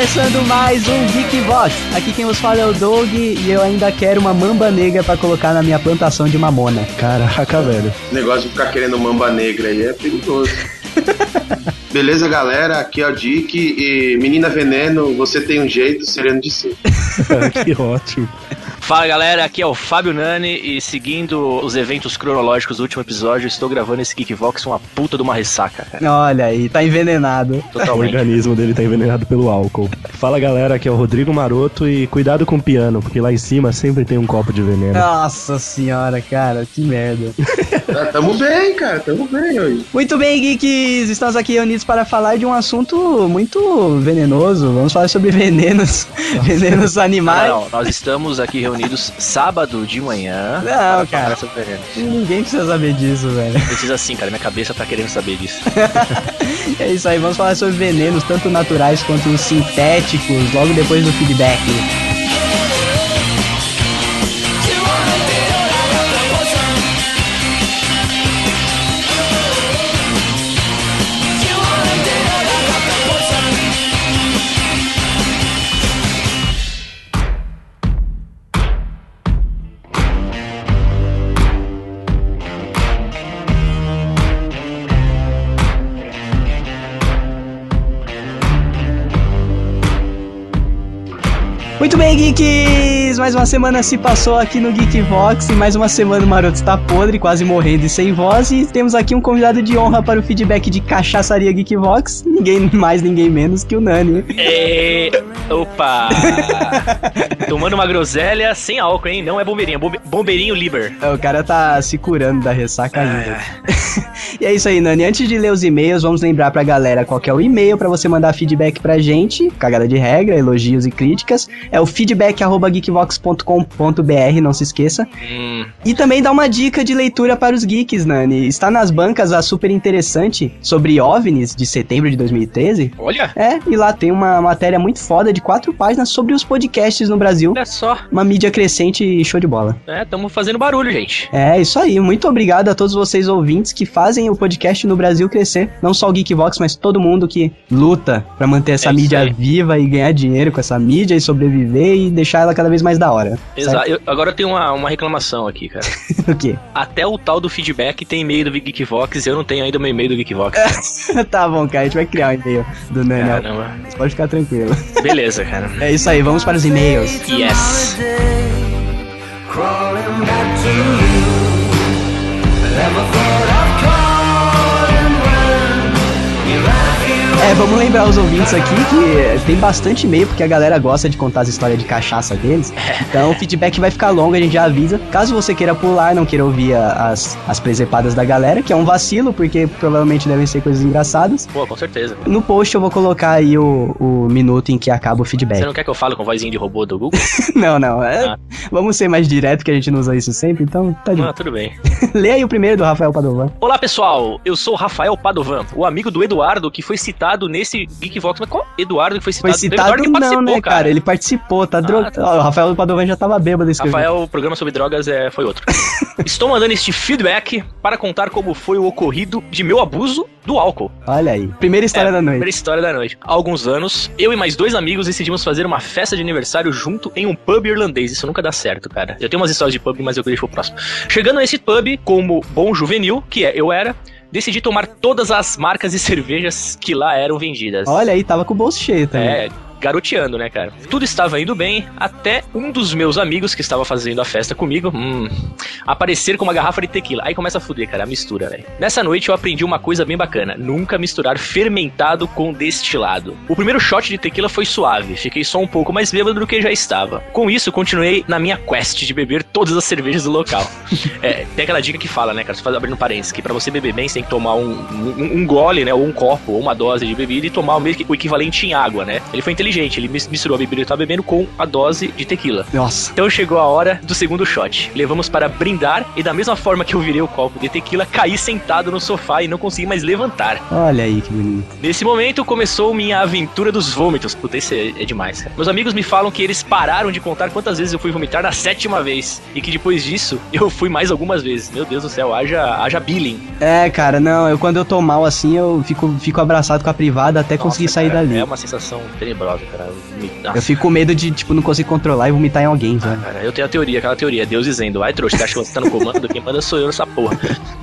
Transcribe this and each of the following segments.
começando mais um Geek Vox. Aqui quem vos fala é o Doug e eu ainda quero uma mamba negra pra colocar na minha plantação de mamona. Caraca, velho. O negócio de ficar querendo mamba negra aí é perigoso. Beleza, galera? Aqui é o Dick e Menina Veneno, você tem um jeito sereno de ser. que ótimo. Fala galera, aqui é o Fábio Nani e seguindo os eventos cronológicos do último episódio, estou gravando esse Geekvox uma puta de uma ressaca, cara. Olha aí, tá envenenado. O organismo dele tá envenenado pelo álcool. Fala galera, aqui é o Rodrigo Maroto e cuidado com o piano, porque lá em cima sempre tem um copo de veneno. Nossa senhora, cara, que merda. Ah, tamo bem, cara, tamo bem hoje. Muito bem, geeks, estamos aqui reunidos para falar de um assunto muito venenoso. Vamos falar sobre venenos, venenos animais. Não, nós estamos aqui reunidos sábado de manhã. Não, cara. Ninguém precisa saber disso, velho. Precisa sim, cara, minha cabeça tá querendo saber disso. É isso aí, vamos falar sobre venenos, tanto naturais quanto os sintéticos, logo depois do feedback. Mais uma semana se passou aqui no Geekvox e mais uma semana o Maroto está podre, quase morrendo e sem voz. E temos aqui um convidado de honra para o feedback de Cachaçaria Geekvox, ninguém mais, ninguém menos que o Nani. E... Opa! Tomando uma groselha sem álcool, hein? Não é bombeirinho, é bombe- bombeirinho Liber. É, O cara tá se curando da ressaca ainda. e é isso aí, Nani. Antes de ler os e-mails, vamos lembrar pra galera qual que é o e-mail pra você mandar feedback pra gente. Cagada de regra, elogios e críticas. É o feedback.geekvox.com.br, não se esqueça. Hum, E também dá uma dica de leitura para os geeks, Nani. Está nas bancas a super interessante sobre OVNIs de setembro de 2013. olha, É, e lá tem uma matéria muito foda de quatro páginas sobre os podcasts no Brasil. Olha só. Uma mídia crescente e show de bola. É, tamo fazendo barulho, gente. É, isso aí. Muito obrigado a todos vocês ouvintes que fazem o podcast no Brasil crescer. Não só o Geekvox, mas todo mundo que luta pra manter essa É mídia aí. viva e ganhar dinheiro com essa mídia e sobreviver e deixar ela cada vez mais da hora. Exato. Eu- agora eu tenho uma, uma reclamação aqui, cara. O quê? Até o tal do feedback tem e-mail do Geekvox, eu não tenho ainda o meu e-mail do Geekvox. tá bom, cara. A gente vai criar um e-mail do Nani. Caramba. Você Pode ficar tranquilo. Beleza, cara. É isso aí, vamos para os e-mails. Yes. É, vamos lembrar os ouvintes aqui que eh, tem bastante e-mail, porque a galera gosta de contar as histórias de cachaça deles. Então o feedback vai ficar longo, a gente já avisa. Caso você queira pular, não queira ouvir as, as presepadas da galera, que é um vacilo, porque provavelmente devem ser coisas engraçadas. Pô, com certeza. No post eu vou colocar aí o, o minuto em que acaba o feedback. Você não quer que eu fale com vozinha de robô do Google? Não, não. é- Ah. Vamos ser mais direto, que a gente não usa isso sempre, então tá de... Ah, tudo bem. Lê aí o primeiro do Rafael Padovan. Olá, pessoal. Eu sou o Rafael Padovan, o amigo do Eduardo que foi citado nesse Geekvox. Mas qual Eduardo que foi Foi citado? O citado Eduardo não, participou, né, cara? Ele participou, tá drogado. tá. o Rafael Padovan já tava bêbado escrevendo. Rafael, o programa sobre drogas é, foi outro. Estou mandando este feedback para contar como foi o ocorrido de meu abuso do álcool. Olha aí. Primeira história É, da noite. Primeira história da noite. Há alguns anos, eu e mais dois amigos decidimos fazer uma festa de aniversário junto em um pub irlandês. Isso nunca dá certo, cara. Eu tenho umas histórias de pub, mas eu deixo pro próximo. Chegando nesse pub, como bom juvenil, que é, eu era, decidi tomar todas as marcas de cervejas que lá eram vendidas. Olha aí, tava com o bolso cheio também. É, garoteando, né, cara? Tudo estava indo bem, até um dos meus amigos que estava fazendo a festa comigo, hum, aparecer com uma garrafa de tequila. Aí começa a fuder, cara, a mistura, velho. Nessa noite eu aprendi uma coisa bem bacana: nunca misturar fermentado com destilado. O primeiro shot de tequila foi suave, fiquei só um pouco mais bêbado do que já estava. Com isso, continuei na minha quest de beber todas as cervejas do local. É, tem aquela dica que fala, né, cara? Você faz abrindo parênteses, que pra você beber bem, você tem que tomar um, um, um gole, né? Ou um copo, ou uma dose de bebida e tomar o, equivalente em água, né? Ele foi inteligente inteligente, ele mis- misturou a bebida que eu tava bebendo com a dose de tequila. Nossa. Então chegou a hora do segundo shot. Levamos para brindar e da mesma forma que eu virei o copo de tequila, caí sentado no sofá e não consegui mais levantar. Olha aí que bonito. Nesse momento começou minha aventura dos vômitos. Puta, isso é, é demais, cara. Meus amigos me falam que eles pararam de contar quantas vezes eu fui vomitar na sétima vez. E que depois disso eu fui mais algumas vezes. Meu Deus do céu, haja, haja billing. É, cara, não, eu quando eu tô mal assim, eu fico, fico abraçado com a privada até conseguir Nossa, sair cara, dali. É uma sensação tenebrosa, cara. Me- Nossa, Eu fico com medo de, tipo, não conseguir controlar e vomitar em alguém, sabe? Cara, eu tenho a teoria, aquela teoria, Deus dizendo, vai trouxa, você acha que você tá no comando? Quem manda sou eu nessa porra.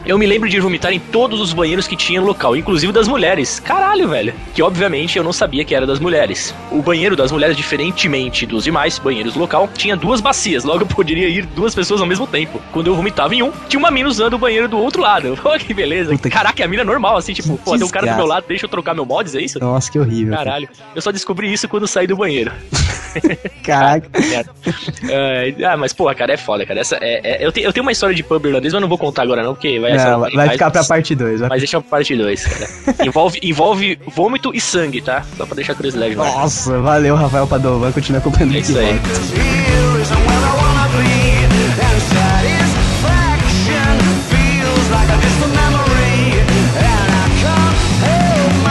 Eu me lembro de vomitar em todos os banheiros que tinha no local, inclusive das mulheres. Caralho, velho. Que obviamente eu não sabia que era das mulheres. O banheiro das mulheres, diferentemente dos demais banheiros do local, tinha duas bacias, logo poderia ir duas pessoas ao mesmo tempo. Quando eu vomitava em um, tinha uma mina usando o banheiro do outro lado. Pô, que beleza. Puta que- Caraca, a mina é normal, assim, tipo, Que pô, tem um cara do meu lado, deixa eu trocar meu mods, é isso? Nossa, que horrível. cara. Caralho, eu só descobri isso quando saí do banheiro. Caraca. É, ah, mas porra, cara, é foda, cara. Essa, é, é- eu, te- eu tenho uma história de pub irlandês, mas eu não vou contar agora não, porque vai, essa- Não, vai ficar pra parte 2. Mas deixa pra parte 2, cara. envolve, envolve vômito e sangue, tá? Só pra deixar curiosidade. Nossa, valeu, Rafael Padovan. Continua acompanhando É o isso aí. Geekbox.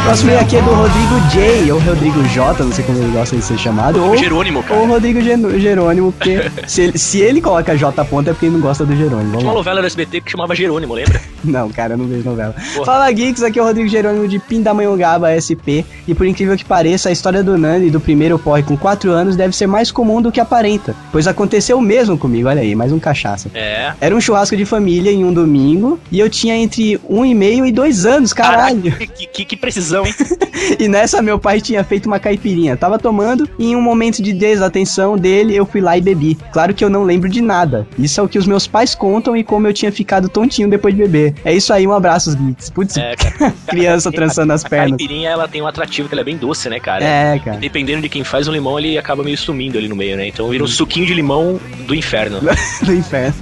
E aqui é do Rodrigo J, ou Rodrigo J, não sei como ele gosta de ser chamado. Ou, Jerônimo, cara. ou Rodrigo Gen- Jerônimo, porque se ele, se ele coloca J ponta é porque ele não gosta do Jerônimo. Tinha uma novela do SBT que chamava Jerônimo, lembra? Não, cara, eu não vejo novela. Porra. Fala Geeks, aqui é o Rodrigo Jerônimo de Pindamonhangaba SP. E por incrível que pareça, a história do Nani do primeiro porre com 4 anos deve ser mais comum do que aparenta. Pois aconteceu o mesmo comigo, olha aí, mais um cachaça. É. Era um churrasco de família em um domingo e eu tinha entre um e meio e dois anos, caralho. Caraca, que, que, que precisão, hein? E nessa meu pai tinha feito uma caipirinha. Tava tomando e em um momento de desatenção dele eu fui lá e bebi. Claro que eu não lembro de nada. Isso é o que os meus pais contam e como eu tinha ficado tontinho depois de beber. É isso aí, um abraço, os geeks. Putz, É, cara. criança trançando as A pernas. caipirinha, ela tem um atrativo que ela é bem doce, né, cara? É, cara. Dependendo de quem faz o limão, ele acaba meio sumindo ali no meio, né? Então vira um suquinho de limão do inferno. Do inferno.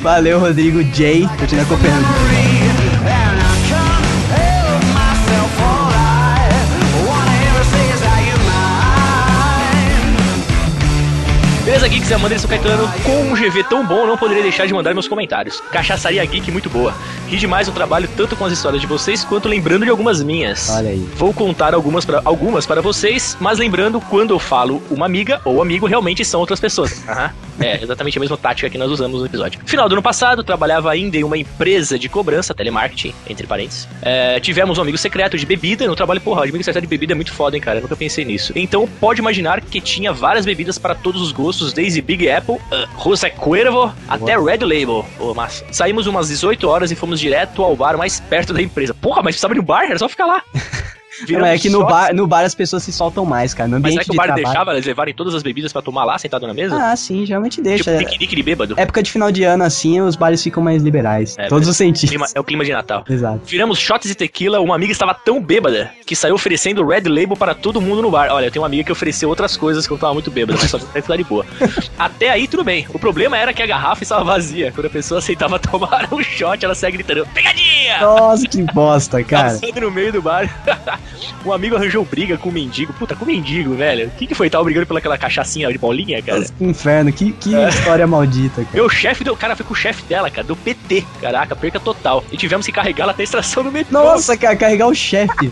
Valeu, Rodrigo J. Continua acompanhando. É Anderson Caetano. Com um GV tão bom, não poderia deixar de mandar meus comentários. Cachaçaria Geek muito boa. Ri demais o trabalho, tanto com as histórias de vocês, quanto lembrando de algumas minhas. Olha aí. Vou contar algumas para algumas para vocês, mas lembrando, quando eu falo uma amiga ou amigo, realmente são outras pessoas. Aham. É, exatamente a mesma tática que nós usamos no episódio. Final do ano passado, trabalhava ainda em uma empresa de cobrança, telemarketing, entre parênteses. É, tivemos um amigo secreto de bebida no trabalho. Porra, amigo secreto de bebida é muito foda, hein, cara? Eu nunca pensei nisso. Então, pode imaginar que tinha várias bebidas para todos os gostos, desde Big Apple, uh, Russa Cuervo, até Red Label. Pô, massa. Saímos umas 18 horas e fomos direto ao bar mais perto da empresa. Porra, mas precisava de um bar? Era só ficar lá. Não, é que no bar, no bar as pessoas se soltam mais, cara. No Mas ambiente será que o bar trabalho. deixava eles levarem todas as bebidas pra tomar lá, sentado na mesa? Ah, sim, geralmente deixa. tipo, piquenique de bêbado. Época de final de ano, assim, os bares ficam mais liberais. É, Todos é. os sentidos. Clima- é o clima de Natal. Exato. Viramos shots de tequila, uma amiga estava tão bêbada que saiu oferecendo Red Label para todo mundo no bar. Olha, eu tenho uma amiga que ofereceu outras coisas que eu tava muito bêbada, mas só pra ficar de boa. Até aí, tudo bem. O problema era que a garrafa estava vazia. Quando a pessoa aceitava tomar um shot, ela saia gritando, pegadinha! Nossa, que bosta, cara. Passando no meio do bar. um amigo arranjou briga com o mendigo. Puta, com o mendigo, velho. O que, que foi? Tava brigando pela aquela cachaçinha de bolinha, cara? Que inferno, que, que É. história maldita, cara. Meu chefe deu. Cara, foi com o chefe dela, cara, do PT. Caraca, perca total. E tivemos que carregar ela até a extração do metrô. Nossa, cara, carregar o chefe.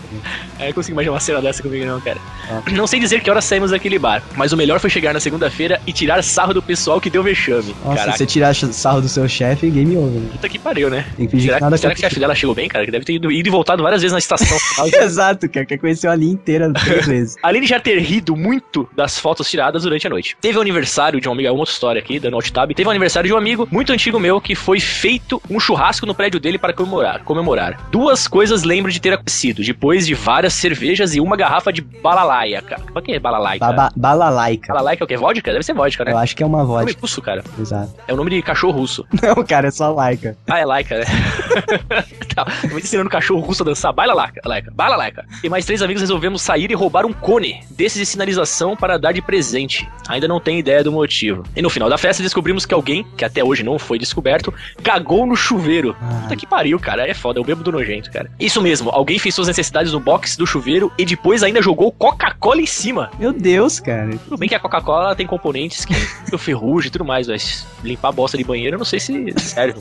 É, eu consigo imaginar uma cena dessa comigo, não, cara. Ah. Não sei dizer que horas saímos daquele bar, mas o melhor foi chegar na segunda-feira e tirar sarro do pessoal que deu vexame. Nossa, Caraca, se você tirar sarro do seu chefe, game over. né? puta que pariu, né? Tem que fingir Será, que que, será que o chefe dela chegou bem, cara? Que deve ter ido, ido e voltado várias vezes na estação. Exato, cara, que conheceu a linha inteira três vezes. Além de já ter rido muito das fotos tiradas durante a noite. Teve o aniversário de um amigo, é uma outra história aqui, dando alt tab. Teve o aniversário de um amigo muito antigo meu que foi feito um churrasco no prédio dele para comemorar. comemorar. Duas coisas lembro de ter acontecido, depois de várias cervejas e uma garrafa de balalaia, cara. Pra que é balalaia, cara? Baba, balalaica. Balalaia que é o quê? Vodka? Deve ser vodka, né? Eu acho que é uma Nome vodka. russo, cara. Exato. É o nome de cachorro russo. Não, cara, é só laica. Ah, é laica, né? tá, tava ensinando cachorro russo a dançar. Baila lá, Leca. Baila, Leca. E mais três amigos resolvemos sair e roubar um cone desses de sinalização para dar de presente. Ainda não tem ideia do motivo. E no final da festa descobrimos que alguém, que até hoje não foi descoberto, cagou no chuveiro. Puta que pariu, cara. É foda, é o bêbado nojento, cara. Isso mesmo, alguém fez suas necessidades no box do chuveiro e depois ainda jogou Coca-Cola em cima. Meu Deus, cara. Tudo bem que a Coca-Cola tem componentes que ferrugem e tudo mais, mas limpar a bosta de banheiro eu não sei se serve.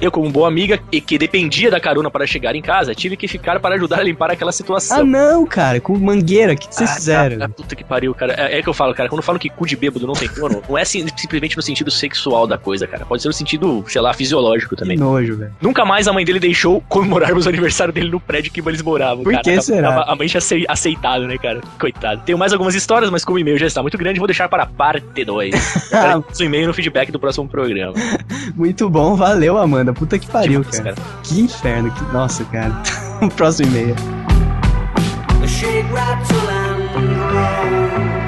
Eu, como boa amiga e que dependia da carona para chegar em casa, tive que ficar para ajudar a limpar aquela situação. Ah, não, cara. Com mangueira. O que, que vocês Ah, fizeram? cara, puta que pariu, cara. É, é que eu falo, cara. Quando falam que cu de bêbado não tem dono, não é sim- simplesmente no sentido sexual da coisa, cara. Pode ser no sentido, sei lá, fisiológico Que também. nojo, velho. Nunca mais a mãe dele deixou comemorarmos o aniversário dele no prédio que eles moravam, Por cara. que será? A, a mãe tinha acei- aceitado, né, cara? Coitado. Tenho mais algumas histórias, mas como o e-mail já está muito grande, vou deixar para a parte 2. Ah. o e-mail no feedback do próximo programa. Muito bom, valeu, Amanda. Puta que pariu, Demais, cara. Que inferno. Que... Nossa, cara. próximo e-mail. the shade right to land road.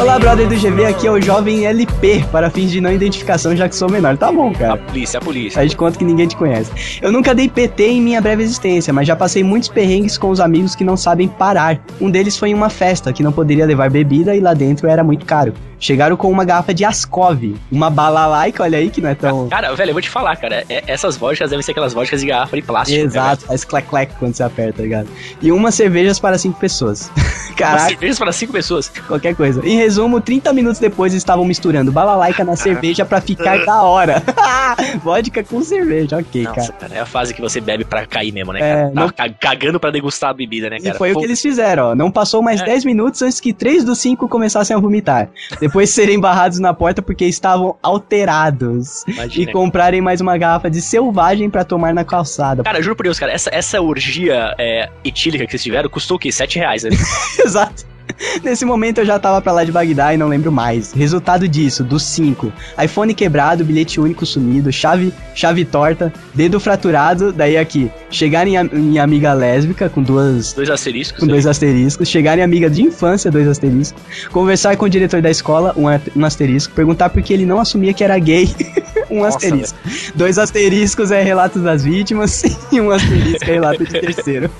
Olá, brother do GV, aqui é o jovem LP, para fins de não identificação, já que sou menor. Tá bom, A cara. polícia, a polícia. Faz de conta que ninguém te conhece. Eu nunca dei PT em minha breve existência, mas já passei muitos perrengues com os amigos que não sabem parar. Um deles foi em uma festa que não poderia levar bebida e lá dentro era muito caro. Chegaram com uma garrafa de Ascov, uma balalaica, olha aí que não é tão. Cara, velho, eu vou te falar, cara. é- essas vodkas devem ser aquelas vodkas de garrafa de plástico. né, Exato, faz clac-clac quando você aperta, tá ligado? E umas cervejas para cinco pessoas. Caraca. Umas cervejas para cinco pessoas. Qualquer coisa. Em resumo, 30 minutos depois estavam misturando balalaica na cerveja pra ficar da hora. Vodka com cerveja, ok, Nossa, cara. cara, é a fase que você bebe pra cair mesmo, né, É, cara? não- Tá ca- cagando pra degustar a bebida, né, E cara? foi o Pô, que eles fizeram, ó. Não passou mais É. 10 minutos antes que 3 dos 5 começassem a vomitar. Depois de serem barrados na porta porque estavam alterados. Imagina. E comprarem mais uma garrafa de selvagem pra tomar na calçada. Cara, juro por Deus, cara, essa, essa orgia é, etílica que vocês tiveram custou o quê? 7 reais, né? Exato. Nesse momento eu já tava pra lá de Bagdá e não lembro mais. Resultado disso, dos 5. iPhone quebrado, bilhete único sumido, chave, chave torta, dedo fraturado, daí aqui. Chegar em, em amiga lésbica com duas Dois asteriscos. com dois asteriscos, chegar em amiga de infância, dois asteriscos, conversar com o diretor da escola, um, um asterisco, perguntar por que ele não assumia que era gay, um Nossa, asterisco. Dois asteriscos é relatos das vítimas e um asterisco é relato de terceiro.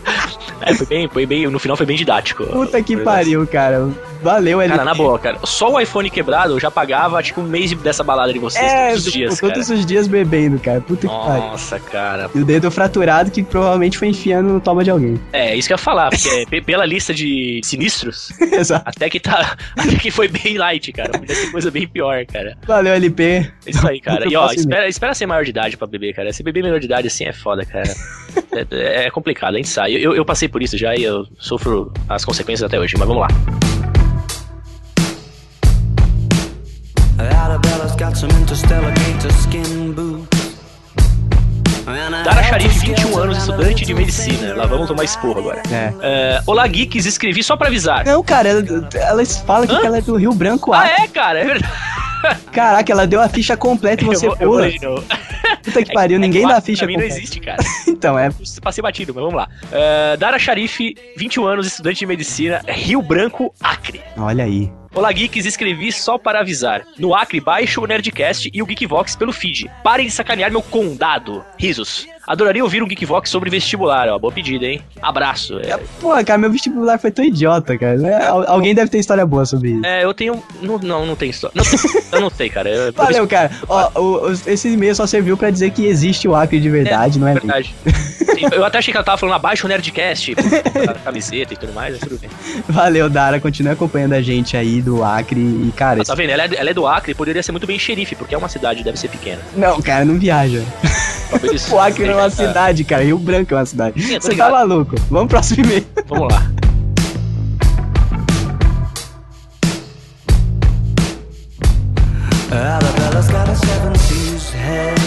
É, foi bem, foi bem, no final foi bem didático. Puta que pariu, cara. Valeu, ele. Cara, na boa, cara. Só o iPhone quebrado eu já pagava, que um mês dessa balada de vocês é, todos os dias, cara. todos os dias bebendo, cara. Puta que pariu. Nossa, cara. E o dedo fraturado que provavelmente foi enfiando no toma de alguém. É, isso que eu ia falar, porque pe- pela lista de sinistros, até que tá. Até que foi bem light, cara. Podia ser coisa bem pior, cara. Valeu, LP. É Isso aí, cara. E ó, espera, espera ser maior de idade pra beber, cara. Se beber menor de idade assim é foda, cara. É, é complicado, a gente sabe. Eu, eu passei por isso já e eu sofro as consequências até hoje, mas vamos lá. Dara Sharif, to 21 scale anos, estudante de medicina. Lá vamos tomar esporro agora. É. É, Olá, geeks, escrevi só pra avisar. Não, cara, ela, ela fala que ela é do Rio Branco Ah, Acre. é, cara, é verdade. Caraca, ela deu a ficha completa e você eu, vou- eu vou. Puta que pariu, É ninguém que dá a pra ficha mim não existe, cara. Então, é. Passei batido, mas vamos lá. É, Dara Sharif, 21 anos, estudante de medicina, Rio Branco, Acre. Olha aí. Olá, geeks, escrevi só para avisar. No Acre, baixe o Nerdcast e o Geekvox pelo feed. Parem de sacanear meu condado. Risos. Adoraria ouvir um Geekvox sobre vestibular, ó. Boa pedida, hein? Abraço. É, Pô, cara, meu vestibular foi tão idiota, cara. É, al- alguém deve ter história boa sobre isso. é, eu tenho. Não, não, não tem história. Não, eu não sei, cara. Eu, Valeu, cara. Ó, o- esse e-mail só serviu pra dizer que existe o Acre de verdade, não é? Verdade. Sim, Eu até achei que ela tava falando abaixo o Nerdcast, camiseta e tudo mais, mas tudo bem. Valeu, Dara. Continue acompanhando a gente aí do Acre. E, cara, Ah, tá vendo? Ela é, ela é do Acre, poderia ser muito bem xerife, porque é uma cidade, deve ser pequena. não, cara, não viaja. O Acre não é uma cidade, cara. Rio Branco é uma cidade. Sim, tô Você tá maluco? Vamos pro próximo e-mail. Vamos lá. Arabella's got a seven seas head.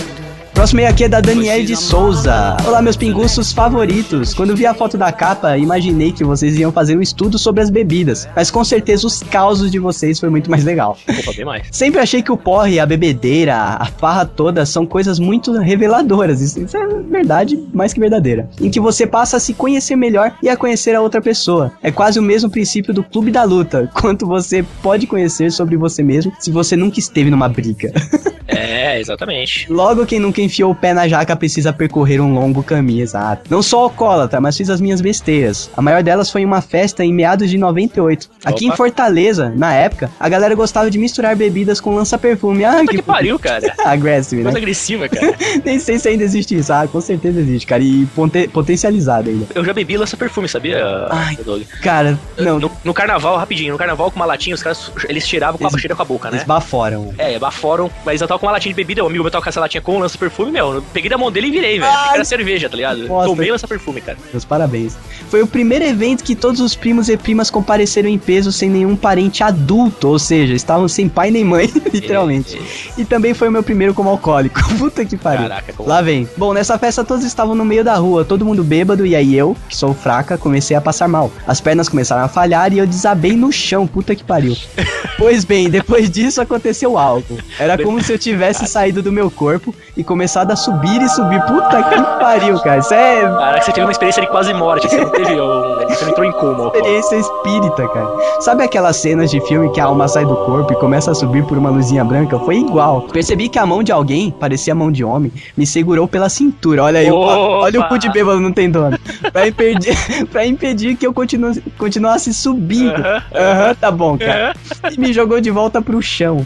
Próximo aqui é da Daniele de Souza. Olá, meus pinguços favoritos. Quando vi a foto da capa, imaginei que vocês iam fazer um estudo sobre as bebidas. Mas com certeza os causos de vocês foi muito mais legal. Opa, bem mais. Sempre achei que o porre, a bebedeira, a farra toda são coisas muito reveladoras. Isso, isso é verdade, mais que verdadeira. Em que você passa a se conhecer melhor e a conhecer a outra pessoa. É quase o mesmo princípio do clube da luta. Quanto você pode conhecer sobre você mesmo se você nunca esteve numa briga. É, exatamente. Logo, quem nunca enfiou o pé na jaca precisa percorrer um longo caminho, exato. Não sou alcoólatra, mas fiz as minhas besteiras. A maior delas foi em uma festa em meados de 98. Aqui em Opa. Fortaleza, na época, a galera gostava de misturar bebidas com lança-perfume. Ah, Puta que pariu, cara. Aggressive, né? Coisa agressiva, cara. Nem sei se ainda existe isso. Ah, com certeza existe, cara. E ponte- potencializado ainda. Eu já bebi lança-perfume, sabia, Ai. Cara, não, No, no carnaval, rapidinho, no carnaval com uma latinha, os caras, eles tiravam com a cheira com a boca, né? eles baforam. É, baforam, mas eu tava com uma latinha de bebida, o amigo meu tava com essa latinha com lança-perfume, meu, eu peguei da mão dele e virei, velho. Era cerveja, tá ligado? Nossa. Tomei lança-perfume, cara. Meus parabéns. Foi o primeiro evento que todos os primos e primas compareceram em peso sem nenhum parente adulto, ou seja, estavam sem pai nem mãe, literalmente. E também foi o meu primeiro como alcoólico. Puta que pariu. Caraca, como... Lá vem. Bom, nessa festa todos estavam no meio da rua, todo mundo bêbado, e aí eu, que sou fraca, comecei a passar mal. As pernas começaram a falhar e eu desabei no chão, puta que pariu. pois bem, depois disso aconteceu o álcool. Era como se eu tivesse saído do meu corpo e começado a subir e subir. Puta que pariu, cara. Isso é Caraca, você teve uma experiência de quase morte, você não teve um... Você não entrou em coma, experiência espírita, cara. Sabe aquelas cenas de filme que a alma sai do corpo e começa a subir por uma luzinha branca? Foi igual. Percebi que a mão de alguém, parecia a mão de homem, me segurou pela cintura. Olha aí, olha o cu de bêbado não tem dono. Pra impedir, pra impedir que eu continu, continuasse subindo. Aham. Aham, tá bom, cara. E me jogou de volta pro chão.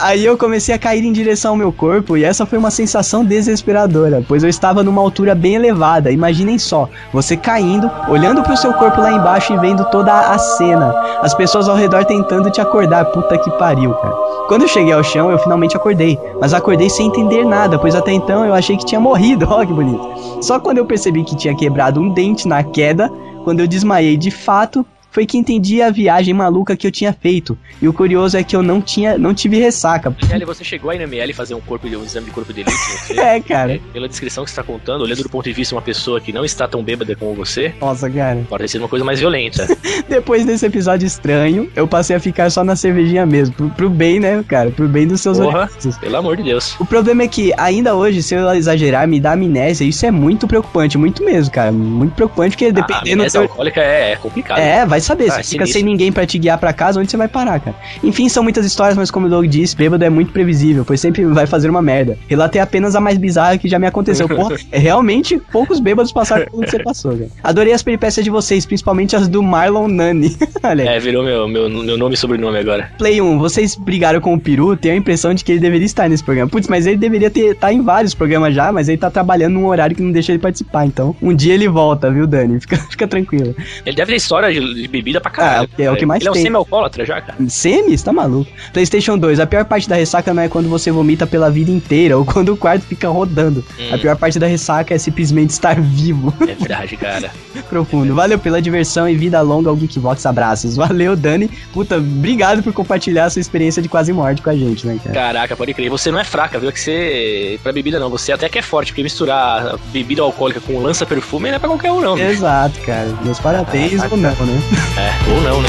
Aí eu comecei a cair em direção ao meu corpo e essa foi uma sensação desesperadora, pois eu estava numa altura bem elevada. Imaginem só, você caindo, olhando pro seu corpo lá embaixo e vendo toda a cena. As pessoas ao redor tentando te acordar. Puta que pariu, cara. Quando eu cheguei ao chão, eu finalmente acordei, mas acordei sem entender nada, pois até então eu achei que tinha morrido. Ó, que bonito. Só quando eu percebi que tinha quebrado um dente na queda, quando eu desmaiei de fato, foi que entendi a viagem maluca que eu tinha feito. E o curioso é que eu não tinha, não tive ressaca. ML, você chegou aí na ML fazer um, corpo, um exame de corpo de elite? Você, É, cara. Pela descrição que você está contando, olhando do ponto de vista de uma pessoa que não está tão bêbada como você, Nossa, cara. pode ter sido uma coisa mais violenta. Depois desse episódio estranho, eu passei a ficar só na cervejinha mesmo. Pro, pro bem, né, cara? Pro bem dos seus Porra. Pelo amor de Deus. O problema é que, ainda hoje, se eu exagerar, me dá amnésia. Isso é muito preocupante, muito mesmo, cara. Muito preocupante, porque a dependendo. amnésia do- alcoólica é, é complicado. É, vai saber. Ah, Você é fica sem ninguém pra te guiar pra casa, onde você vai parar, cara? Enfim, são muitas histórias, mas como o Doug disse, bêbado é muito previsível, pois sempre vai fazer uma merda. Relatei apenas a mais bizarra que já me aconteceu. Porra, é realmente poucos bêbados passaram pelo que você passou, cara. Adorei as peripécias de vocês, principalmente as do Marlon Nani. Olha. É, virou meu, meu, meu nome e sobrenome agora. Play 1, vocês brigaram com o Peru, tenho a impressão de que ele deveria estar nesse programa. Putz, mas ele deveria estar em vários programas já, mas ele tá trabalhando num horário que não deixa ele participar. Então, um dia ele volta, viu, Dani? Fica, fica tranquilo. Ele deve ter história de bebida pra Ah, caralho. é o que mais Ele é um tem. semi-alcoólatra já, cara. Semi? Você tá maluco? PlayStation 2, a pior parte da ressaca não é quando você vomita pela vida inteira ou quando o quarto fica rodando. Hum. A pior parte da ressaca é simplesmente estar vivo. É verdade, cara. Profundo. Valeu pela diversão e vida longa ao Geekbox. Abraços. Valeu, Dani. Puta, obrigado por compartilhar a sua experiência de quase morte com a gente, né, cara? Caraca, pode crer. Você não é fraca, viu? É que você. Pra bebida não, você até que é forte, porque misturar bebida alcoólica com lança-perfume não é pra qualquer um, não. Exato, cara. Meus parabéns ou não, né? É, ou não, né?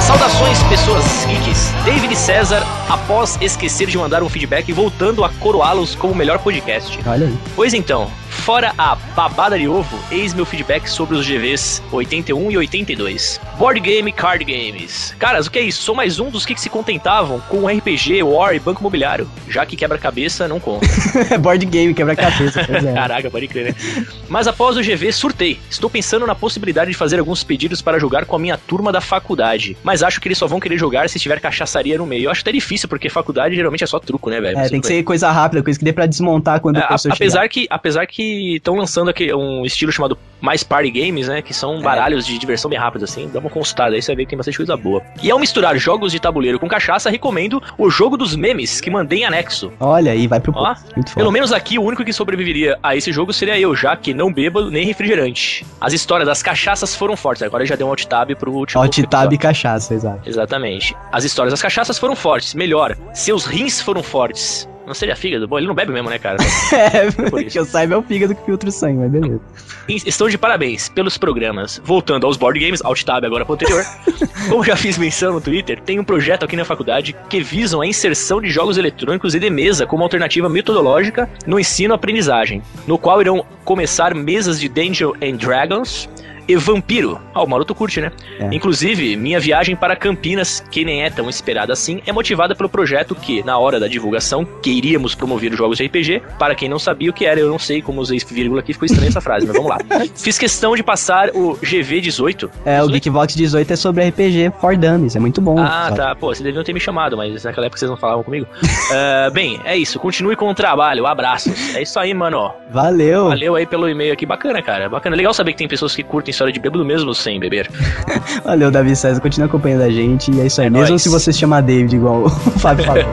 Saudações, pessoas geeks. David César, após esquecer de mandar um feedback, voltando a coroá-los como o melhor podcast. Olha aí. Pois então, fora a babada de ovo, eis meu feedback sobre os GVs 81 e 82. Board Game Card Games. Caras, o que é isso? Sou mais um dos que se contentavam com RPG, War e Banco Imobiliário, já que quebra-cabeça não conta. Board game, quebra-cabeça. pois é. Caraca, pode crer, né? Mas após o GV, surtei. Estou pensando na possibilidade de fazer alguns pedidos para jogar com a minha turma da faculdade. Mas acho que eles só vão querer jogar se tiver cachaçaria no meio. Eu acho até difícil, porque faculdade geralmente é só truco, né, velho? É, tem que bem. ser coisa rápida, coisa que dê pra desmontar quando É, a- professor chegar. apesar que apesar que estão lançando aqui um estilo chamado mais party games, né, que são baralhos de diversão bem rápidos assim, dá uma consultada aí você vai ver que tem bastante coisa boa. E ao misturar jogos de tabuleiro com cachaça, recomendo o jogo dos memes que mandei em anexo. Olha aí, vai pro Ó, Pelo menos aqui o único que sobreviveria a esse jogo seria eu, já que não bebo nem refrigerante. As histórias das cachaças foram fortes. Agora já deu um alt tab pro último. Alt tab e cachaça, exato. Exatamente. As histórias das cachaças foram fortes. Melhor, seus rins foram fortes. Não seria fígado? Bom, ele não bebe mesmo, né, cara? É, isso. que eu saiba é o fígado que filtra o sangue, mas beleza. Estou de parabéns pelos programas. Voltando aos board games, alt tab agora pro anterior. Como já fiz menção no Twitter, tem um projeto aqui na faculdade que visam a inserção de jogos eletrônicos e de mesa como alternativa metodológica no ensino-aprendizagem, no qual irão começar mesas de Dungeons and Dragons e Vampiro. Ah, o Maroto curte, né? É. Inclusive, minha viagem para Campinas, que nem é tão esperada assim, é motivada pelo projeto que, na hora da divulgação, queríamos promover os jogos de RPG. Para quem não sabia o que era, eu não sei como usei vírgula aqui, ficou estranha essa frase, mas vamos lá. Fiz questão de passar o GV18. É, o Geekbox 18 é sobre RPG for Dummies, é muito bom. Ah, sabe? tá. Pô, vocês deviam ter me chamado, mas naquela época vocês não falavam comigo. Ah, bem, é isso. Continue com o trabalho. Abraços. É isso aí, mano. Valeu! Valeu aí pelo e-mail aqui. Bacana, cara. Bacana. Legal saber que tem pessoas que curtem história de bêbado mesmo sem beber. Valeu, Davi César. Continua acompanhando a gente. E é isso aí. É Mesmo nóis. se você se chamar David, igual o Fábio falou.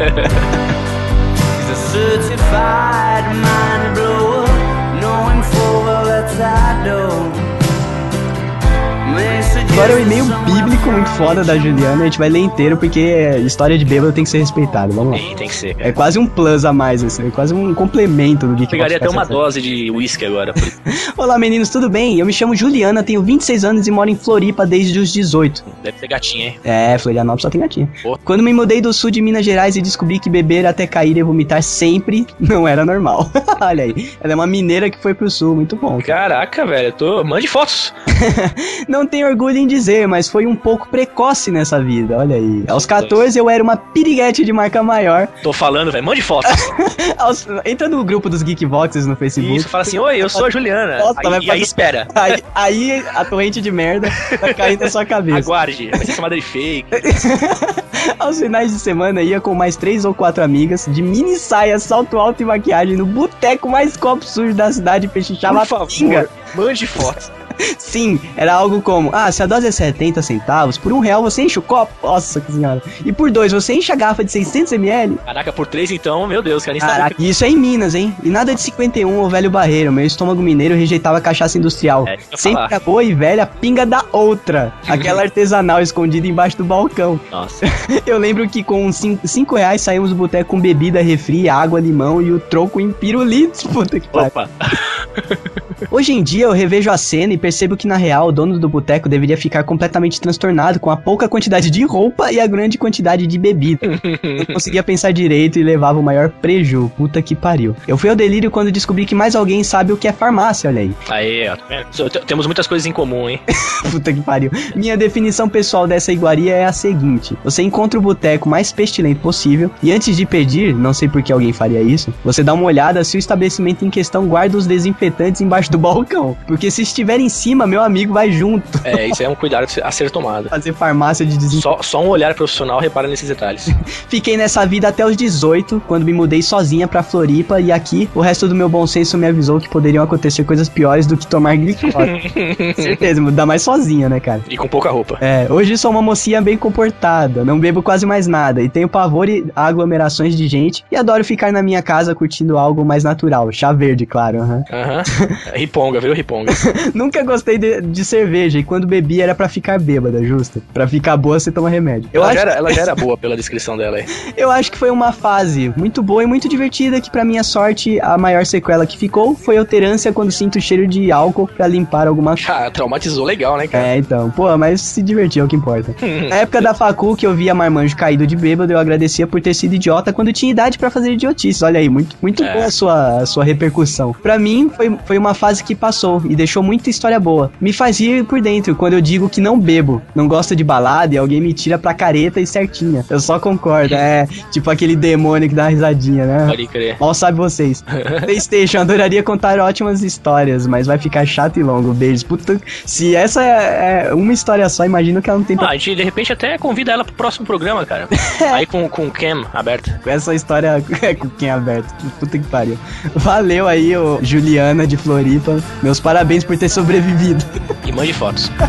Agora é um e-mail muito foda da Juliana. A gente vai ler inteiro porque história de bêbado tem que ser respeitado. Vamos lá. Tem, tem que ser, cara. É quase um plus a mais, assim, é quase um complemento do Geekbox. Pegaria até uma dose de uísque agora. Olá meninos, tudo bem? Eu me chamo Juliana, tenho 26 anos e moro em Floripa desde os 18. Deve ter gatinha, hein? É, Florianópolis só tem gatinha. Pô. Quando me mudei do sul de Minas Gerais e descobri que beber até cair e vomitar sempre não era normal. Olha aí, ela é uma mineira que foi pro sul, muito bom. Caraca, velho. Eu tô. Mande fotos. Não tenho orgulho em dizer, mas foi um pouco precoce nessa vida, olha aí. Aos 14 eu era uma piriguete de marca maior. Tô falando, velho. Mande fotos. Aos- Entra no grupo dos Geekboxes no Facebook. Isso, fala assim: Oi, eu sou a Juliana. Vai aí, e aí espera. Aí, aí a torrente de merda vai cair na sua cabeça. Aguarde. Vai ser chamada de fake. Aos finais de semana ia com mais três ou quatro amigas, de mini saia, salto alto e maquiagem, no boteco mais copo sujo da cidade pechinchava Por favor, pinga. mande fotos. Sim, era algo como, ah, se a dose é 70 centavos, por um real você enche o copo, nossa senhora. E por dois, você enche a garrafa de 600ml. Caraca, por três então, meu Deus, cara. sabe Caraca, e isso é em Minas, hein? E nada de 51 ou velho barreiro, meu estômago mineiro rejeitava cachaça industrial. É, Sempre falar. a boa e velha pinga da outra, aquela artesanal escondida embaixo do balcão. Nossa. Eu lembro que com 5 reais saímos do boteco com bebida, refri, água, limão e o troco em pirulitos. Puta que pariu. Opa. Hoje em dia eu revejo a cena e percebo que na real o dono do boteco deveria ficar completamente transtornado com a pouca quantidade de roupa e a grande quantidade de bebida. Não conseguia pensar direito e levava o maior preju. Puta que pariu. Eu fui ao delírio quando descobri que mais alguém sabe o que é farmácia, olha aí. Aí, ó. Temos muitas coisas em comum, hein? Puta que pariu. Minha definição pessoal dessa iguaria é a seguinte: você encontra o boteco mais pestilento possível e antes de pedir, não sei por que alguém faria isso, você dá uma olhada se o estabelecimento em questão guarda os desinfetantes embaixo do balcão. Porque se estiver em cima, meu amigo vai junto É, isso é um cuidado a ser tomado. fazer farmácia de desinfetante. Só, só um olhar profissional repara nesses detalhes. Fiquei nessa vida até os 18, quando me mudei sozinha pra Floripa e aqui o resto do meu bom senso me avisou que poderiam acontecer coisas piores do que tomar glicose. Certeza, mudar mais sozinha, né, cara? E com pouca roupa. É, hoje sou uma mocinha bem comportada, não bebo quase mais nada e tenho pavor e aglomerações de gente e adoro ficar na minha casa curtindo algo mais natural, chá verde, claro. aham. Aham. Riponga, viu? Riponga. Nunca gostei de, de cerveja e quando bebi era pra ficar bêbada, justo. Pra ficar boa você toma remédio. Eu Ela, acho, já era, ela já era boa pela descrição dela aí. eu acho que foi uma fase muito boa e muito divertida que pra minha sorte a maior sequela que ficou foi eu ter ânsia quando sinto o cheiro de álcool pra limpar alguma coisa. Ah, traumatizou legal, né, cara? É, então, pô, mas se divertir é o que importa. Na época da facu, que eu via marmanjo caído de bêbado, eu agradecia por ter sido idiota quando tinha idade pra fazer idiotice. Olha aí, muito, muito É. boa a sua, a sua repercussão. Pra mim, foi, foi uma fase que passou e deixou muita história boa. Me faz rir por dentro quando eu digo que não bebo, não gosto de balada e alguém me tira pra careta e certinha. Eu só concordo, é tipo aquele demônio que dá uma risadinha, né? Pode crer. Mal sabe vocês. PlayStation, adoraria contar ótimas histórias, mas vai ficar chato e longo. Beijos. Puta, se essa é, é uma história só, imagino que ela não tem Ah, a gente de repente até convida ela pro próximo programa, cara. Aí com, com o Cam aberto. com essa história é com quem aberto. Puta que pariu. Valeu aí, ô Juliana de Floripa. Meus parabéns por ter sobrevivido. E mande fotos.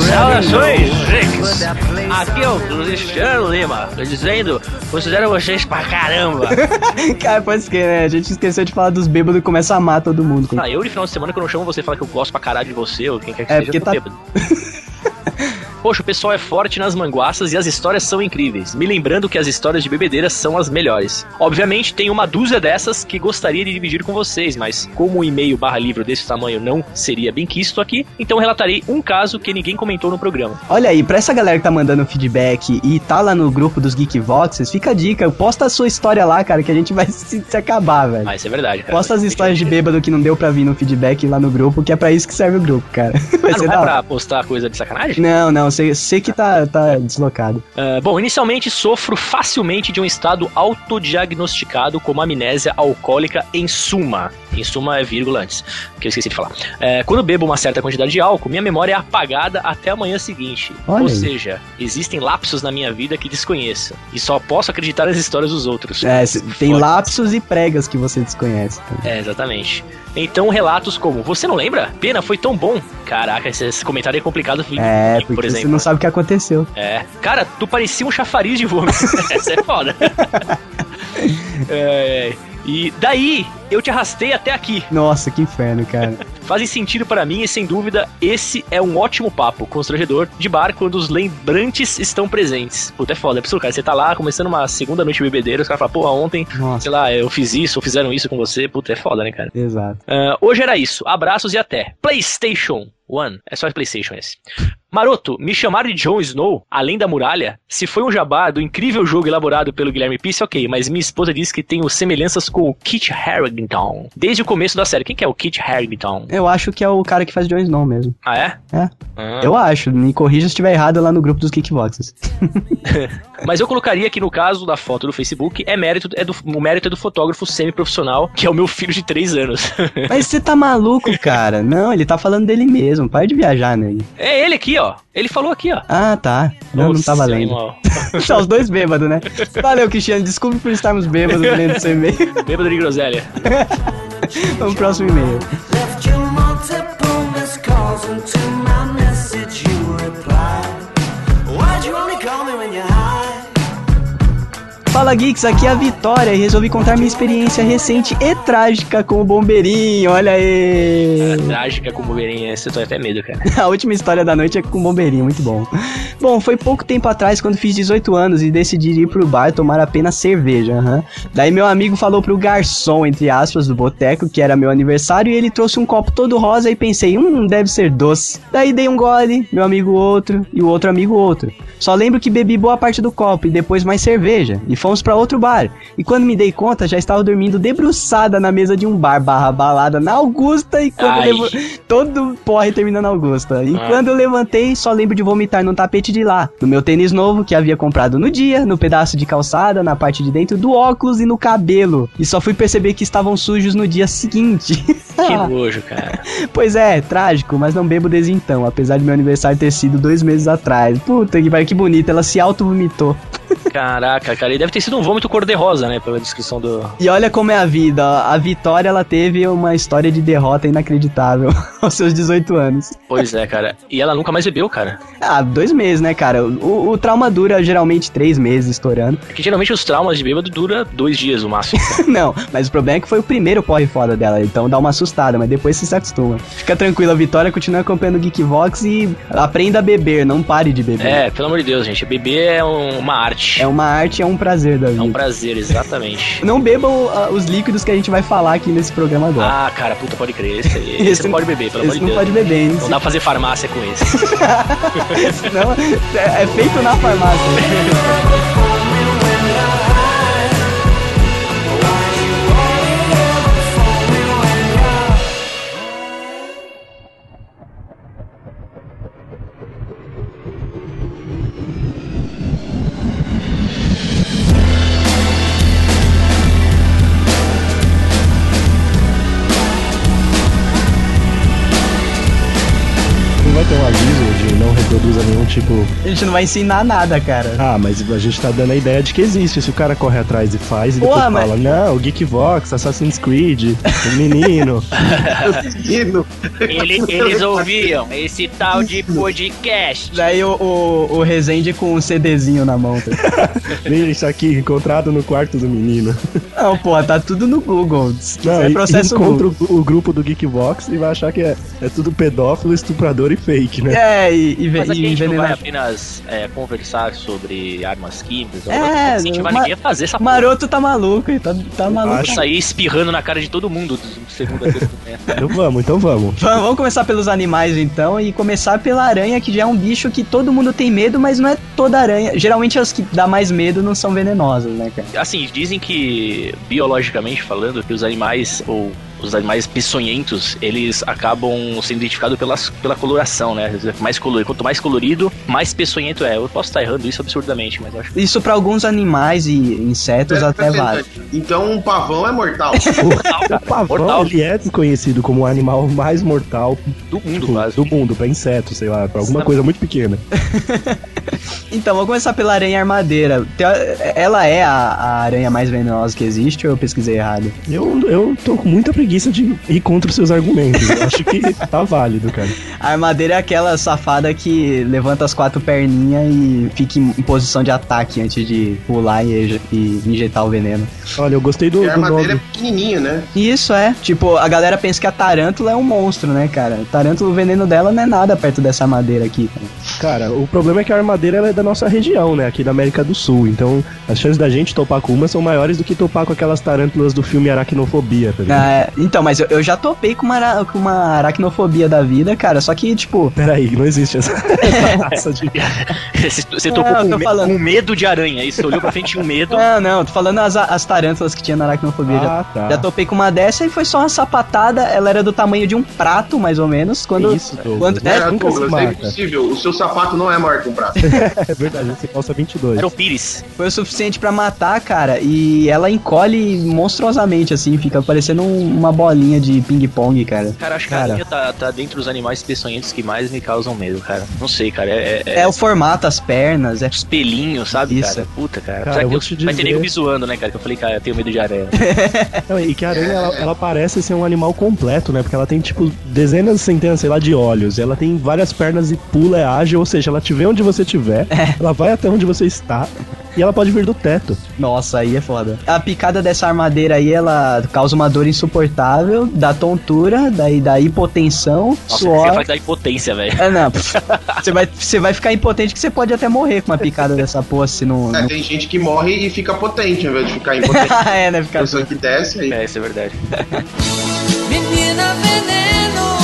Saudações, place Aqui é o Cristiano Lima, dizendo, considero vocês pra caramba. Cara, pode esquecer, né? A gente esqueceu de falar dos bêbados e começa a amar todo mundo. Ah, eu de final de semana que eu não chamo você e falo que eu gosto pra caralho de você, ou quem quer que É, seja, porque tá- bêbado. Poxa, o pessoal é forte nas manguaças e as histórias são incríveis. Me lembrando que as histórias de bebedeira são as melhores. Obviamente, tem uma dúzia dessas que gostaria de dividir com vocês, mas como um e-mail barra livro desse tamanho não seria bem quisto aqui, então relatarei um caso que ninguém comentou no programa. Olha aí, pra essa galera que tá mandando feedback e tá lá no grupo dos Geek Voxes, fica a dica, posta a sua história lá, cara, que a gente vai se, se acabar, velho. Mas isso é verdade, cara. Posta as histórias de bêbado que não deu pra vir no feedback lá no grupo, que é pra isso que serve o grupo, cara. Vai Ah, não é pra postar coisa de sacanagem? Não, não, você você que tá, tá deslocado. Ah, bom, inicialmente sofro facilmente de um estado autodiagnosticado como amnésia alcoólica em suma. Em suma é vírgula antes, que eu esqueci de falar. É, quando bebo uma certa quantidade de álcool, minha memória é apagada até a manhã seguinte. Olha Ou aí. seja, existem lapsos na minha vida que desconheço. E só posso acreditar nas histórias dos outros. É, tem lapsos e pregas que você desconhece. tá? É, exatamente. Então, relatos como: Você não lembra? Pena, foi tão bom. Caraca, esse, esse comentário é complicado. É, porque você não sabe o que aconteceu. É. Cara, tu parecia um chafariz de vômito. Essa é foda. É, e daí, eu te arrastei até aqui. Nossa, que inferno, cara. Fazem sentido para mim e sem dúvida, esse é um ótimo papo constrangedor de bar quando os lembrantes estão presentes. Puta, é foda, é absurdo, cara. Você tá lá começando uma segunda noite bebedeira, os caras falam, pô, ontem, Nossa, sei lá, eu fiz isso, ou fizeram isso com você. Puta, é foda, né, cara? exato. Ah, hoje era isso. Abraços e até. PlayStation One. É só PlayStation esse. Maroto, me chamar de Jon Snow, além da muralha? Se foi um jabá do incrível jogo elaborado pelo Guilherme Pisse, ok, mas minha esposa disse que tenho semelhanças com o Kit Harington. Desde o começo da série. Quem que é o Kit Harington? Eu acho que é o cara que faz Jon Snow mesmo. Ah, é? É. Ah. Eu acho, me corrija se estiver errado lá no grupo dos Kickboxers. Mas eu colocaria que no caso da foto do Facebook, é mérito, é do, o mérito é do fotógrafo semi-profissional, que é o meu filho de 3 anos. Mas você tá maluco, cara? Não, ele tá falando dele mesmo. Para de viajar, né? é ele aqui, ó. Ele falou aqui, ó. Ah, tá. Não, não tá valendo. animal. Tá os dois bêbados, né? Valeu, Cristiano. Desculpe por estarmos bêbados lendo seu e-mail. Bêbado de groselha. Vamos pro próximo e-mail. Fala Geeks, aqui é a Vitória e resolvi contar minha experiência recente e trágica com o bombeirinho, olha aí! Trágica com o Bobeirinha, você tô até medo, cara. A última história da noite é com o bombeirinho, muito bom. Bom, foi pouco tempo atrás quando fiz 18 anos e decidi ir pro bar tomar apenas cerveja, aham. Daí meu amigo falou pro garçom, entre aspas, do boteco, que era meu aniversário, e ele trouxe um copo todo rosa e pensei, hum, deve ser doce. Daí dei um gole, meu amigo outro, e o outro amigo outro. Só lembro que bebi boa parte do copo e depois mais cerveja, e fomos pra outro bar. E quando me dei conta, já estava dormindo debruçada na mesa de um bar barra balada na Augusta, e quando levo- todo porre terminando na Augusta. E Ah. quando eu levantei, só lembro de vomitar no tapete de lá. No meu tênis novo, que havia comprado no dia, no pedaço de calçada, na parte de dentro do óculos e no cabelo. E só fui perceber que estavam sujos no dia seguinte. Que nojo, cara. pois é, trágico, mas não bebo desde então, apesar de meu aniversário ter sido dois meses atrás. Puta que pariu, que bonito, ela se auto-vomitou. Caraca, cara, ele deve ter sido um vômito cor-de-rosa, né? Pela descrição do. E olha como é a vida, ó. a Vitória ela teve uma história de derrota inacreditável aos seus 18 anos. Pois é, cara. E ela nunca mais bebeu, cara. Ah, dois meses, né, cara? O, o trauma dura geralmente três meses estourando. Porque geralmente os traumas de bêbado dura dois dias no máximo. Não, mas o problema é que foi o primeiro porre foda dela, então dá uma assustada, mas depois você se acostuma. Fica tranquilo, a Vitória continua acompanhando o Geekvox e aprenda a beber, não pare de beber. é, pelo amor de Deus, gente. Beber é um- uma arte. É uma arte, é um prazer da É um prazer, exatamente. Não bebam ah, os líquidos que a gente vai falar aqui nesse programa agora. Ah, cara, puta, pode crer. Esse, aí, esse, Esse não pode beber, pelo amor Esse de não Deus. pode beber, hein? Não dá pra fazer farmácia com esse. Senão é, é feito na farmácia. A gente não vai ensinar nada, cara. Ah, mas a gente tá dando a ideia de que existe. Se o cara corre atrás e faz, e depois Porra, mas- fala, não, Geekvox, Assassin's Creed, o menino. Menino, Ele- eles ouviam esse tal de podcast. Daí o, o, o Rezende com um CDzinho na mão. tá? Isso aqui, encontrado no quarto do menino. Não, pô, tá tudo no Google. Não, é processo encontra Google. o, o grupo do Geekvox e vai achar que é, é tudo pedófilo, estuprador e fake, né? É, e, e, e envenenar. Apenas é, conversar sobre armas químicas. É, não ma- ninguém a fazer essa porra. Maroto tá maluco, tá, tá maluco. acho- Sair espirrando na cara de todo mundo do segundo a momento. Então vamos, então vamos. Vamos vamos começar pelos animais então e começar pela aranha, que já é um bicho que todo mundo tem medo, mas não é toda aranha. Geralmente as que dá mais medo não são venenosas, né, cara? Assim, dizem que, biologicamente falando, que os animais, ou os animais peçonhentos, eles acabam sendo identificados pelas, pela coloração, né? Mais colorido. Quanto mais colorido, mais peçonhento é. Eu posso estar errando isso absurdamente, mas eu acho que. Isso pra alguns animais e insetos até vale. Então um pavão é mortal. O pavão, Mortal. ele é conhecido como o animal mais mortal Do mundo, tipo, quase. do mundo, pra inseto, sei lá, pra alguma coisa muito pequena. Então, vou começar pela aranha armadeira. Ela é a, a aranha mais venenosa que existe ou eu pesquisei errado? Eu, eu tô com muita preguiça de ir contra os seus argumentos. Eu acho que tá válido, cara. A armadeira é aquela safada que levanta as quatro perninhas e fica em em posição de ataque antes de pular e, e injetar o veneno. Olha, eu gostei do, E a do armadeira é pequenininha, né? Isso é, tipo, a galera pensa que a tarântula é um monstro, né, cara? Tarântula, o veneno dela não é nada perto dessa armadeira aqui. Cara. Cara, o problema é que a armadeira ela é da nossa região, né? Aqui da América do Sul. Então, as chances da gente topar com uma são maiores do que topar com aquelas tarântulas do filme Aracnofobia, tá ligado? Ah, é, então, mas eu, eu já topei com uma, ara- com uma aracnofobia da vida, cara, só que, tipo, Peraí, não existe essa, essa raça de. Você, você Não, com, me- falando. com medo de aranha. Isso, olhou pra frente e tinha um medo. não, não, tô falando as, as tarântulas que tinha na aracnofobia. já- Ah, tá. Já topei com uma dessa e foi só uma sapatada. Ela era do tamanho de um prato, mais ou menos. Quando. Isso, Douglas. quando- Né? é, É, Douglas, é impossível. O seu sapato não é maior que um braço. É verdade, você calça 22. Era o Pires. foi o suficiente pra matar, cara. E ela encolhe monstruosamente, assim. Fica parecendo um- uma bolinha de ping-pong, cara. Cara, acho que Cara. a aranha tá, tá dentre os animais peçonhentos que mais me causam medo, cara. Não sei, cara. É, é, É o formato, as pernas. É... os pelinhos, sabe, Isso. cara? Puta, cara. Cara, eu que vou eu, te vai ter dizer- nego me zoando, né, cara? Que eu falei, cara, eu tenho medo de aranha. Não, e que a aranha, ela, ela parece ser um animal completo, né? Porque ela tem, tipo, dezenas, centenas, sei lá, de olhos. Ela tem várias pernas e pula, é ágil. Ou seja, ela te vê onde você estiver, ela vai até onde você está e ela pode vir do teto. Nossa, aí é foda. A picada dessa armadeira aí, ela causa uma dor insuportável, dá tontura, daí dá hipotensão, Nossa, suor. você vai dar impotência, velho. É, não. Você vai, você vai ficar impotente que você pode até morrer com uma picada dessa porra se não. É, não... tem gente que morre e fica potente, ao invés de ficar impotente. é, né? Ficar... Pessoa que desce aí. É, isso é verdade. Menina veneno,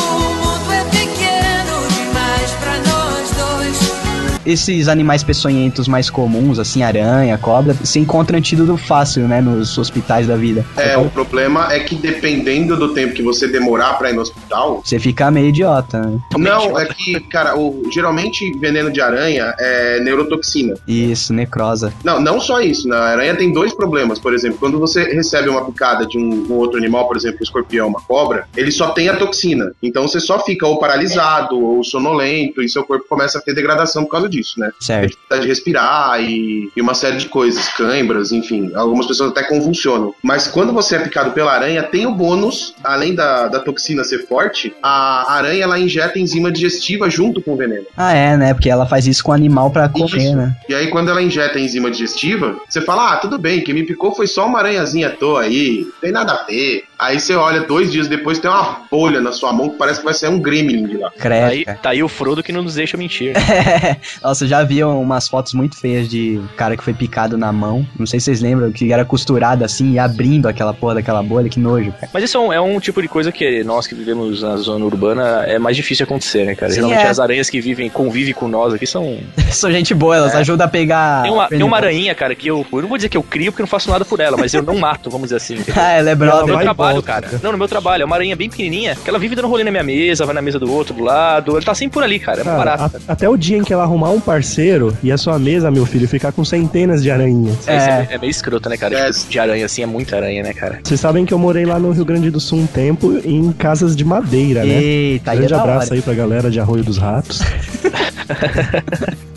Esses animais peçonhentos mais comuns, assim, aranha, cobra, se encontra antídoto fácil, né? Nos hospitais da vida. É, o problema é que dependendo do tempo que você demorar pra ir no hospital. Você fica meio idiota, né? Não, é que, cara, o, geralmente veneno de aranha é neurotoxina. Isso, necrosa. Não, não só isso, né? A aranha tem dois problemas, por exemplo, quando você recebe uma picada de um, um outro animal, por exemplo, um escorpião, uma cobra, ele só tem a toxina. Então você só fica ou paralisado ou sonolento e seu corpo começa a ter degradação por causa disso, né? Certo. dificuldade de respirar e, e uma série de coisas, cãibras, enfim. Algumas pessoas até convulsionam. Mas quando você é picado pela aranha, tem o bônus, além da, da toxina ser forte, a aranha ela injeta enzima digestiva junto com o veneno. Ah, é, né? Porque ela faz isso com o animal pra comer, né? E aí, quando ela injeta a enzima digestiva, você fala: Ah, tudo bem, quem me picou foi só uma aranhazinha à toa aí, não tem nada a ver. Aí você olha dois dias depois, tem uma bolha na sua mão que parece que vai ser um gremlin de lá. Credo, aí, tá aí o Frodo que não nos deixa mentir. Nossa, já vi umas fotos muito feias de cara que foi picado na mão. Não sei se vocês lembram, que era costurado assim e abrindo aquela porra daquela bolha. Que nojo, cara. Mas isso é um, é um tipo de coisa que nós que vivemos na zona urbana é mais difícil acontecer, né, cara? Sim, Geralmente é. as aranhas que vivem, convivem com nós aqui são. São gente boa, elas ajudam a pegar. Tem uma, tem uma aranha, cara, que eu. Eu não vou dizer que eu crio porque eu não faço nada por ela, mas eu não mato, vamos dizer assim. Ah, ela é No brother. meu vai e trabalho, volta, cara. né? Não, no meu trabalho. É uma aranha bem pequenininha, que ela vive dando rolê na minha mesa, vai na mesa do outro, do lado. Ela tá sempre por ali, cara. É Cara, barata. a- até o dia em que ela arrumar um parceiro e a sua mesa, meu filho, ficar com centenas de aranhas. É. É, é meio escroto, né, cara? É. Tipo, de aranha, assim, é muita aranha, né, cara? Vocês sabem que eu morei lá no Rio Grande do Sul um tempo em casas de madeira, né? Eita, aí é Grande da abraço aí pra galera de Arroio dos Ratos.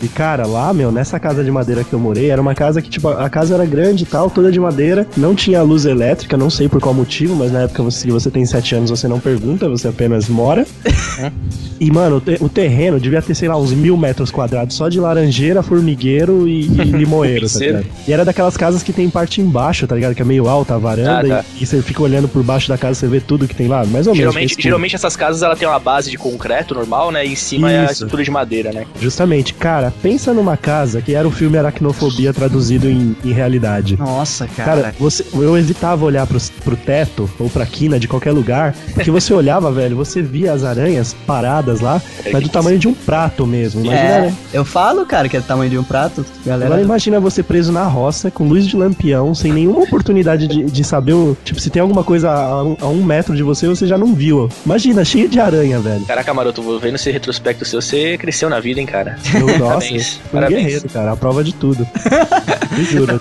E cara, lá, meu, nessa casa de madeira que eu morei, era uma casa que, tipo, a casa era grande e tal, toda de madeira, não tinha luz elétrica, não sei por qual motivo, mas na época, você- se você tem 7 anos, você não pergunta, você apenas mora. E, mano, o, te- o terreno devia ter, sei lá, uns mil metros quadrados só de laranjeira, formigueiro e, e limoeiro, tá ligado? E era daquelas casas que tem parte embaixo, tá ligado? Que é meio alta a varanda Ah, tá. e, e você fica olhando por baixo da casa, você vê tudo que tem lá, mais ou menos. Geralmente, tudo. geralmente essas casas ela tem uma base de concreto normal, né? E em cima é a Isso. estrutura de madeira, né? Justamente, cara, pensa numa casa que era o filme Aracnofobia traduzido em, em realidade. Nossa, cara. Cara, você, eu evitava olhar pro, pro teto ou pra quina de qualquer lugar, porque você olhava, velho, você via as aranhas paradas lá, mas do tamanho de um prato mesmo. Imagina, é, né? Eu falo, cara, que é do tamanho de um prato. Galera, Agora imagina você preso na roça, com luz de lampião, sem nenhuma oportunidade de, de saber, o, tipo, se tem alguma coisa a um, a um metro de você, você já não viu. Imagina, cheio de aranha, velho. Caraca, maroto, vou vendo esse retrospecto seu. Você cresceu na vida, hein, cara? Eu, nossa, Parabéns, um parabéns. guerreiro, cara, a prova de tudo. Me juro.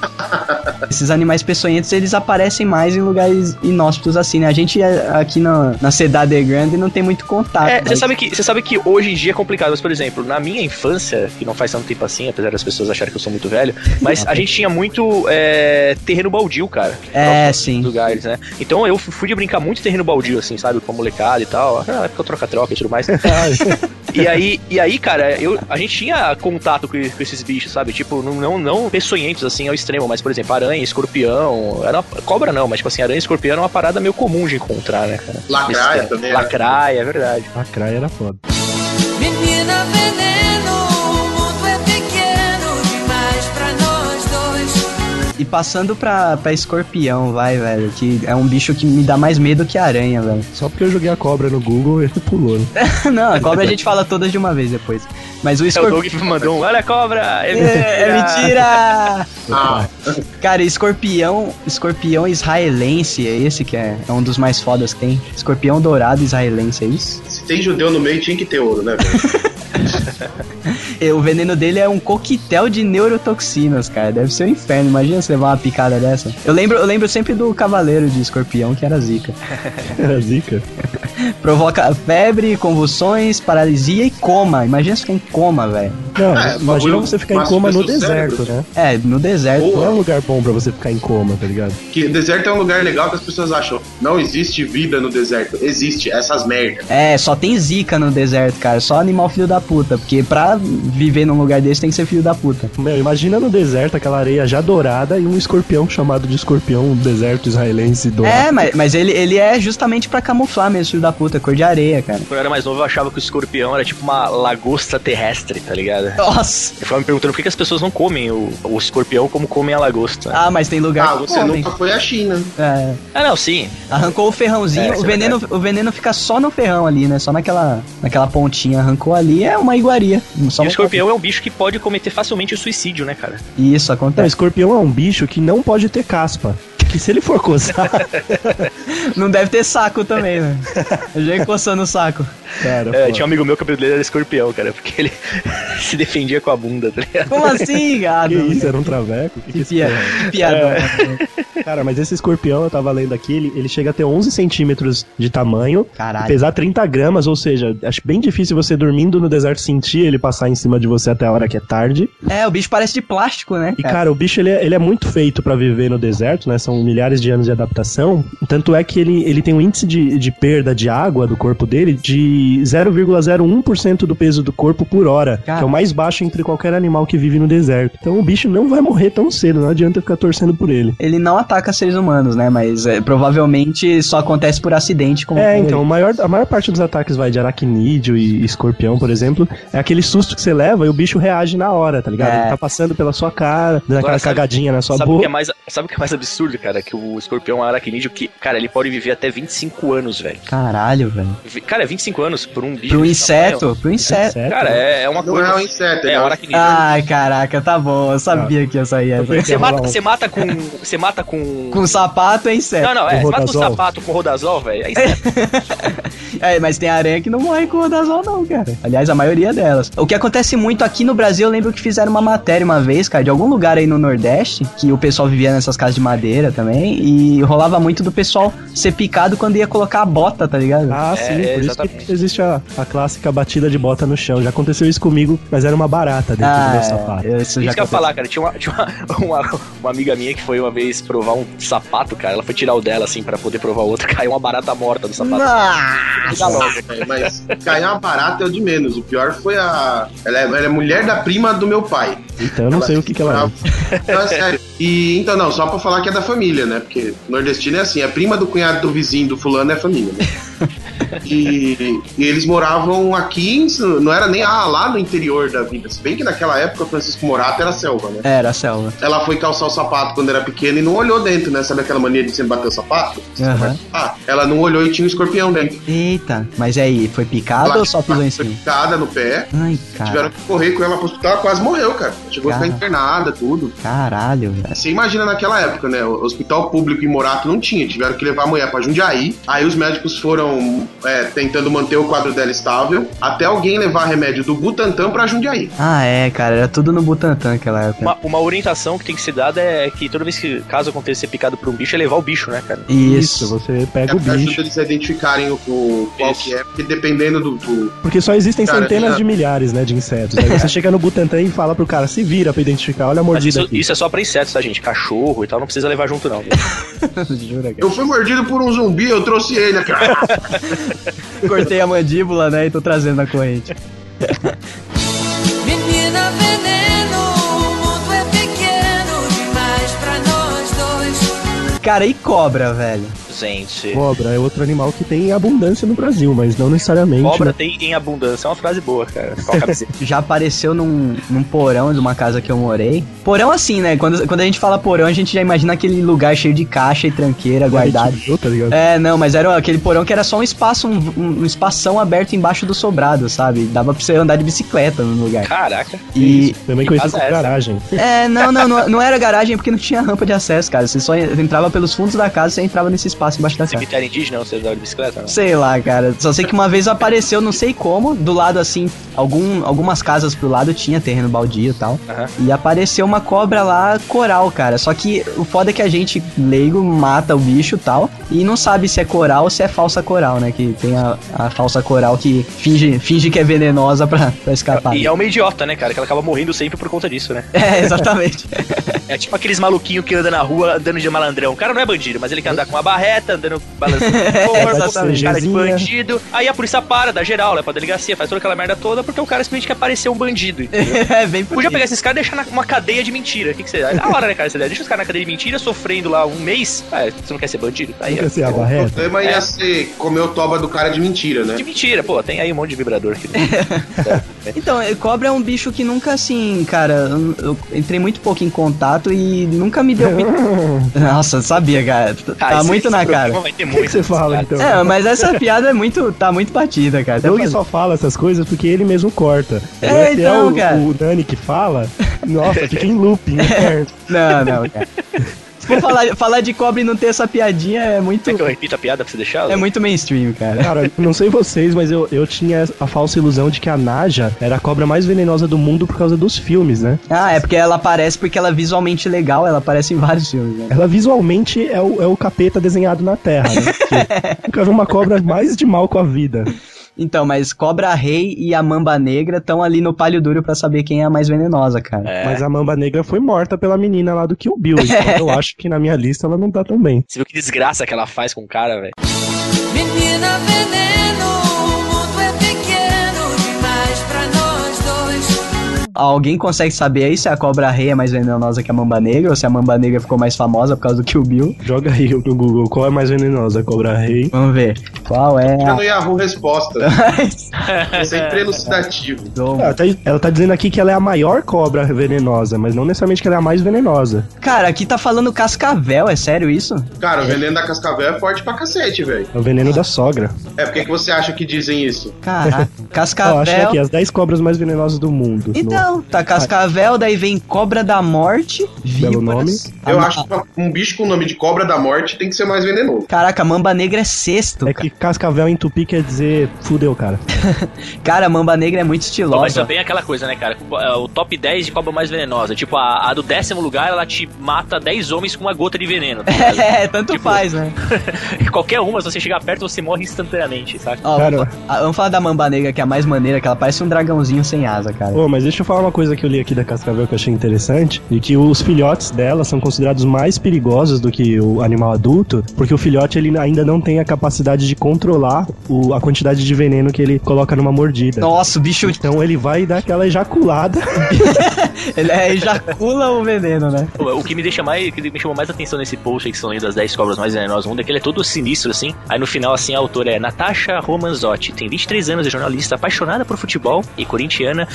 esses animais peçonhentos, eles aparecem mais em lugares inóspitos assim, né? A gente é, aqui na, na Cidade Grande não tem muito contato. É, você mas- sabe, que, você sabe que hoje em dia é complicado, mas, por exemplo, na minha infância, que não faz tanto tempo assim, apesar das pessoas acharem que eu sou muito velho, mas a gente tinha muito é, terreno baldio, cara. É, sim. Lugares, né? Então eu fui de brincar muito terreno baldio, assim, sabe? Com a molecada e tal. Na época eu troca-troca e tudo mais. E aí, e aí cara, eu, a gente tinha contato com, com esses bichos, sabe? Tipo, não, não, não peçonhentos assim ao extremo, mas, por exemplo, aranha, escorpião. Era uma- cobra não, mas tipo assim, aranha e escorpião era uma parada meio comum de encontrar, né, cara? Lacraia Esse- também era. Lacraia, é verdade. A craia era foda. Menina veneno, E passando pra, pra escorpião, vai, velho, que é um bicho que me dá mais medo que aranha, velho. Só porque eu joguei a cobra no Google, ele pulou, né? não, a cobra a gente fala todas de uma vez depois. Mas o É, o escorpião. Doug mandou um, olha a cobra! É É, é mentira! Ah, Cara, escorpião, escorpião israelense, é esse que é, é um dos mais fodas que tem. Escorpião dourado israelense, é isso? se tem judeu no meio, tinha que ter ouro, né, velho? O veneno dele é um coquetel de neurotoxinas, cara. Deve ser um inferno. Imagina você levar uma picada dessa. Eu lembro, eu lembro sempre do cavaleiro de escorpião, que era zica. Era zica. Provoca febre, convulsões, paralisia e coma. Imagina você ficar em coma, velho. Não, É, imagina você ficar em coma no deserto, cérebro. né? É, no deserto. Boa. Não é um lugar bom pra você ficar em coma, tá ligado? Que deserto é um lugar legal que as pessoas acham. Não existe vida no deserto. Existe, essas merdas. É, só tem zica no deserto, cara. Só animal filho da puta. Porque pra viver num lugar desse tem que ser filho da puta. Meu, imagina no deserto aquela areia já dourada e um escorpião chamado de escorpião um deserto israelense dourado. É, mas, mas ele, ele é justamente pra camuflar mesmo, filho da puta. Cor de areia, cara. Quando eu era mais novo, eu achava que o escorpião era tipo uma lagosta terrestre, tá ligado? Nossa. Eu ficava me perguntando por que, que as pessoas não comem o, o escorpião como comem a lagosta. Ah, mas tem lugar Ah, que você comem. nunca foi à China. É, Ah, não, sim. arrancou o ferrãozinho, É, o, é veneno, o veneno fica só no ferrão ali, né? Só naquela, naquela pontinha. Arrancou ali, é uma iguaria. Só E o um- escorpião é um bicho que pode cometer facilmente o suicídio, né, cara? Isso, acontece. escorpião é um bicho que não pode ter caspa. Que se ele for coçar, Não deve ter saco também, né? Eu já ia coçando o saco. cara, É, tinha um amigo meu que o apelido dele era escorpião, cara, porque ele se defendia com a bunda, tá ligado? Como assim, gado? Que isso, era um traveco? Que, que Que, isso pia... é? que piadão. Cara, mas esse escorpião, eu tava lendo aqui, ele, ele chega a ter 11 centímetros de tamanho, Caralho. pesar 30 gramas, ou seja, acho bem difícil você dormindo no deserto sentir ele passar em cima de você até a hora que é tarde. É, o bicho parece de plástico, né? E, cara, o bicho ele é, ele é muito feito pra viver no deserto, né? São milhares de anos de adaptação. Tanto é que ele, ele tem um índice de, de perda de água do corpo dele de 0,01% do peso do corpo por hora, Cara. que é o mais baixo entre qualquer animal que vive no deserto. Então o bicho não vai morrer tão cedo, não adianta ficar torcendo por ele. Ele não ataca seres humanos, né? Mas é, provavelmente só acontece por acidente. Como É, foi. então, o maior, a maior parte dos ataques vai de aracnídeo e escorpião, por exemplo, é aquele susto que você leva e o bicho reage na hora, tá ligado? É. Ele tá passando pela sua cara, dando aquela sabe- cagadinha na sua Sabe o, que boca. é mais, sabe o que é mais absurdo, cara? Que o escorpião é um aracnídeo que, cara, ele pode viver até 25 anos, velho. Caralho, velho. Cara, 25 anos por um bicho. Pro inseto, tamanho, pro inseto. Cara, é, é uma Não coisa. é um inseto, ele É é um aracnídeo. Ai, caraca, tá bom. Eu sabia que ia sair essa. pensei- Você mata, você mata com. Você mata com. Com sapato é inseto. Não, não, é. Você mata com sapato com rodazol, velho. É inseto. É, mas tem aranha que não morre com o rodazol, não, cara. Aliás, a maioria delas. O que acontece muito aqui no Brasil, eu lembro que fizeram uma matéria uma vez, cara, de algum lugar aí no Nordeste, que o pessoal vivia nessas casas de madeira também, e rolava muito do pessoal ser picado quando ia colocar a bota, tá ligado? Ah, sim, por isso exatamente. que existe a, a clássica batida de bota no chão. Já aconteceu isso comigo, mas era uma barata dentro do meu sapato. é, isso Isso que eu ia falar, cara. Tinha, uma, tinha uma, uma, uma amiga minha que foi uma vez provar um sapato, cara. Ela foi tirar o dela, assim, pra poder provar o outro. Caiu uma barata morta do sapato. É, mas cair uma barata é o de menos. O pior foi a. Ela é, ela é mulher da prima do meu pai. Então eu não sei o que, que ela é. Não, é sério. E então, não, só pra falar que é da família, né? Porque nordestino é assim: é prima do cunhado do vizinho do fulano é família, né? E, e eles moravam aqui, não era nem ah, lá no interior da vida. Se bem que naquela época Francisco Morato era selva, né? Era a selva. Ela foi calçar o sapato quando era pequena e não olhou dentro, né? Sabe aquela mania de sempre bater o sapato? Aham. Ah, ela não olhou e tinha um escorpião dentro. Eita, mas aí, foi picada Ela ou só pisou em foi cima? picada no pé. Ai, Tiveram cara, que correr com ela pro hospital, ela quase morreu, cara. Chegou a Cara. ficar internada, tudo. caralho, velho. Você imagina naquela época, né? O hospital público em Morato não tinha, tiveram que levar a mulher pra Jundiaí. Aí os médicos foram é, tentando manter o quadro dela estável, até alguém levar remédio do Butantan pra Jundiaí. Ah, é, cara, era tudo no Butantan naquela época. Uma, uma orientação que tem que ser dada é que toda vez que, caso aconteça ser picado por um bicho, é levar o bicho, né, cara? Isso, Isso. você É, pega o ajuda bicho. eles a identificarem o, o- qual Isso. que é, porque dependendo do. do- Porque só existem Cara, centenas tinha- de milhares, né, de insetos. Aí você chega no Butantan e fala pro cara, se vira pra identificar, olha a mordida isso, aqui. isso é só pra insetos, tá, gente? Cachorro e tal, não precisa levar junto, não. Jura, cara. Eu fui mordido por um zumbi, eu trouxe ele, cara. Cortei a mandíbula, né, e tô trazendo na corrente. Menina veneno, o mundo é pequeno demais pra nós dois. Cara, e cobra, velho? Gente. Cobra é outro animal que tem abundância no Brasil, mas não necessariamente. Cobra né? tem em abundância, é uma frase boa, cara. Já apareceu num, num porão de uma casa que eu morei. Porão assim, né? Quando, quando a gente fala porão, a gente já imagina aquele lugar cheio de caixa e tranqueira guardado. Viu, tá ligado? É, não, mas era aquele porão que era só um espaço, um, um, um espação aberto embaixo do sobrado, sabe? Dava pra você andar de bicicleta no lugar. Caraca. E. Também casa como é garagem. É, não, não, não, não era garagem porque não tinha rampa de acesso, cara. Você só entrava pelos fundos da casa e você entrava nesse espaço embaixo da casa. Cemitério indígena, você andava de bicicleta? Não? Sei lá, cara. Só sei que uma vez apareceu, não sei como, do lado assim, algum, algumas casas pro lado tinha terreno baldio e tal. Aham. E apareceu uma cobra lá, coral, cara. Só que o foda é que a gente, leigo, mata o bicho e tal. E não sabe se é coral ou se é falsa coral, né? Que tem a, a falsa coral que finge, finge que é venenosa pra, pra escapar. E é uma idiota, né, cara? Que ela acaba morrendo sempre por conta disso, né? É, exatamente. É tipo aqueles maluquinhos que andam na rua andando de malandrão. O cara não é bandido, mas ele quer andar com uma barreta, andando balançando o corpo, exatamente. cara de CGzinha. bandido. Aí a polícia para, dá geral, leva pra delegacia, faz toda aquela merda toda, porque o cara simplesmente quer parecer um bandido. é, bem por Podia pegar esses caras e deixar numa cadeia de mentira. O que, que você acha? Da hora, né, cara? Essa ideia. Deixa os caras na cadeia de mentira, sofrendo lá um mês. Ah, você não quer ser bandido? Aí, Quer ó. ser a O barreta? problema ia ser comer o toba do cara de mentira, né? De mentira, pô, tem aí um monte de vibrador aqui. Então, cobra é um bicho que nunca, assim, cara, eu entrei muito pouco em contato e nunca me deu. muito- Nossa, sabia, cara. Tá Ah, muito na cara. Vai ter O que, você fala, então? É, mas essa piada é muito. tá muito batida, cara. Doug só fala essas coisas porque ele mesmo corta. É, se então, o, cara. o Dani que fala, nossa, fica em looping. né? Não, não, cara. Falar, falar de cobra e não ter essa piadinha é muito. Quer que eu repita a piada pra você deixar? É muito mainstream, cara. Cara, não sei vocês, mas eu, eu tinha a falsa ilusão de que a Naja era a cobra mais venenosa do mundo por causa dos filmes, né? Ah, é porque ela aparece porque ela é visualmente legal, ela aparece em vários filmes, né? Ela visualmente é o, é o capeta desenhado na Terra, né? Porque nunca vi uma cobra mais de mal com a vida. Então, mas Cobra Rei e a Mamba Negra estão ali no palio duro pra saber quem é a mais venenosa, cara. É. Mas a Mamba Negra foi morta pela menina lá do Kill Bill. Então eu acho que na minha lista ela não tá tão bem. Você viu que desgraça que ela faz com o cara, velho? Menina veneno, Alguém consegue saber aí se a Cobra Rei é mais venenosa que a Mamba Negra ou se a Mamba Negra ficou mais famosa por causa do Kill Bill? Joga aí no Google qual é mais venenosa, a Cobra Rei. Vamos ver. Qual é Já a. no Yahoo Resposta. É sempre elucidativo. Ela tá, ela tá dizendo aqui que ela é a maior cobra venenosa, mas não necessariamente que ela é a mais venenosa. Cara, aqui tá falando cascavel, é sério isso? Cara, o veneno da cascavel é forte pra cacete, velho. É o veneno da sogra. É, por que que você acha que dizem isso? Caraca, Ó, achei cascavel. aqui as 10 cobras mais venenosas do mundo. Então, Não, tá cascavel, daí vem cobra da morte, Belo nome. Eu A- acho que um bicho com o nome de cobra da morte tem que ser mais venenoso. Caraca, mamba negra é sexto, É cara. que cascavel em tupi quer dizer fudeu, cara. Cara, mamba negra é muito Mas estilosa. também é aquela coisa, né, cara? É O top 10 de cobra mais venenosa. Tipo, a, a do décimo lugar, ela te mata 10 homens com uma gota de veneno. tá ligado? É, tanto Tipo- faz, né? Qualquer uma, se você chegar perto, você morre instantaneamente, saca? Ó, Cara- vamos, fa- ah, vamos falar da mamba negra, que é a mais maneira, que ela parece um dragãozinho sem asa, cara. Pô, mas deixa eu falar uma coisa que eu li aqui da cascavel que eu achei interessante, e que os filhotes dela são considerados mais perigosos do que o animal adulto, porque o filhote ele ainda não tem a capacidade de controlar o- a quantidade de veneno que ele coloca numa mordida. Nossa, o bicho Então ele vai dar aquela ejaculada. ele é, ejacula o veneno, né? O o que me deixa mais, o que me chamou mais atenção nesse post aí, que são lendo as 10 cobras mais venenosas do mundo, é que ele é todo sinistro, assim. Aí no final, assim, a autora é Natasha Romanzotti, tem 23 anos, é jornalista, apaixonada por futebol e corintiana,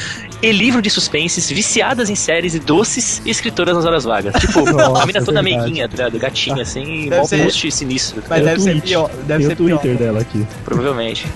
e livro de suspenses, viciadas em séries e doces e escritoras nas horas vagas. Tipo, Nossa, a mina toda é verdade. meiguinha, tá ligado? Gatinha, assim, Deve mó ser- post sinistro, Mas deve ser pior. Deve Tem ser o Twitter pior. dela aqui. provavelmente.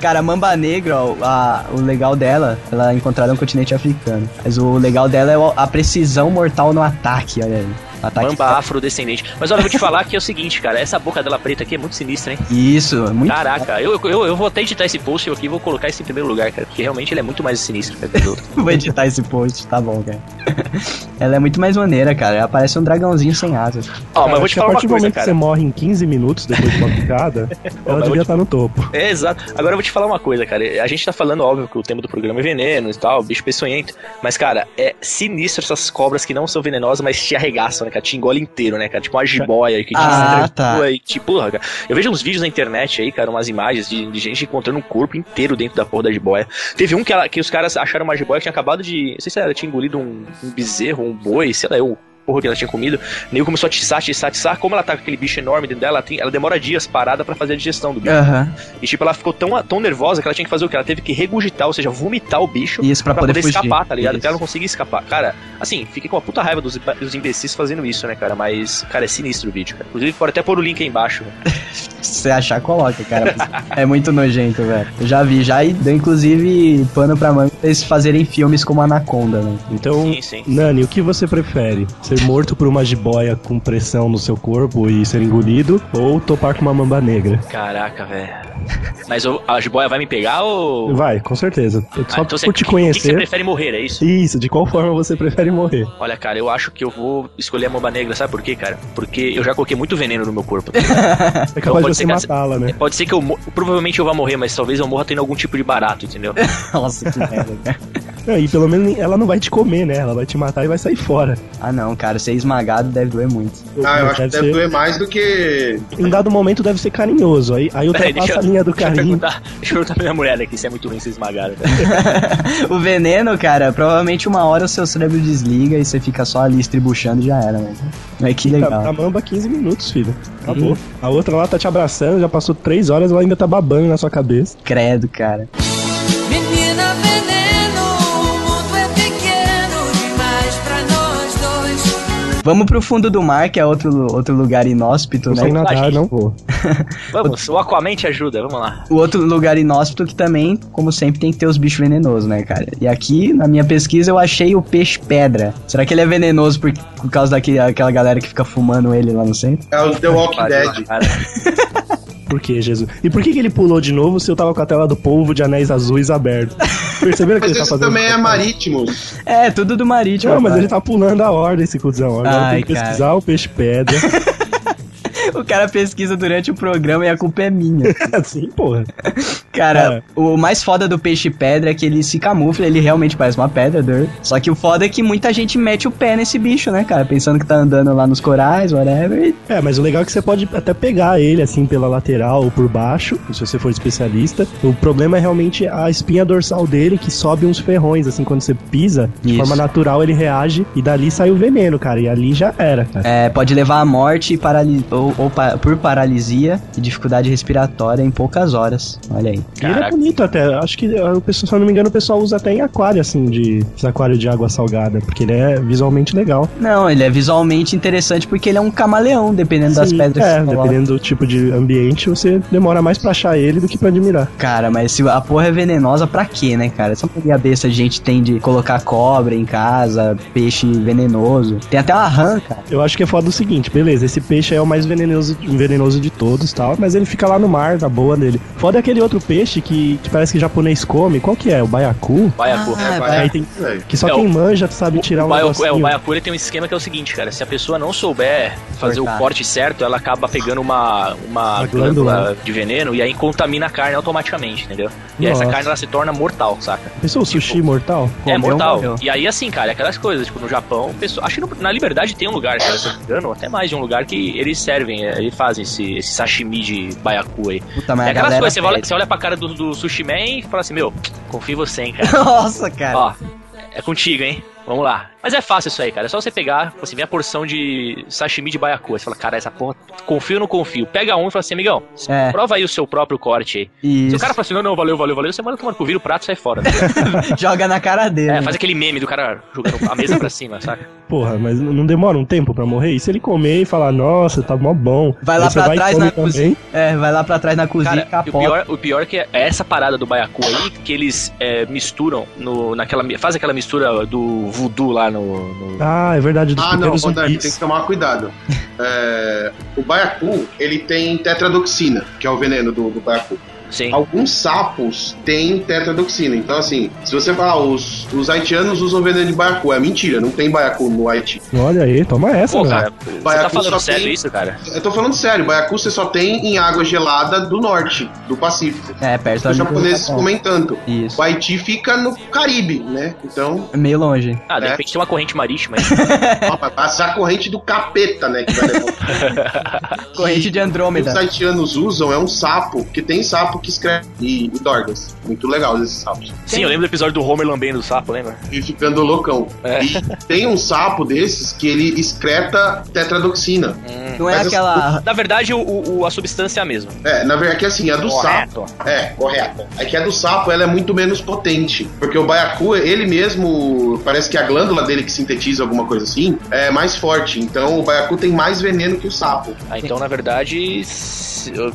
Cara, a mamba negra, ó, a- o legal dela, ela é encontrada no continente africano. Mas o legal dela é a precisão mortal no ataque, olha aí. Ataque Mamba afrodescendente. Mas olha, eu vou te falar que é o seguinte, cara, essa boca dela preta aqui é muito sinistra, hein? Isso, muito. Caraca, eu, eu, eu vou até editar esse post aqui e vou colocar esse em primeiro lugar, cara, porque realmente ele é muito mais sinistro que os outros. Vou editar esse post, tá bom, cara. ela é muito mais maneira, cara. Ela parece um dragãozinho sem asas. Ó, mas eu vou te a falar uma partir do coisa, momento que você cara. morre em 15 minutos depois de uma picada, mas ela eu devia estar no topo. É, exato. Agora eu vou te falar uma coisa, cara. A gente tá falando, óbvio, que o tema do programa é veneno e tal, bicho peçonhento. Mas, cara, é sinistro essas cobras que não são venenosas, mas te arregaçam, né, cara? Te engole inteiro, né, cara? Tipo uma jiboia que te Ah, tá. E, tipo, porra, cara. Eu vejo uns vídeos na internet aí, cara, umas imagens de, de gente encontrando um corpo inteiro dentro da porra da jiboia. Teve um que, ela- que os caras acharam uma jiboia que tinha acabado de. Não sei se ela tinha engolido um, um bezerro, um boi, sei lá, eu. Porra que ela tinha comido, nego começou a atiçar, atiçar, atiçar. Como ela tá com aquele bicho enorme dentro dela, ela, tem- ela demora dias parada pra fazer a digestão do bicho. Aham. E tipo, ela ficou tão, tão nervosa que ela tinha que fazer o que? Ela teve que regurgitar, ou seja, vomitar o bicho Isso, pra poder fugir. escapar, tá ligado? Isso. Porque ela não conseguia escapar. Cara, assim, fiquei com uma puta raiva dos, dos imbecis fazendo isso, né, cara? Mas, cara, é sinistro o vídeo, cara. Inclusive, pode até pôr o link aí embaixo. Se você achar, coloca, cara. é muito nojento, velho. Eu já vi, já e deu inclusive pano pra manga pra eles fazerem filmes como Anaconda, né? Então, Sim, sim. Nani, o que você prefere? Ser morto por uma jiboia com pressão no seu corpo e ser engolido? Ou topar com uma mamba negra? Caraca, velho. Mas o- a jiboia vai me pegar ou. Vai, com certeza. Só Ah, então você- por te o que- você conhecer. prefere morrer, é isso? Isso, de qual forma você prefere morrer? Olha, cara, eu acho que eu vou escolher a mamba negra, sabe por quê, cara? Porque eu já coloquei muito veneno no meu corpo. É capaz Então pode de ser você matá-la, né? Pode ser que eu. Provavelmente eu vá morrer, mas talvez eu morra tendo algum tipo de barato, entendeu? Nossa, que merda, cara. Não, e pelo menos ela não vai te comer, né? Ela vai te matar e vai sair fora. Ah, não, cara, ser esmagado deve doer muito. Ah, eu acho que Deve deve ser- doer mais do que. Em dado momento deve ser carinhoso. Aí, aí ultrapassa a linha do deixa eu carinho. perguntar, deixa eu perguntar pra minha mulher aqui se é muito ruim ser esmagada. o veneno, cara, provavelmente uma hora o seu cérebro desliga e você fica só ali estribuchando e já era, né? Mas que Tá, legal. tá mamba 15 minutos, filho. Acabou. A outra lá tá te abraçando, já passou 3 horas, ela ainda tá babando na sua cabeça. Credo, cara. Menina Vamos pro fundo do mar, que é outro, outro lugar inóspito, Não sei né? nadar, gente. não vou. Vamos, o Aquaman te ajuda, vamos lá. O outro lugar inóspito que também, como sempre, tem que ter os bichos venenosos, né, cara? E aqui, na minha pesquisa, eu achei o peixe pedra. Será que ele é venenoso por, por causa daquela galera que fica fumando ele lá no centro? É o The Walking Dead. Por que, Jesus? E por que, que ele pulou de novo se eu tava com a tela do polvo de anéis azuis aberto? Perceberam que Mas ele tá esse fazendo também é marítimo. É, tudo do marítimo. Não, mas cara. ele tá pulando a ordem, esse cuzão. Agora Ai, tem que cara. pesquisar o peixe pedra. O cara pesquisa durante o programa e a culpa é minha. assim, porra. Cara, É. o mais foda do peixe pedra é que ele se camufla, ele realmente parece uma pedra, dur. Só que o foda é que muita gente mete o pé nesse bicho, né, cara? Pensando que tá andando lá nos corais, whatever. É, mas o legal é que você pode até pegar ele assim pela lateral ou por baixo, se você for especialista. O problema é realmente a espinha dorsal dele que sobe uns ferrões, assim, quando você pisa, de Isso. forma natural ele reage e dali sai o veneno, cara. E ali já era, cara. É, pode levar à morte e paralisar. Ou, ou pa- por paralisia e dificuldade respiratória em poucas horas. Olha aí. E ele é bonito até. Acho que, o pessoal, se eu não me engano, o pessoal usa até em aquário, assim, de aquário de água salgada, porque ele é visualmente legal. Não, ele é visualmente interessante porque ele é um camaleão, dependendo das Sim, pedras É, que você coloca. dependendo do tipo de ambiente, você demora mais pra achar ele do que pra admirar. Cara, mas se a porra é venenosa, pra quê, né, cara? Essa mania besta a gente tem de colocar cobra em casa, peixe venenoso. Tem até uma rã, cara. Eu acho que é foda o seguinte, beleza, esse peixe é o mais venenoso, venenoso de todos tal, mas ele fica lá no mar, na boa dele. Foda é aquele outro peixe que, que parece que japonês come, qual que é? O baiacu? Baiacu. Ah, É. Aí tem, velho. que só É, quem o- manja sabe tirar o, um baiacu, é, o baiacu ele tem um esquema que é o seguinte, cara. Se a pessoa não souber fazer Cortar. o corte certo, ela acaba pegando uma, uma Uma glândula, glândula. de veneno e aí contamina a carne automaticamente, entendeu? E aí essa carne ela se torna mortal, saca? Pensou o sushi mortal? é Comeu, mortal. E aí, assim, cara, aquelas coisas, tipo, no Japão, pessoa, acho que no- na Liberdade tem um lugar, cara, se eu não me engano, até mais de um lugar que eles servem, é, eles fazem esse, esse sashimi de baiacu aí. Puta, mas é aquelas coisas, você olha, você olha pra cara do, do sushi man e fala assim, meu, confio em você, hein, cara. Nossa, cara. Ó, é contigo, hein? Vamos lá. Mas é fácil isso aí, cara. É só você pegar, assim, minha porção de sashimi de baiacu. Aí Você fala, cara, essa porra, confio ou não confio? Pega um e fala assim, amigão, É. prova aí o seu próprio corte aí. Isso. Se o cara fala assim, não, não, valeu, valeu, valeu, você manda tomar cu, vira o prato e sai fora. né? Joga na cara dele. é, né? faz aquele meme do cara jogando a mesa pra cima, saca? Porra, mas não demora um tempo pra morrer? E se ele comer e falar, nossa, tá mó bom. Vai lá pra e trás na cozinha. É, vai lá pra trás na cozinha Cara, e o capota. pior, o pior que é essa parada do baiacu aí, que eles é, misturam no, naquela. Faz aquela mistura do voodoo lá no. No- Ah, é verdade, dos Ah, não, zumbis. tem que tomar cuidado. É, o baiacu, ele tem tetradoxina, que é o veneno do, do baiacu. Sim. Alguns sapos têm tetradoxina. Então, assim, se você falar, os, os haitianos usam veneno de baiacu, é mentira, não tem baiacu no Haiti. Olha aí, toma essa, Pô, cara, você tá Baiacu falando só sério tem- isso, cara? Eu tô falando sério, baiacu você só tem em água gelada do norte, do Pacífico. É, perto Os japoneses comem tanto. Isso. O Haiti fica no Caribe, né? Então, Meio longe. Ah, de É. repente tem uma corrente marítima aí. passar a corrente do capeta, né? Que vai levar. Corrente de O que Andrômeda. os haitianos usam é um sapo, que tem sapo que escreve e, e dorgas. Muito legal esses sapos. Sim, eu lembro do episódio do Homer lambendo o sapo, lembra? E ficando loucão. É. E tem um sapo desses que ele excreta tetradoxina. Não é aquela. Na verdade, o, o- a substância é a mesma. É, na verdade, é que assim, a do Correto. sapo. É, correto. É que a do sapo ela é muito menos potente. Porque o baiacu, ele mesmo, parece que a glândula dele que sintetiza alguma coisa assim, é mais forte. Então o baiacu tem mais veneno que o sapo. Ah, então, na verdade,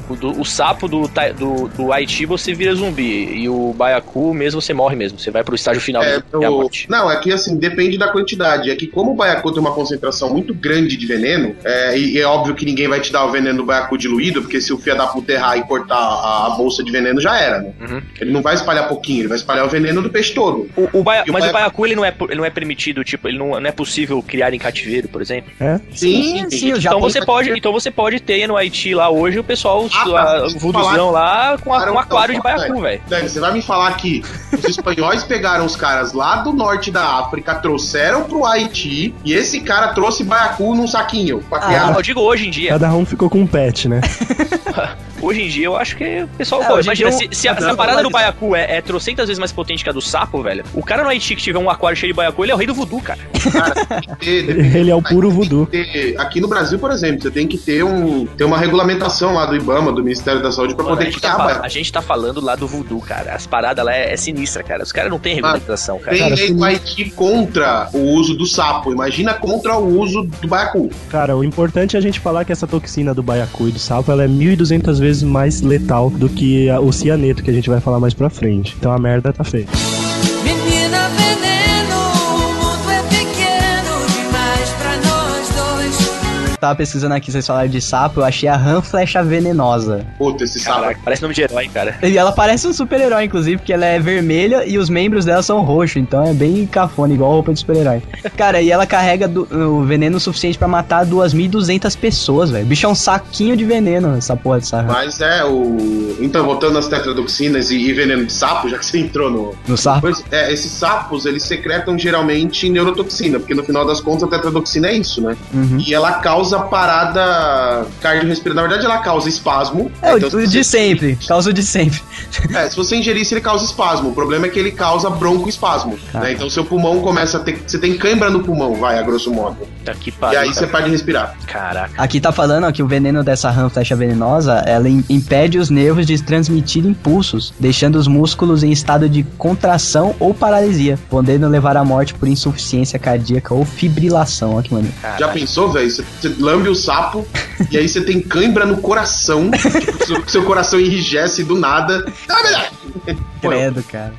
o, do- o sapo do, do, do Haiti você vira zumbi. E o baiacu mesmo você morre mesmo. Você vai pro estágio final, É, é o- morte. Não, é que assim, depende da quantidade. É que como o baiacu tem uma concentração muito grande de veneno, é, e, é óbvio que ninguém vai te dar o veneno do baiacu diluído, porque se o fio da puta errar e cortar a, a bolsa de veneno, já era, né? Uhum. Ele não vai espalhar pouquinho, ele vai espalhar o veneno do peixe todo. O, o baia- o mas baia- o baiacu ele não, é, ele não é permitido, tipo, ele não, não é possível criar em cativeiro, por exemplo. É? Sim, sim, o Então Japão. você pode, então você pode ter no Haiti lá hoje o pessoal, Ah, lá, tá. o vuduzão lá com a- um aquário de baiacu, velho. Você vai me falar que os espanhóis pegaram os caras lá do norte da África, trouxeram pro Haiti, e esse cara trouxe baiacu num saquinho pra criar. Ah, eu digo hoje em dia. Cada um ficou com um pet, né? Hoje em dia eu acho que o pessoal. É, pô, imagina, dia se, se a, se a parada do baiacu é, é trocentas vezes mais potente que a do sapo, velho. O cara no Haiti que tiver um aquário cheio de baiacu, ele é o rei do voodoo, cara. ter- Ele é o puro voodoo. ter- aqui no Brasil, por exemplo, você tem que ter, um, ter uma regulamentação lá do IBAMA, do Ministério da Saúde, pra Mano, a, poder gente tá, criar baiacu. a gente tá falando lá do voodoo, cara. As paradas lá é, é sinistra, cara. Os caras não têm regulamentação, cara. Tem Cara, lei do sim. Haiti contra o uso do sapo. Imagina contra o uso do baiacu. Cara, o importante é a gente falar que essa toxina do baiacu e do sapo, ela é 1.200 vezes mais letal do que o cianeto, que a gente vai falar mais pra frente. Então a merda tá feia. Tava pesquisando aqui, vocês falaram de sapo, eu achei a rã flecha venenosa. Puta, esse sapo. Caraca, parece nome de herói, cara. E ela parece um super-herói, inclusive, porque ela é vermelha e os membros dela são roxos, então é bem cafona, igual a roupa de super-herói. Cara, e ela carrega do- o veneno suficiente pra matar 2.200 pessoas, velho. O bicho é um saquinho de veneno, essa porra dessa rã. Mas é o. Então, voltando às tetradoxinas e, e veneno de sapo, já que você entrou no. No sapo? Pois, é, esses sapos, eles secretam geralmente neurotoxina, porque no final das contas a tetradoxina é isso, né? Uhum. E ela causa parada cardiorrespiratória. Na verdade, ela causa espasmo. É, Então, o, você- de sempre, causa o de sempre. É, se você ingerir isso, ele causa espasmo. O problema é que ele causa broncoespasmo. Ah. Né? Então seu pulmão começa a ter. Você tem cãibra no pulmão, vai, a grosso modo. Tá que E pariu. aí você para de respirar. Caraca. Aqui tá falando ó, que o veneno dessa rã flecha venenosa, ela im- impede os nervos de transmitir impulsos, deixando os músculos em estado de contração ou paralisia, podendo levar à morte por insuficiência cardíaca ou fibrilação. Olha que maneiro. Já pensou, velho? Você lambe o sapo e aí você tem cãibra no coração. tipo, seu, seu coração enrijece do nada. Ah, verdade. Credo, cara.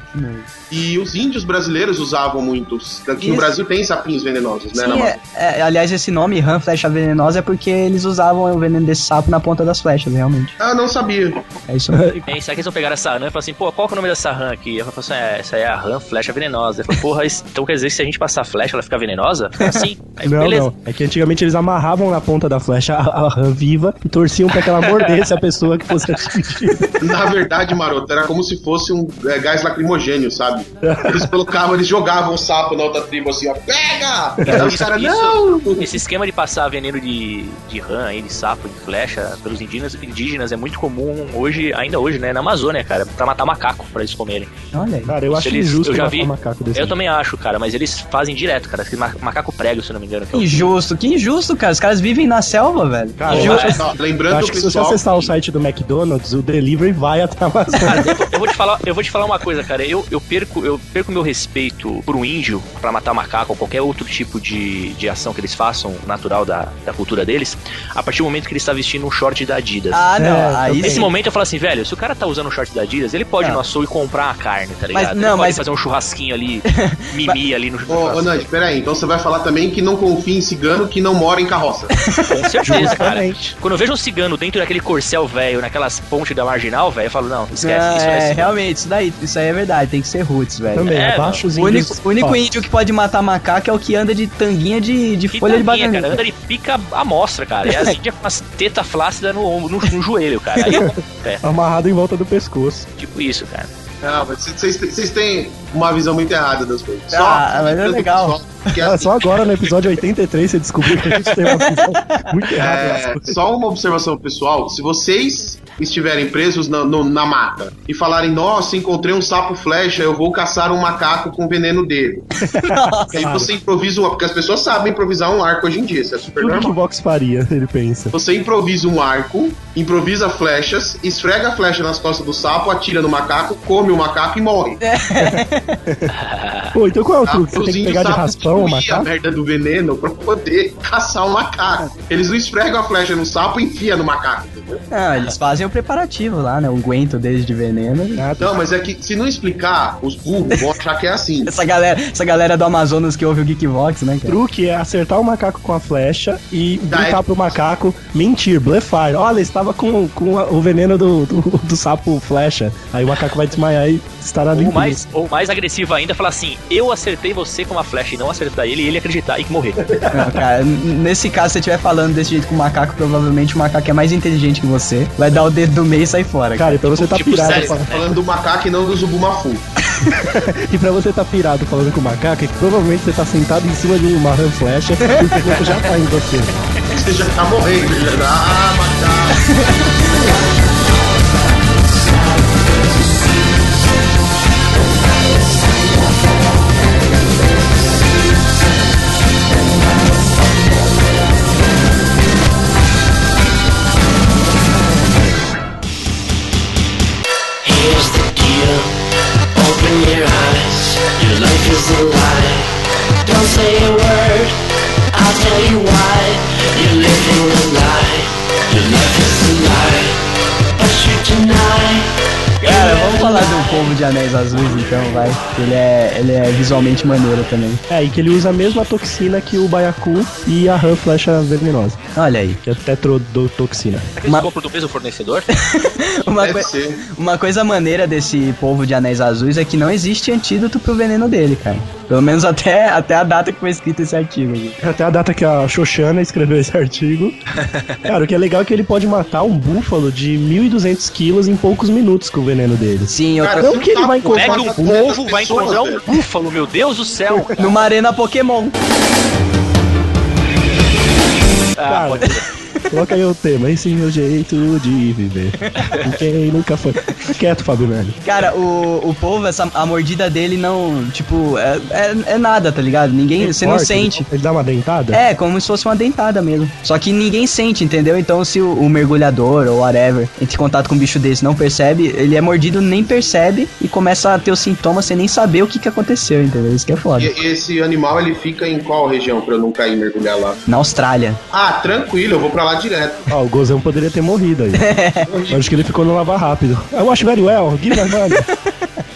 E os índios brasileiros usavam muitos. Aqui no. Brasil tem sapinhos venenosos, né? na Sim, é, é, aliás, esse nome, rã flecha venenosa, é porque eles usavam o veneno desse sapo na ponta das flechas, realmente. Ah, não sabia. É isso mesmo. Hein, será que eles vão pegar essa rã e falar assim, pô, qual que é o nome dessa rã aqui? Eu falo assim, é, essa aí é a rã flecha venenosa. Eu falo, porra, isso- então quer dizer que se a gente passar flecha, ela fica venenosa? Assim? Aí, Não, beleza. não. É que antigamente eles amarravam na ponta da flecha a, a viva e torciam pra que ela mordesse a pessoa que fosse atingida. Na verdade, maroto, era como se fosse um é, gás lacrimogênio, sabe? Eles colocavam, eles jogavam o sapo na outra tribo assim, ó, pega! Isso- isso- não! Esse esquema de passar veneno de, de rã, aí, de sapo, de flecha pelos indígenas, indígenas é muito comum hoje, ainda hoje, né? Na Amazônia, cara, pra matar macaco, pra eles comerem. Olha aí. Cara, eu acho Eles- injusto eu já matar vi. macaco desse. Eu também acho, cara, mas eles fazem direto, cara. Macaco prego, se eu não me engano. Que é o- Injusto, que injusto, cara. Os caras vivem na selva, velho. Cara, eu acho, Ó, eu lembrando acho que se você acessar o site do McDonald's, o delivery vai até a Amazônia. Eu vou te falar, eu vou te falar uma coisa, cara. Eu, eu perco, eu perco meu respeito por um índio pra matar macaco ou qualquer outro tipo de, de ação que eles façam, natural da, da cultura deles, a partir do momento que ele está vestindo um short da Adidas. Ah, não. É, aí Nesse sim. momento eu falo assim, velho, se o cara tá usando um short da Adidas, ele pode ir Não. no açougue e comprar a carne, tá ligado? Mas- ele não, pode mas- fazer um churrasquinho ali, mimi ali no Ô, ô churrasco. Nandi, peraí, então você vai falar também que não confia em cigano que não mora em carroça. Com certeza, cara. Quando eu vejo um cigano dentro daquele corcel velho, naquelas pontes da marginal, velho, eu falo, não, esquece, Ah, isso é é, realmente, isso daí, isso aí é verdade, tem que ser roots, velho. Também, É, abaixo os O índios. único, o único Ó, índio que pode matar macaco é o que anda de tanguinha de, de Que folha de tampinha, bananeira. cara, anda de pica a mostra, cara. E as índias com as tetas flácidas no, ombro, no, no joelho, cara. Aí, é, Amarrado em volta do pescoço. tipo isso, cara. Mas vocês têm uma visão muito errada das coisas. Ah, mas é legal. pessoal que é assim, só agora no episódio 83 você descobriu que a gente tem uma visão muito errada. É, só uma observação pessoal: se vocês estiverem presos na, no- na mata e falarem, nossa, encontrei um sapo flecha, eu vou caçar um macaco com o veneno dele. E aí você improvisa um. Porque as pessoas sabem improvisar um arco hoje em dia, isso é super Tudo que o normal. Vox faria, ele pensa. Você improvisa um arco, improvisa flechas, esfrega a flecha nas costas do sapo, atira no macaco, come o macaco e morre. Pô, então qual é o Tá? truque? Você tem que pegar de raspão o diluir a macaco? merda do veneno pra poder caçar o macaco. Eles não esfregam a flecha no sapo e enfia no macaco, entendeu? Não, eles fazem o preparativo lá, né? O guento deles de veneno. Ah, Não, mas é que se não explicar, os burros vão achar que é assim. Essa galera, essa galera do Amazonas que ouve o Geekvox, né, O cara? truque é acertar o macaco com a flecha e gritar pro macaco mentir, blefar. Olha, estava com, com a- o veneno do, do, do sapo flecha. Aí o macaco vai desmaiar e estará Ou limpo. mais, ou mais agressivo ainda, falar assim, eu acertei você com uma flecha e não acertar ele e ele acreditar e morrer. Não, cara, nesse caso, se você estiver falando desse jeito com o macaco, provavelmente o macaco é mais inteligente que você. Vai dar o dedo do meio e sair fora. Cara, e pra você tá tipo, pirado sério, fal- Falando do macaco e não do zubumafu. E pra você tá pirado falando com o macaco, é que provavelmente você tá sentado em cima de uma flecha e o piloto já tá em você. Você já tá morrendo, já. Ah, macaco. Here's the deal. Open your eyes. Your life is a lie. Don't say a word. I'll tell you why. You're living a lie. Your life is a lie. But you deny. Cara, vamos falar do povo de anéis azuis então, vai. Ele é, ele é visualmente maneiro também. É, e que ele usa a mesma toxina que o baiacu e a rã flecha venenosa, Olha aí. que é tetrodotoxina. Que eles Uma- compram do mesmo fornecedor? Uma, coi- ser. uma coisa maneira desse povo de anéis azuis é que não existe antídoto pro veneno dele, cara. Pelo menos até, até a data que foi escrito esse artigo. Até a data que a Xoxana escreveu esse artigo. Cara, o que é legal é que ele pode matar um búfalo de 1.200 quilos em poucos minutos com o veneno dele. Sim, eu Cara, Não que ele vai Como é que encontrar um Encontrar povo vai encontrar um búfalo, meu Deus do céu? numa arena Pokémon. Ah, Cara, pode ser. Coloca aí o tema, esse é o jeito de viver. Quem nunca foi. Fica quieto, Fábio Nani. Cara, o, o povo, essa, a mordida dele não, tipo, é, é, é nada, tá ligado? Ninguém, você não sente. Ele dá uma dentada? É, como se fosse uma dentada mesmo. Só que ninguém sente, entendeu? Então, se o, o mergulhador ou whatever entre em contato com um bicho desse não percebe, ele é mordido, nem percebe e começa a ter os sintomas sem nem saber o que, que aconteceu, entendeu? Isso que é foda. E esse animal, ele fica em qual região pra eu não cair e mergulhar lá? Na Austrália. Ah, tranquilo, eu vou pra lá direto. Ó, o Gozão poderia ter morrido aí. Eu acho que ele ficou no lavar rápido. I wash very well, money.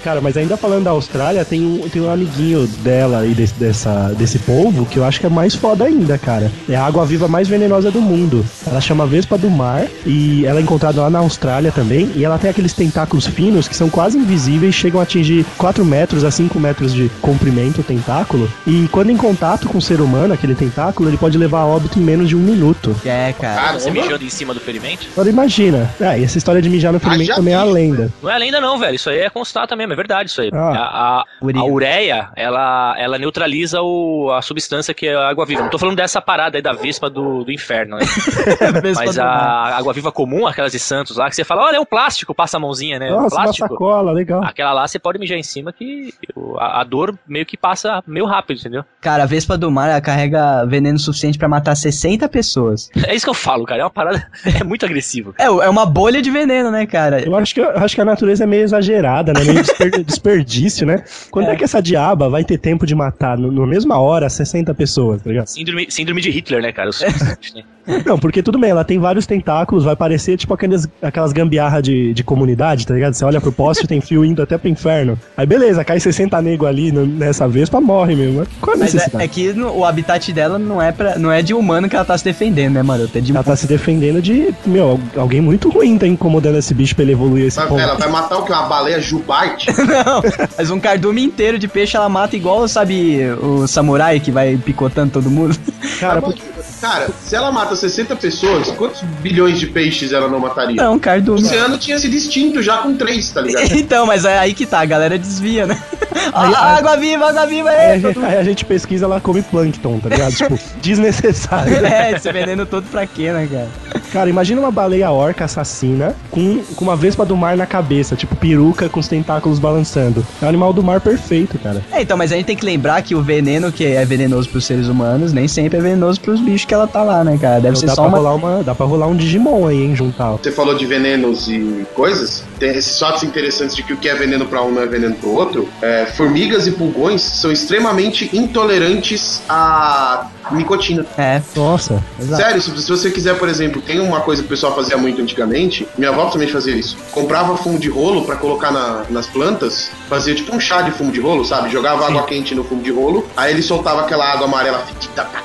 Cara, mas ainda falando da Austrália, tem um, tem um amiguinho dela e desse, dessa, desse povo que eu acho que é mais foda ainda, cara. É a água viva mais venenosa do mundo. Ela chama Vespa do Mar e ela é encontrada lá na Austrália também. E ela tem aqueles tentáculos finos que são quase invisíveis, chegam a atingir 4 metros a 5 metros de comprimento o tentáculo. E quando em contato com o ser humano, aquele tentáculo, ele pode levar a óbito em menos de um minuto. É, cara. Você Caramba. mijando em cima do ferimento? Agora imagina. Ah, e essa história de mijar no ferimento já também é a lenda. Não é lenda não, velho. Isso aí é constata mesmo, é verdade isso aí. Ah. a, a, a ureia, ela, ela neutraliza o, a substância que é a água viva. Não tô falando dessa parada aí da vespa do, do inferno, né? Vespa Mas a água viva comum, aquelas de Santos lá, que você fala, olha, é um plástico, passa a mãozinha, né? Nossa, uma plástico. sacola, legal. Aquela lá você pode mijar em cima que a, a dor meio que passa meio rápido, entendeu? Cara, a Vespa do Mar ela carrega veneno suficiente pra matar 60 pessoas. É isso que eu falo, cara. É uma parada. É muito agressivo. É, é uma bolha de veneno, né, cara? Eu acho que, eu acho que a natureza é meio exagerada, né? Meio desperdício, né? Quando é. que essa diaba vai ter tempo de matar no, na mesma hora 60 pessoas, tá ligado? Síndrome, síndrome de Hitler, né, cara? Os- né? Não, porque tudo bem, ela tem vários tentáculos, vai parecer tipo aqueles, aquelas gambiarra de, de comunidade, tá ligado? Você olha pro poste tem fio indo até pro inferno. Aí beleza, cai 60 nego ali no- nessa vez pra morre mesmo. Mas Qual a Mas necessidade? é, é que no- o habitat dela não é, pra, não é de humano que ela tá se defendendo, né, mano? É de Ela tá se defendendo de, meu, al- alguém muito ruim tá incomodando esse bicho pra ele evoluir esse Vai, ponto. ela vai matar o que? Uma baleia jubarte? Não, mas um cardume inteiro de peixe ela mata igual, sabe, o samurai que vai picotando todo mundo. Cara, Mas, Cara, se ela mata 60 pessoas, quantos bilhões de peixes ela não mataria? Não, O cardume. oceano tinha sido extinto já com três, tá ligado? Então, mas é aí que tá, a galera desvia, né? Aí- Ah, água viva, água viva, aí, é! a gente, aí a gente pesquisa, ela come plâncton, tá ligado? tipo, desnecessário. É, esse veneno todo pra quê, né, cara? Cara, imagina uma baleia orca assassina com, com uma vespa do mar na cabeça, tipo peruca com os tentáculos balançando. É um animal do mar perfeito, cara. É, então, mas a gente tem que lembrar que o veneno que é venenoso pros seres humanos nem sempre é venenoso pros bichos que ela tá lá, né, cara? Deve Então ser dá, só pra uma. rolar uma, dá pra rolar um Digimon aí, hein, juntar. Você falou de venenos e coisas. Tem esses fatos interessantes de que o que é veneno pra um não é veneno pro outro. É, formigas e pulgões são extremamente intolerantes à nicotina. É, Nossa. exato. Sério, se, se você quiser, por exemplo, tem uma coisa que o pessoal fazia muito antigamente. Minha avó também fazia isso. Comprava fumo de rolo pra colocar na- nas plantas, fazia tipo um chá de fumo de rolo, sabe? Jogava água quente no fumo de rolo, aí ele soltava aquela água amarela fedida pra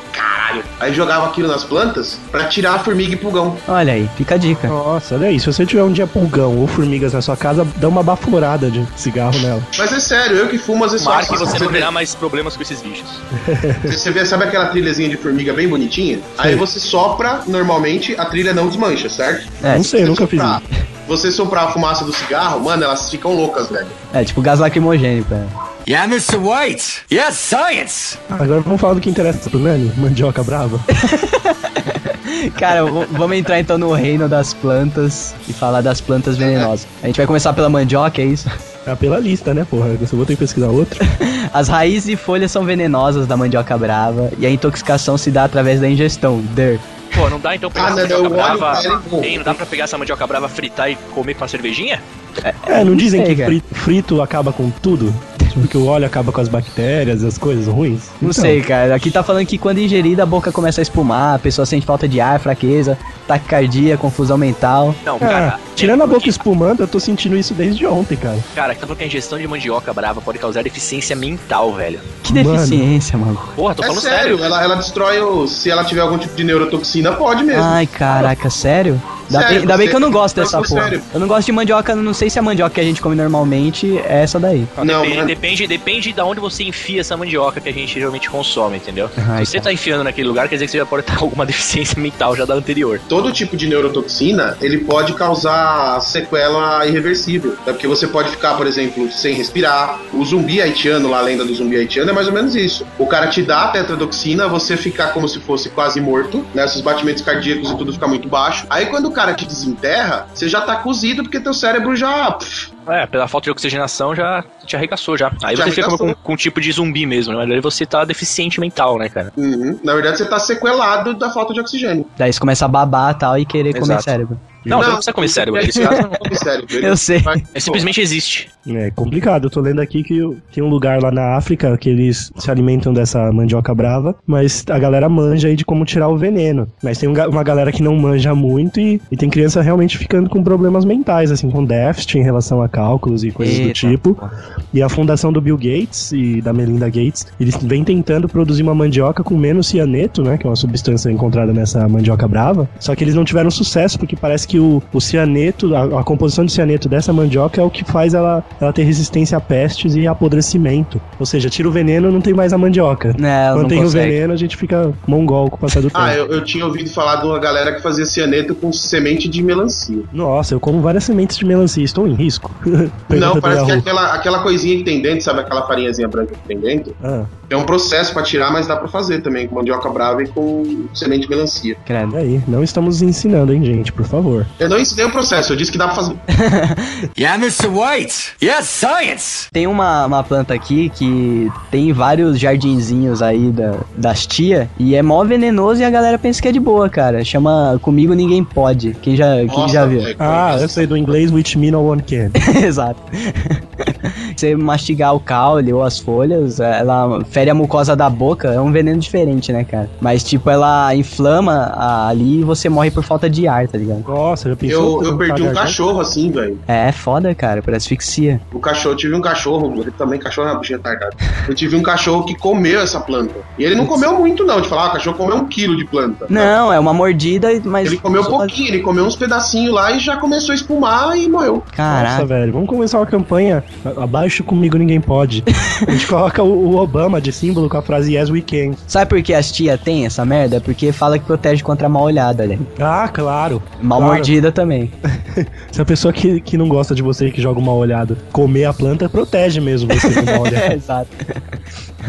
Aí jogava aquilo nas plantas pra tirar a formiga e pulgão. Olha aí, fica a dica. Nossa, olha aí. Se você tiver um dia pulgão ou formigas na sua casa, dá uma baforada de cigarro nela. Mas é sério, eu que fumo às vezes Marque só- você não vê- terá mais problemas com esses bichos. Você vê, sabe aquela trilhazinha de formiga bem bonitinha? Aí você sopra, normalmente a trilha não desmancha, certo? É, Não sei, eu nunca fiz Soprar- isso. Você soprar a fumaça do cigarro, mano, elas ficam loucas, velho. é tipo gás lacrimogêneo, cara. Yeah, Mr. White. Yes, science. Agora vamos falar do que interessa pro Nani, mandioca brava. Cara, vamos entrar então no reino das plantas e falar das plantas venenosas. A gente vai começar pela mandioca, é isso? É pela lista, né, porra? Eu só vou ter que pesquisar outra. As raízes e folhas são venenosas da mandioca brava e a intoxicação se dá através da ingestão. Der. Pô, não dá então pegar Ah, essa não, mandioca brava. Hein, não dá pra pegar essa mandioca brava, fritar e comer com uma cervejinha? É, não dizem que cara. fri- frito acaba com tudo? Porque o óleo acaba com as bactérias, as coisas ruins? Não Então, sei, cara. Aqui tá falando que quando ingerida a boca começa a espumar, a pessoa sente falta de ar, fraqueza, taquicardia, confusão mental. Não, Ah, cara. tirando a boca que, espumando, eu tô sentindo isso desde ontem, cara. Cara, que tá falando que a ingestão de mandioca brava pode causar deficiência mental, velho. Que Mano. deficiência, mano. Porra, tô É falando sério, sério. Ela, ela destrói o. Se ela tiver algum tipo de neurotoxina, pode mesmo. Ai, caraca, sério? Ainda bem, ainda bem que eu não gosto dessa Não, porra. sério. Eu não gosto de mandioca, não sei se a mandioca que a gente come normalmente é essa daí. Não, depende, depende, depende da onde você enfia essa mandioca que a gente geralmente consome, entendeu? Ai, Se você cara. tá enfiando naquele lugar, quer dizer que você já pode estar com alguma deficiência mental já da anterior. todo tipo de neurotoxina, ele pode causar sequela irreversível. É porque você pode ficar, por exemplo, sem respirar. O zumbi haitiano, lá a lenda do zumbi haitiano, é mais ou menos isso. O cara te dá a tetradoxina, você ficar como se fosse quase morto, né? Seus batimentos cardíacos e tudo fica muito baixo. Aí quando o cara te desenterra, você já tá cozido porque teu cérebro já. pff, É, pela falta de oxigenação já te arregaçou já. Aí Já você fica arregaçou. com, com um tipo de zumbi mesmo, né? Aí você tá deficiente mental, né, cara? uhum. Na verdade, você tá sequelado da falta de oxigênio. Daí você começa a babar e tal e querer comer Exato. cérebro. Não, você não precisa comer cérebro. Nesse caso, não. come cérebro. Eu sei. É simplesmente existe. É complicado. Eu tô lendo aqui que tem um lugar lá na África que eles se alimentam dessa mandioca brava, mas a galera manja aí de como tirar o veneno. Mas tem um uma galera que não manja muito e, e tem criança realmente ficando com problemas mentais, assim, com déficit em relação a cálculos e coisas do Eita, tipo. porra. E a fundação do Bill Gates e da Melinda Gates, eles vêm tentando produzir uma mandioca com menos cianeto, né? Que é uma substância encontrada nessa mandioca brava. Só que eles não tiveram sucesso, porque parece que o, o cianeto, a, a composição de cianeto dessa mandioca é o que faz ela, ela ter resistência a pestes e apodrecimento. Ou seja, tira o veneno, não tem mais a mandioca. É, ela não Mantém o consegue. veneno, a gente fica mongol com o passar do tempo. Ah, eu, eu tinha ouvido falar de uma galera que fazia cianeto com semente de melancia. Nossa, eu como várias sementes de melancia, estou em risco. Não, parece que aquela, aquela coisinha que tem dentro, sabe aquela farinhazinha branca que tem dentro? Ah, É um processo pra tirar, mas dá pra fazer também, com mandioca brava e com semente de melancia. Credo. e aí, não estamos ensinando, hein, gente, por favor. Eu não ensinei o processo, eu disse que dá pra fazer. Yeah, Mr. White. Yes, science. Tem uma, uma planta aqui que tem vários jardinzinhos aí da, das tia e é mó venenoso e a galera pensa que é de boa, cara. Chama Comigo Ninguém Pode. Quem já, quem Nossa, já viu? velho, Ah, eu sei do inglês, which me no one can. Exato. Você mastigar o caule ou as folhas, ela fere a mucosa da boca, é um veneno diferente, né, cara? Mas, tipo, ela inflama a- ali e você morre por falta de ar, tá ligado? Nossa, já pensou? Eu, eu perdi um cachorro assim, velho. É, é foda, cara, por asfixia. O cachorro, eu tive um cachorro, ele também cachorro é uma bichinha tardada. Eu tive um cachorro que comeu essa planta. E ele não comeu muito, não, de falar, ah, o cachorro comeu um quilo de planta. Não, é uma mordida, mas. Ele comeu pouquinho, ele comeu uns pedacinhos lá e já começou a espumar e morreu. Nossa, Caraca. velho, vamos começar uma campanha. Abaixo comigo ninguém pode. A gente coloca o, o Obama de símbolo com a frase Yes We Can. Sabe por que as tia tem essa merda? Porque fala que protege contra a mal olhada, olha. Ah, claro. Mal claro. mordida também. Se a pessoa que, que não gosta de você que joga uma olhada comer a planta, protege mesmo você com uma olhada. Exato.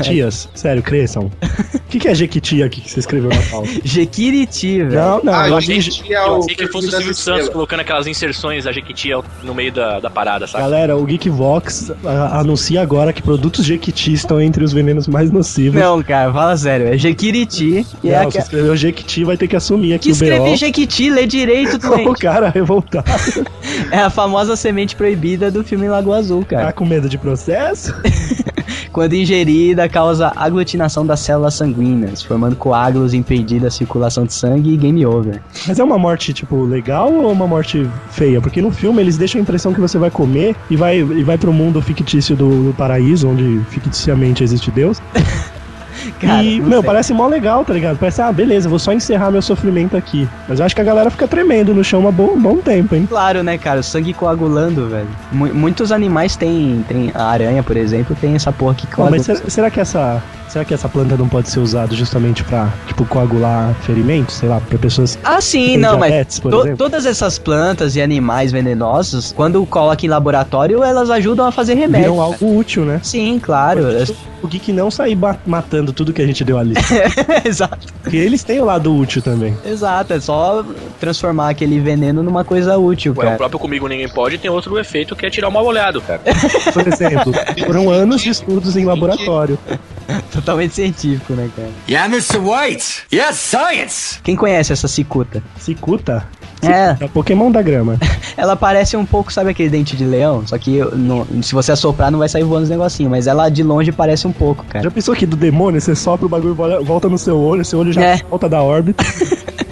Tias, sério, cresçam. O que, que é Jequiti aqui que você escreveu na pauta? Jequiriti, velho. Não, não, ah, eu achei. que é Eu o achei que perfil fosse o Silvio Santos colocando aquelas inserções da Jequiti no meio da, da parada, sabe? Galera, o Geekvox ah, anuncia agora que produtos Jequiti estão entre os venenos mais nocivos. Não, cara, fala sério. É Jequiriti. E é Não, a... se escreveu Jequiti, vai ter que assumir Que aqui o escrevi BO. Jequiti, lê direito, O doente. cara revoltado. É a famosa semente proibida do filme Lagoa Azul, Tá cara. com medo de processo? Quando ingerida, causa aglutinação das células sanguíneas, formando coágulos impedindo a circulação de sangue e game over. Mas é uma morte, tipo, legal ou uma morte feia? Porque no filme eles deixam a impressão que você vai comer e vai, e vai pro mundo fictício do, do paraíso, onde ficticiamente existe Deus. Cara, e, não meu, sei. parece mó legal, tá ligado? Parece, ah, beleza, vou só encerrar meu sofrimento aqui. Mas eu acho que a galera fica tremendo no chão um bom, bom tempo, hein? Claro, né, cara? O sangue coagulando, velho. Mu- muitos animais têm, tem a aranha, por exemplo, tem essa porra que coagula. mas será, será que essa. Será que essa planta não pode ser usada justamente pra, tipo, coagular ferimentos? Sei lá, pra pessoas. Ah, sim, não, mas diabetes, por to- todas essas plantas e animais venenosos, quando coloca em laboratório, elas ajudam a fazer remédio. Viram algo útil, né? Sim, claro. O Geek não sair matando tudo que a gente deu ali. Exato. Porque eles têm o lado útil também. Exato, é só transformar aquele veneno numa coisa útil, Ué, o cara. próprio Comigo Ninguém Pode tem outro efeito que é tirar o mal olhado, cara. Por exemplo, foram anos de estudos em laboratório. Totalmente científico, né, cara? Yeah, Mr. White. Yes, science. Quem conhece essa cicuta? Cicuta? É, É Pokémon da grama. ela parece um pouco, sabe aquele dente de leão? Só que no- se você assoprar não vai sair voando os negocinhos, mas ela de longe parece um pouco, cara. Já pensou que do demônio você sopra o bagulho e volta no seu olho, seu olho já É. volta da órbita.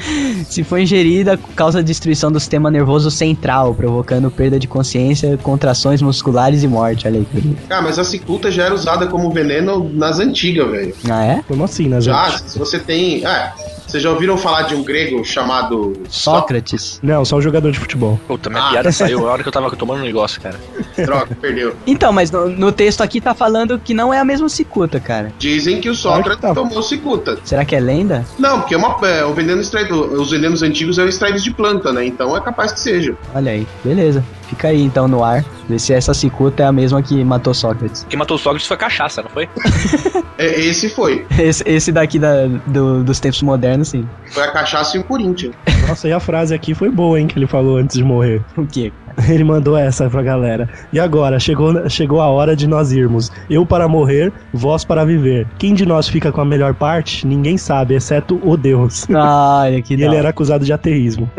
Se for ingerida, causa destruição do sistema nervoso central, provocando perda de consciência, contrações musculares e morte. Olha aí. que bonito. Ah, mas a cicuta já era usada como veneno nas antigas, velho. Ah, é? Como assim, né, Já, gente? se você tem. É, Vocês já ouviram falar de um grego chamado Sócrates. Não, só o jogador de futebol. Puta, minha Ah. piada saiu na hora que eu tava tomando um negócio, cara. Troca, perdeu. Então, mas no, no texto aqui tá falando que não é a mesma cicuta, cara. Dizem que o Sócrates Claro que tá. tomou cicuta. Será que é lenda? Não, porque é uma, é, o veneno extraído, os venenos antigos eram extraídos de planta, né? Então é capaz que seja. Olha aí, beleza. Fica aí então no ar. Ver se essa cicuta é a mesma que matou Sócrates. Quem matou o Sócrates foi cachaça, não foi? É, esse foi. Esse, esse daqui da- do- dos tempos modernos, sim. Foi a cachaça e o Corinthians. Nossa, e a frase aqui foi boa, hein, que ele falou antes de morrer. O quê? Ele mandou essa pra galera. E agora, chegou, chegou a hora de nós irmos. Eu para morrer, vós para viver. Quem de nós fica com a melhor parte? Ninguém sabe, exceto o Deus. Olha que E ele era acusado de ateísmo.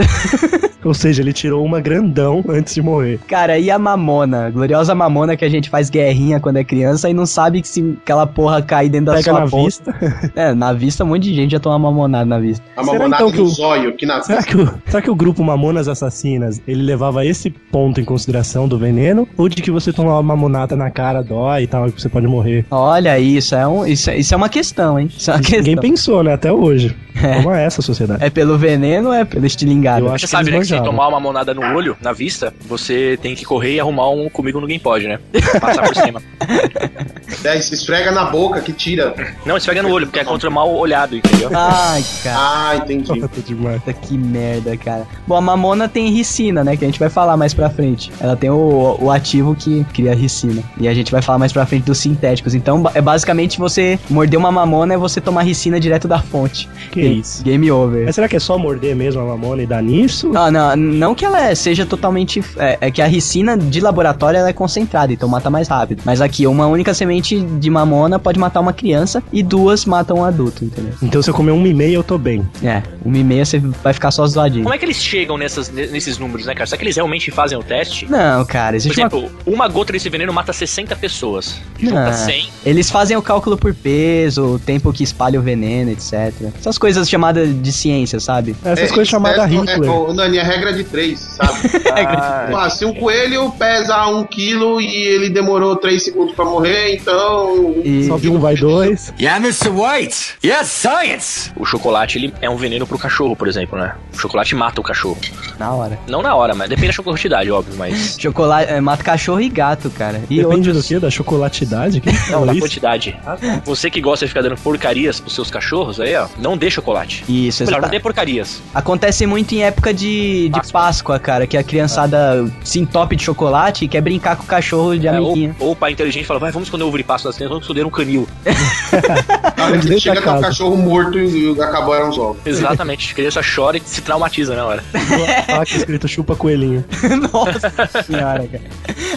Ou seja, ele tirou uma grandão antes de morrer. Cara, e a mamona? Gloriosa mamona que a gente faz guerrinha quando é criança e não sabe que se aquela porra cair dentro da Pega sua na vista. É, na vista um monte de gente já toma mamonada na vista. A Será, mamonada então, que do o- zóio, que na Será que, o, será que o grupo Mamonas Assassinas, ele levava esse ponto em consideração do veneno? Ou de que você tomar uma mamonada na cara dói e tal, e você pode morrer? Olha, isso é, um, isso, é- isso é uma questão, hein? Isso é uma Isso questão. Ninguém pensou, né, até hoje. É. Como é essa sociedade? É pelo veneno ou é pelo estilingado? Eu Você acho que sabe, eles né, que se tomar uma monada no olho, na vista, você tem que correr e arrumar um comigo no Game Pod, né? Passar por cima. É, se esfrega na boca que tira. Não, isso pega no olho, porque é contra o mal olhado, entendeu? Ai, cara. Ah, entendi. Puta Que merda, cara. Bom, a mamona tem ricina, né? Que a gente vai falar mais pra frente. Ela tem o, o ativo que cria ricina. E a gente vai falar mais pra frente dos sintéticos. Então, é basicamente você morder uma mamona é você tomar ricina direto da fonte. Que Game- isso? Game over. Mas será que é só morder mesmo a mamona e dar nisso? Não, não, não que ela é- seja totalmente. É, é que a ricina de laboratório ela é concentrada, então mata mais rápido. Mas aqui, uma única semente de mamona pode matar uma criança e duas matam um adulto, entendeu? Então se eu comer um e meio, eu tô bem. É, uma e meia você vai ficar só zoadinho. Como é que eles chegam nessas, nesses números, né, cara? Será que eles realmente fazem o teste? Não, cara, Por existe uma exemplo, uma gota desse veneno mata 60 pessoas. Junta Não. 100. Eles fazem o cálculo por peso, o tempo que espalha o veneno, etc. Essas coisas chamadas de ciência, sabe? Essas É, coisas chamadas é, Hitler. É, ô, Nani, é regra de três, sabe? Ah, Ah, se um coelho pesa um quilo e ele demorou três segundos pra morrer, então. E Só vi um vai dois. Yeah, Mr. White. Yes, science. o chocolate, ele é um veneno pro cachorro, por exemplo, né? O chocolate mata o cachorro. na hora. Não na hora, mas depende da quantidade, óbvio, mas... Chocolate é, mata cachorro e gato, cara. E Depende outros... do que? Da chocolatidade? Quem Não, falou da isso? quantidade. Você que gosta de ficar dando porcarias pros seus cachorros aí, ó, não dê chocolate. Isso, exato. não dê porcarias. Acontece muito em época de, de Páscoa. Páscoa, cara, que a criançada se entope de chocolate e quer brincar com o cachorro de É, ou, amiguinha. ou o pai inteligente fala, vai, vamos esconder o ovo de Páscoa das crianças, vamos esconder um canil. Ah, ele chega até o cachorro morto e e acabaram os ovos. Exatamente. A criança chora e se traumatiza na hora. Placa escrito chupa coelhinho. Nossa senhora, cara.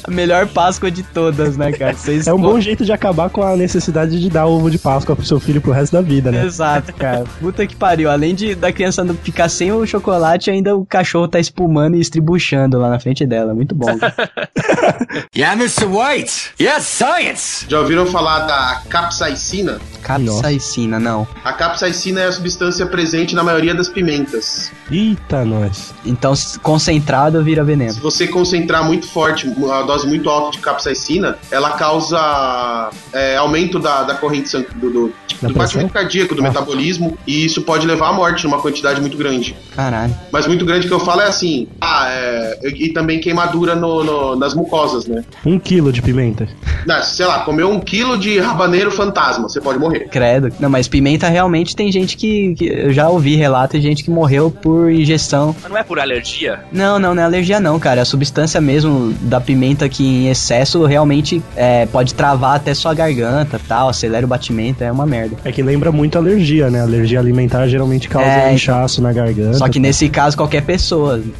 A melhor Páscoa de todas, né, cara? Vocês É um bom jeito de acabar com a necessidade de dar ovo de Páscoa pro seu filho pro resto da vida, né? Exato, cara. Puta que pariu. Além de da criança ficar sem o chocolate, ainda o cachorro tá espumando e estribuchando lá na frente dela. Muito bom. Yeah, Mr. White. Yes, science. Já ouviram falar da capsaicina? Capsaicina, não. A capsaicina é a substância presente na maioria das pimentas. Eita, nós. Então, concentrado vira veneno. Se você concentrar muito forte, uma dose muito alta de capsaicina, ela causa é, aumento da, da corrente sangue, do, do, Da do batimento cardíaco, do Ah. metabolismo, e isso pode levar à morte numa quantidade muito grande. Caralho. Mas muito grande que eu falo é assim, ah, é, e, também queimadura no, no- nas mucosas, né? Um quilo de pimenta. Não, sei lá, comeu um quilo de rabaneiro fantasma, você pode morrer. Credo. Não, mas pimenta realmente tem gente que, que- Eu já ouvi relato de gente que morreu por ingestão. Mas não é por alergia? Não, não, não é alergia, não, cara. É a substância mesmo da pimenta que em excesso realmente é, pode travar até sua garganta tal, acelera o batimento, é uma merda. É que lembra muito alergia, né? Alergia alimentar geralmente causa É, inchaço na garganta. Só que nesse caso, qualquer pessoa,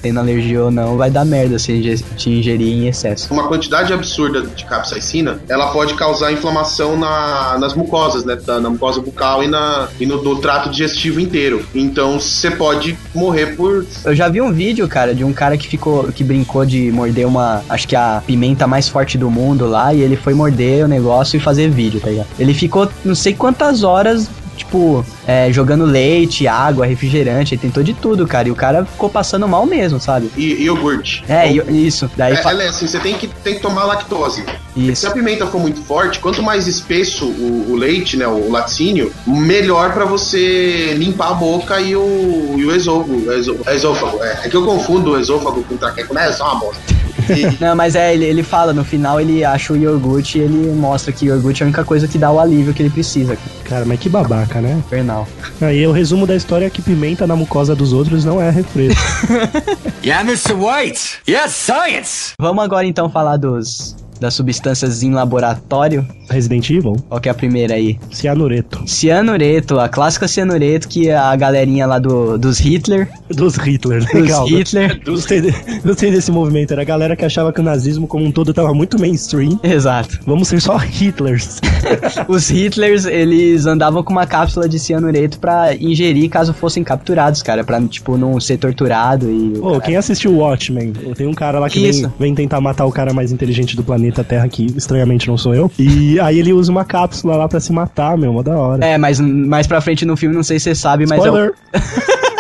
tendo alergia ou não, vai dar merda se inge- te ingerir em excesso. Uma quantidade absurda de capsaicina, ela pode causar inflamação na- nas mucosas, né? Da- Na mucosa bucal e, na, e no do trato digestivo inteiro. Então você pode morrer por. Eu já vi um vídeo, cara, de um cara que ficou, que brincou de morder uma, acho que a pimenta mais forte do mundo lá, e ele foi morder o negócio e fazer vídeo, tá ligado? Ele ficou não sei quantas horas tipo, é, jogando leite, água, refrigerante, ele tentou de tudo, cara. E o cara ficou passando mal mesmo, sabe? E, iogurte. É, isso. Daí É, fa- é assim, você tem que, tem que tomar lactose. Isso. Se a pimenta for muito forte, quanto mais espesso o, o leite, né, o laticínio, melhor pra você limpar a boca e o, e o esôfago. Esô- esôfago. É, é que eu confundo o esôfago com traqueco, né? É só uma bosta. E- Não, mas é, ele, ele fala, no final ele acha o iogurte e ele mostra que o iogurte é a única coisa que dá o alívio que ele precisa, cara. Cara, mas que babaca, né? Infernal. Aí o resumo da história é que pimenta na mucosa dos outros não é refresco. Yeah, Mr. White. Yes, science. Vamos agora então falar dos das substâncias em laboratório. Resident Evil, Qual que é a primeira aí? cianureto. Cianureto, a clássica cianureto que a galerinha lá do, dos Hitler, Dos Hitler, dos legal. Hitler, Gostei, de- gostei desse movimento. Era a galera que achava que o nazismo como um todo tava muito mainstream. exato. Vamos ser só Hitlers. Os Hitlers, eles andavam com uma cápsula de cianureto pra ingerir caso fossem capturados, cara, pra, tipo, não ser torturado e... Pô, quem assistiu Watchmen? Tem um cara lá que vem, vem tentar matar o cara mais inteligente do planeta Terra, que estranhamente não sou eu. E aí ele usa uma cápsula lá pra se matar, meu, mó da hora. É, mas mais pra frente no filme, não sei se você sabe, mas é o- Spoiler! É,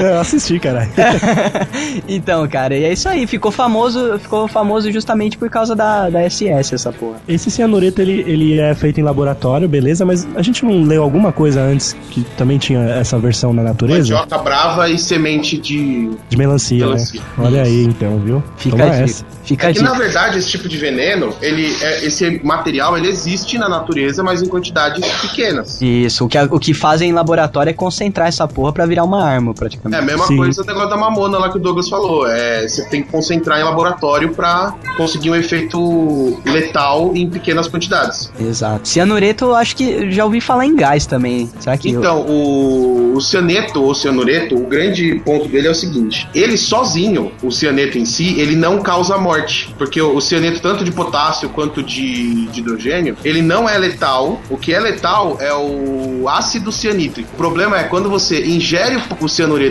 eu assisti, cara. então, cara, e é isso aí, ficou famoso, ficou famoso justamente por causa da, da SS, essa porra. Esse cianureto, ele, ele é feito em laboratório, beleza, mas a gente não leu alguma coisa antes que também tinha essa versão na natureza? Mandioca brava e semente de. De melancia, Melancia. né? Olha aí, então, viu? Fica Toma essa. Fica a É que na verdade esse tipo de veneno, ele, é- esse material, ele existe na natureza, mas em quantidades pequenas. Isso, o que, o que fazem em laboratório é concentrar essa porra pra virar uma arma, É a mesma Sim. coisa do negócio da mamona lá que o Douglas falou. É, você tem que concentrar em laboratório pra conseguir um efeito letal em pequenas quantidades. Exato. Cianureto, eu acho que já ouvi falar em gás também. Será que eu- Então, o, o cianeto ou cianureto, o grande ponto dele é o seguinte: ele sozinho, o cianeto em si, ele não causa morte. Porque o, o cianeto, tanto de potássio quanto de, de hidrogênio, ele não é letal. O que é letal é o ácido cianítrico. O problema é quando você ingere o, o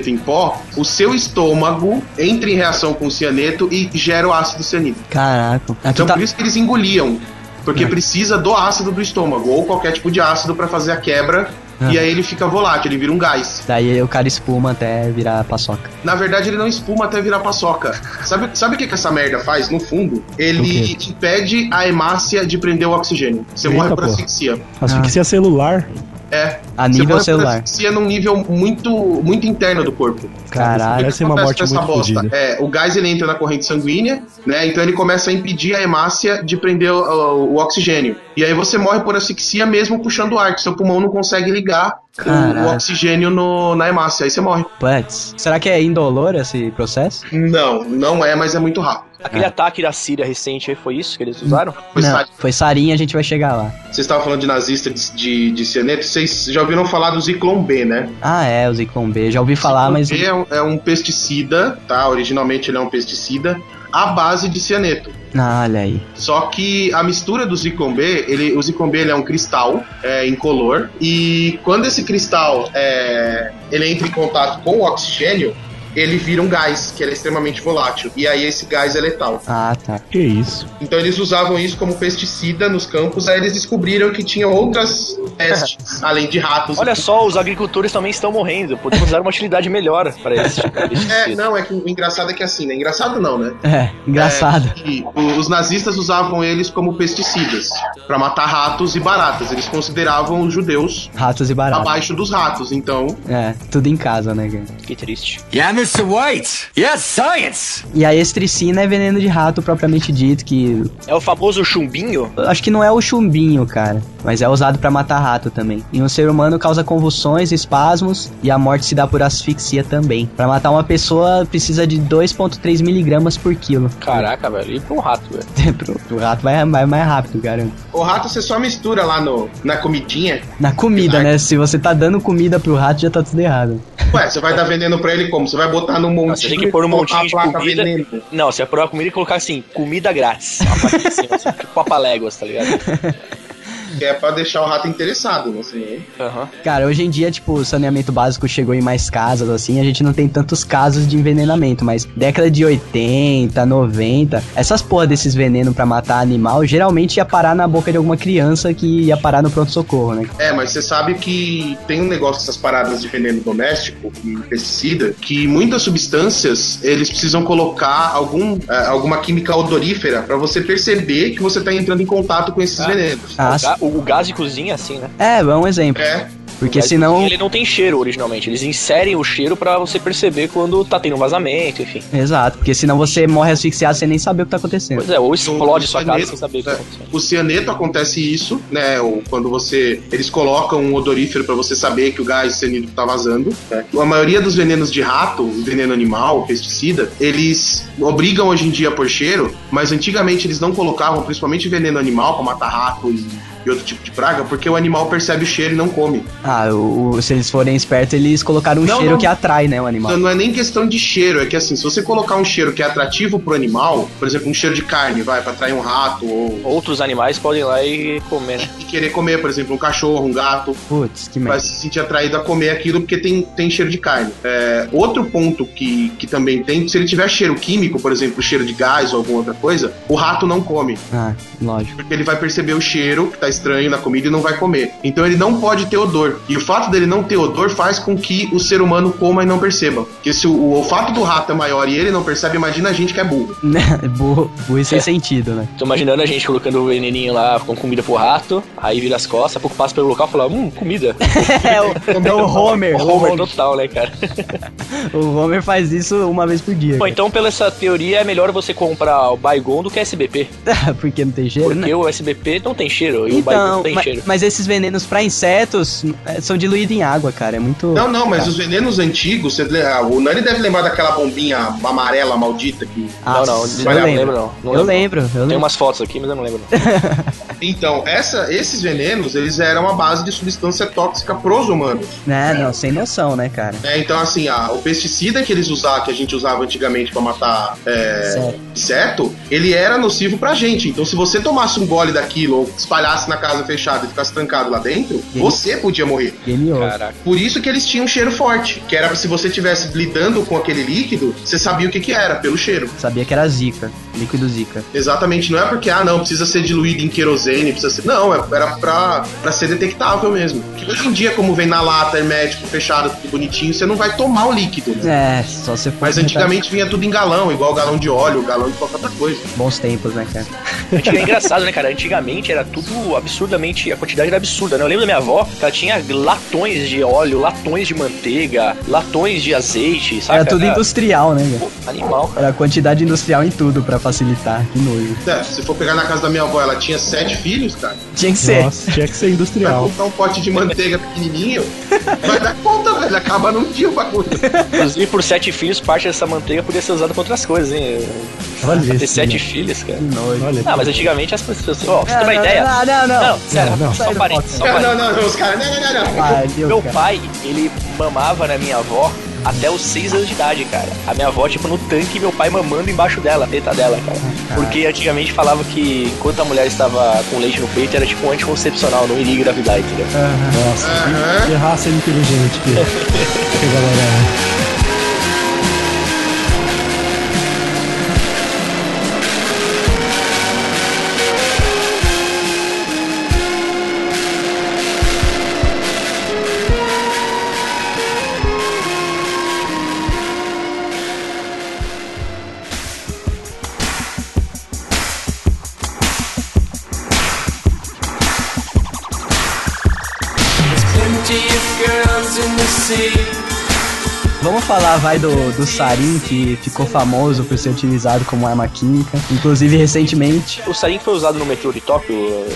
em pó, o seu estômago entra em reação com o cianeto e gera o ácido cianítrico. Caraca. Aqui Então, tá... por isso que eles engoliam. Porque É. precisa do ácido do estômago, ou qualquer tipo de ácido pra fazer a quebra. É. E aí ele fica volátil, ele vira um gás. Daí o cara espuma até virar paçoca. Na verdade, ele não espuma até virar paçoca. Sabe, sabe o que, que essa merda faz? No fundo, ele impede a hemácia de prender o oxigênio. Você Eita, morre por porra. asfixia. Asfixia celular. É. A nível celular. asfixia num nível muito, muito interno do corpo. Caralho. Parece uma morte muito fodida. É, o gás ele entra na corrente sanguínea, né? Então ele começa a impedir a hemácia de prender o, o- o oxigênio. E aí você morre por asfixia mesmo puxando o ar, que seu pulmão não consegue ligar o oxigênio no- na hemácia. Aí você morre. Putz. Será que é indolor esse processo? Não, não é, mas é muito rápido. Aquele ataque da Síria recente aí foi isso que eles usaram? Foi Não, foi sarinha, a gente vai chegar lá. Vocês estavam falando de nazista de, de, de cianeto, vocês já ouviram falar do Zyklon B, né? Ah, é, o Zyklon B. Já ouvi falar, mas... B é um, é um pesticida, tá? Originalmente ele é um pesticida à base de cianeto. Ah, olha aí. Só que a mistura do B, ele, o B ele é um cristal é, incolor e quando esse cristal é, ele entra em contato com o oxigênio, ele vira um gás que ele é extremamente volátil e aí esse gás é letal. Ah, tá. Que isso? Então eles usavam isso como pesticida nos campos, aí eles descobriram que tinha outras pestes além de ratos. Olha só, os agricultores também estão morrendo. Podemos dar uma utilidade melhor para esse tipo de É, não, é que o engraçado é que assim, né? Engraçado não, né? É, engraçado. É os nazistas usavam eles como pesticidas pra matar ratos e baratas. Eles consideravam os judeus Ratos e baratas. abaixo dos ratos. Então, É, tudo em casa, né, cara? Que triste. Yeah, Mr. White. Yes, science. E a estricina é veneno de rato propriamente dito, que É o famoso chumbinho? acho que não é o chumbinho, cara, mas é usado pra matar rato também. E um ser humano causa convulsões, espasmos e a morte se dá por asfixia também. Pra matar uma pessoa precisa de 2.3 miligramas por quilo. Caraca, velho. E pra um rato, velho. pro, pro rato vai, vai mais rápido, garanto. o rato você só mistura lá no, na comidinha. Na comida, né? Se você tá dando comida pro rato, já tá tudo errado. Ué, você vai dar veneno pra ele como? Você vai botar num montinho. Você tem que pôr um montinho de comida. veneno. Não, você vai provar comida e colocar assim, comida grátis. Uma assim, tipo papaléguas, tá ligado? Que é pra deixar o rato interessado? Assim, Aham. Cara, hoje em dia, tipo, o saneamento básico chegou em mais casas, assim, a gente não tem tantos casos de envenenamento, mas década de 80, 90, essas porra desses venenos pra matar animal, geralmente ia parar na boca de alguma criança que ia parar no pronto-socorro, né? É, mas você sabe que tem um negócio dessas paradas de veneno doméstico e pesticida, que muitas substâncias eles precisam colocar algum, eh, alguma química odorífera pra você perceber que você tá entrando em contato com esses Ah. venenos. Ah, O, gás de cozinha, assim, né? é, é um exemplo. É, Porque senão. Ele não tem cheiro originalmente. Eles inserem o cheiro pra você perceber quando tá tendo um vazamento, enfim. Exato, porque senão você morre asfixiado sem nem saber o que tá acontecendo. Pois é, ou explode do sua casa cianeto, sem saber o que é. tá acontecendo. O cianeto acontece isso, né? Ou quando você. Eles colocam um odorífero pra você saber que o gás cianídrico tá vazando. né? A maioria dos venenos de rato, veneno animal, pesticida, eles obrigam hoje em dia por cheiro, mas antigamente eles não colocavam, principalmente veneno animal, pra matar rato e, e outro tipo de praga, porque o animal percebe o cheiro e não come. Ah, o, o- se eles forem espertos, eles colocaram um Não, cheiro não. que atrai, né, o animal. Então não é nem questão de cheiro, é que assim, se você colocar um cheiro que é atrativo pro animal, por exemplo, um cheiro de carne, vai, pra atrair um rato ou. Outros animais podem ir lá e comer, né? E querer comer, por exemplo, um cachorro, um gato. Putz, que vai merda. se sentir atraído a comer aquilo porque tem, tem cheiro de carne. É, outro ponto que, que também tem, se ele tiver cheiro químico, por exemplo, cheiro de gás ou alguma outra coisa, o rato não come. Ah, lógico. Porque ele vai perceber o cheiro que tá estranho na comida e não vai comer. Então ele não pode ter odor. E o fato dele não ter odor faz com que o ser humano coma e não perceba. Porque se o, o olfato do rato é maior e ele não percebe, imagina a gente que é burro. burro, burro e sem É. sentido, né? Tô imaginando a gente colocando o veneninho lá com comida pro rato, aí vira as costas, pouco passa pelo local e fala, hum, comida. É o, é o Homer. O Homer total, né, cara? O Homer faz isso uma vez por dia. Bom, então pela essa teoria é melhor você comprar o Baygon do que SBP. cara. Porque não tem cheiro, né? Porque o SBP não tem cheiro e Então, tem ma- cheiro. mas esses venenos pra insetos é, são diluídos em água, cara. É muito. Não, não, mas os venenos antigos, você, ah, o Nani deve lembrar daquela bombinha amarela maldita que. Ah, não, não, eu não lembro. lembro não. não eu lembro, eu Tem lembro. umas fotos aqui, mas eu não lembro não. Então, essa, esses venenos, eles eram a base de substância tóxica pros humanos. Né, não, sem noção, né, cara? É, então, assim, a- o pesticida que eles usavam, que a gente usava antigamente pra matar é, inseto, ele era nocivo pra gente. Então, se você tomasse um gole daquilo ou espalhasse na casa fechada e ficasse trancado lá dentro, E- você podia morrer. Game. Caraca. Por isso que eles tinham um cheiro forte, que era se você estivesse lidando com aquele líquido, você sabia o que que era, pelo cheiro. Sabia que era Zika, líquido Zika. Exatamente, não é porque, ah, não, precisa ser diluído em querosene, precisa ser. Não, é- era pra, pra ser detectável mesmo. Que hoje em dia, como vem na lata, hermético, fechado, tudo bonitinho, você não vai tomar o líquido, né? É, só for. Mas antigamente vinha tudo em galão, igual galão de óleo, galão de qualquer outra coisa. Bons tempos, né, cara? É engraçado, né, cara? Antigamente era tudo absurdamente. A quantidade era absurda, né? Eu lembro da minha avó que ela tinha latões de óleo, latões de manteiga, latões de azeite, sabe? Era tudo industrial, né, cara? Animal, cara. Era quantidade industrial em tudo pra facilitar. Que nojo. É, se for pegar na casa da minha avó, ela tinha sete filhos, cara. Tinha que ser. Nossa, tinha que ser Vai industrial. comprar um pote de manteiga pequenininho, vai dar conta, velho. Acaba num dia o bagulho. Inclusive, por sete filhos, parte dessa manteiga podia ser usada pra outras coisas, hein? Olha Ter isso. sete né? filhos, cara. Que nojo. Olha. Ah, mas antigamente as pessoas. Ó, pra você ter Não, uma não, ideia. Não, não, não. Não, sério, Não, não. só parênteses, Não, parênteses. não, não, os caras. Não, não, não, não. Ah, Meu cara. pai, ele mamava na minha avó até os 6 anos de idade, cara. A minha avó, tipo, no tanque, e meu pai mamando embaixo dela, a teta dela, cara. Porque antigamente falava que enquanto a mulher estava com leite no peito, era tipo um anticoncepcional, não iria engravidar, entendeu? Nossa, Aham. que, que raça inteligente que, que galera vai, do, do sarin, que ficou famoso por ser utilizado como arma química. Inclusive, recentemente. O sarin foi usado no metrô de Tóquio?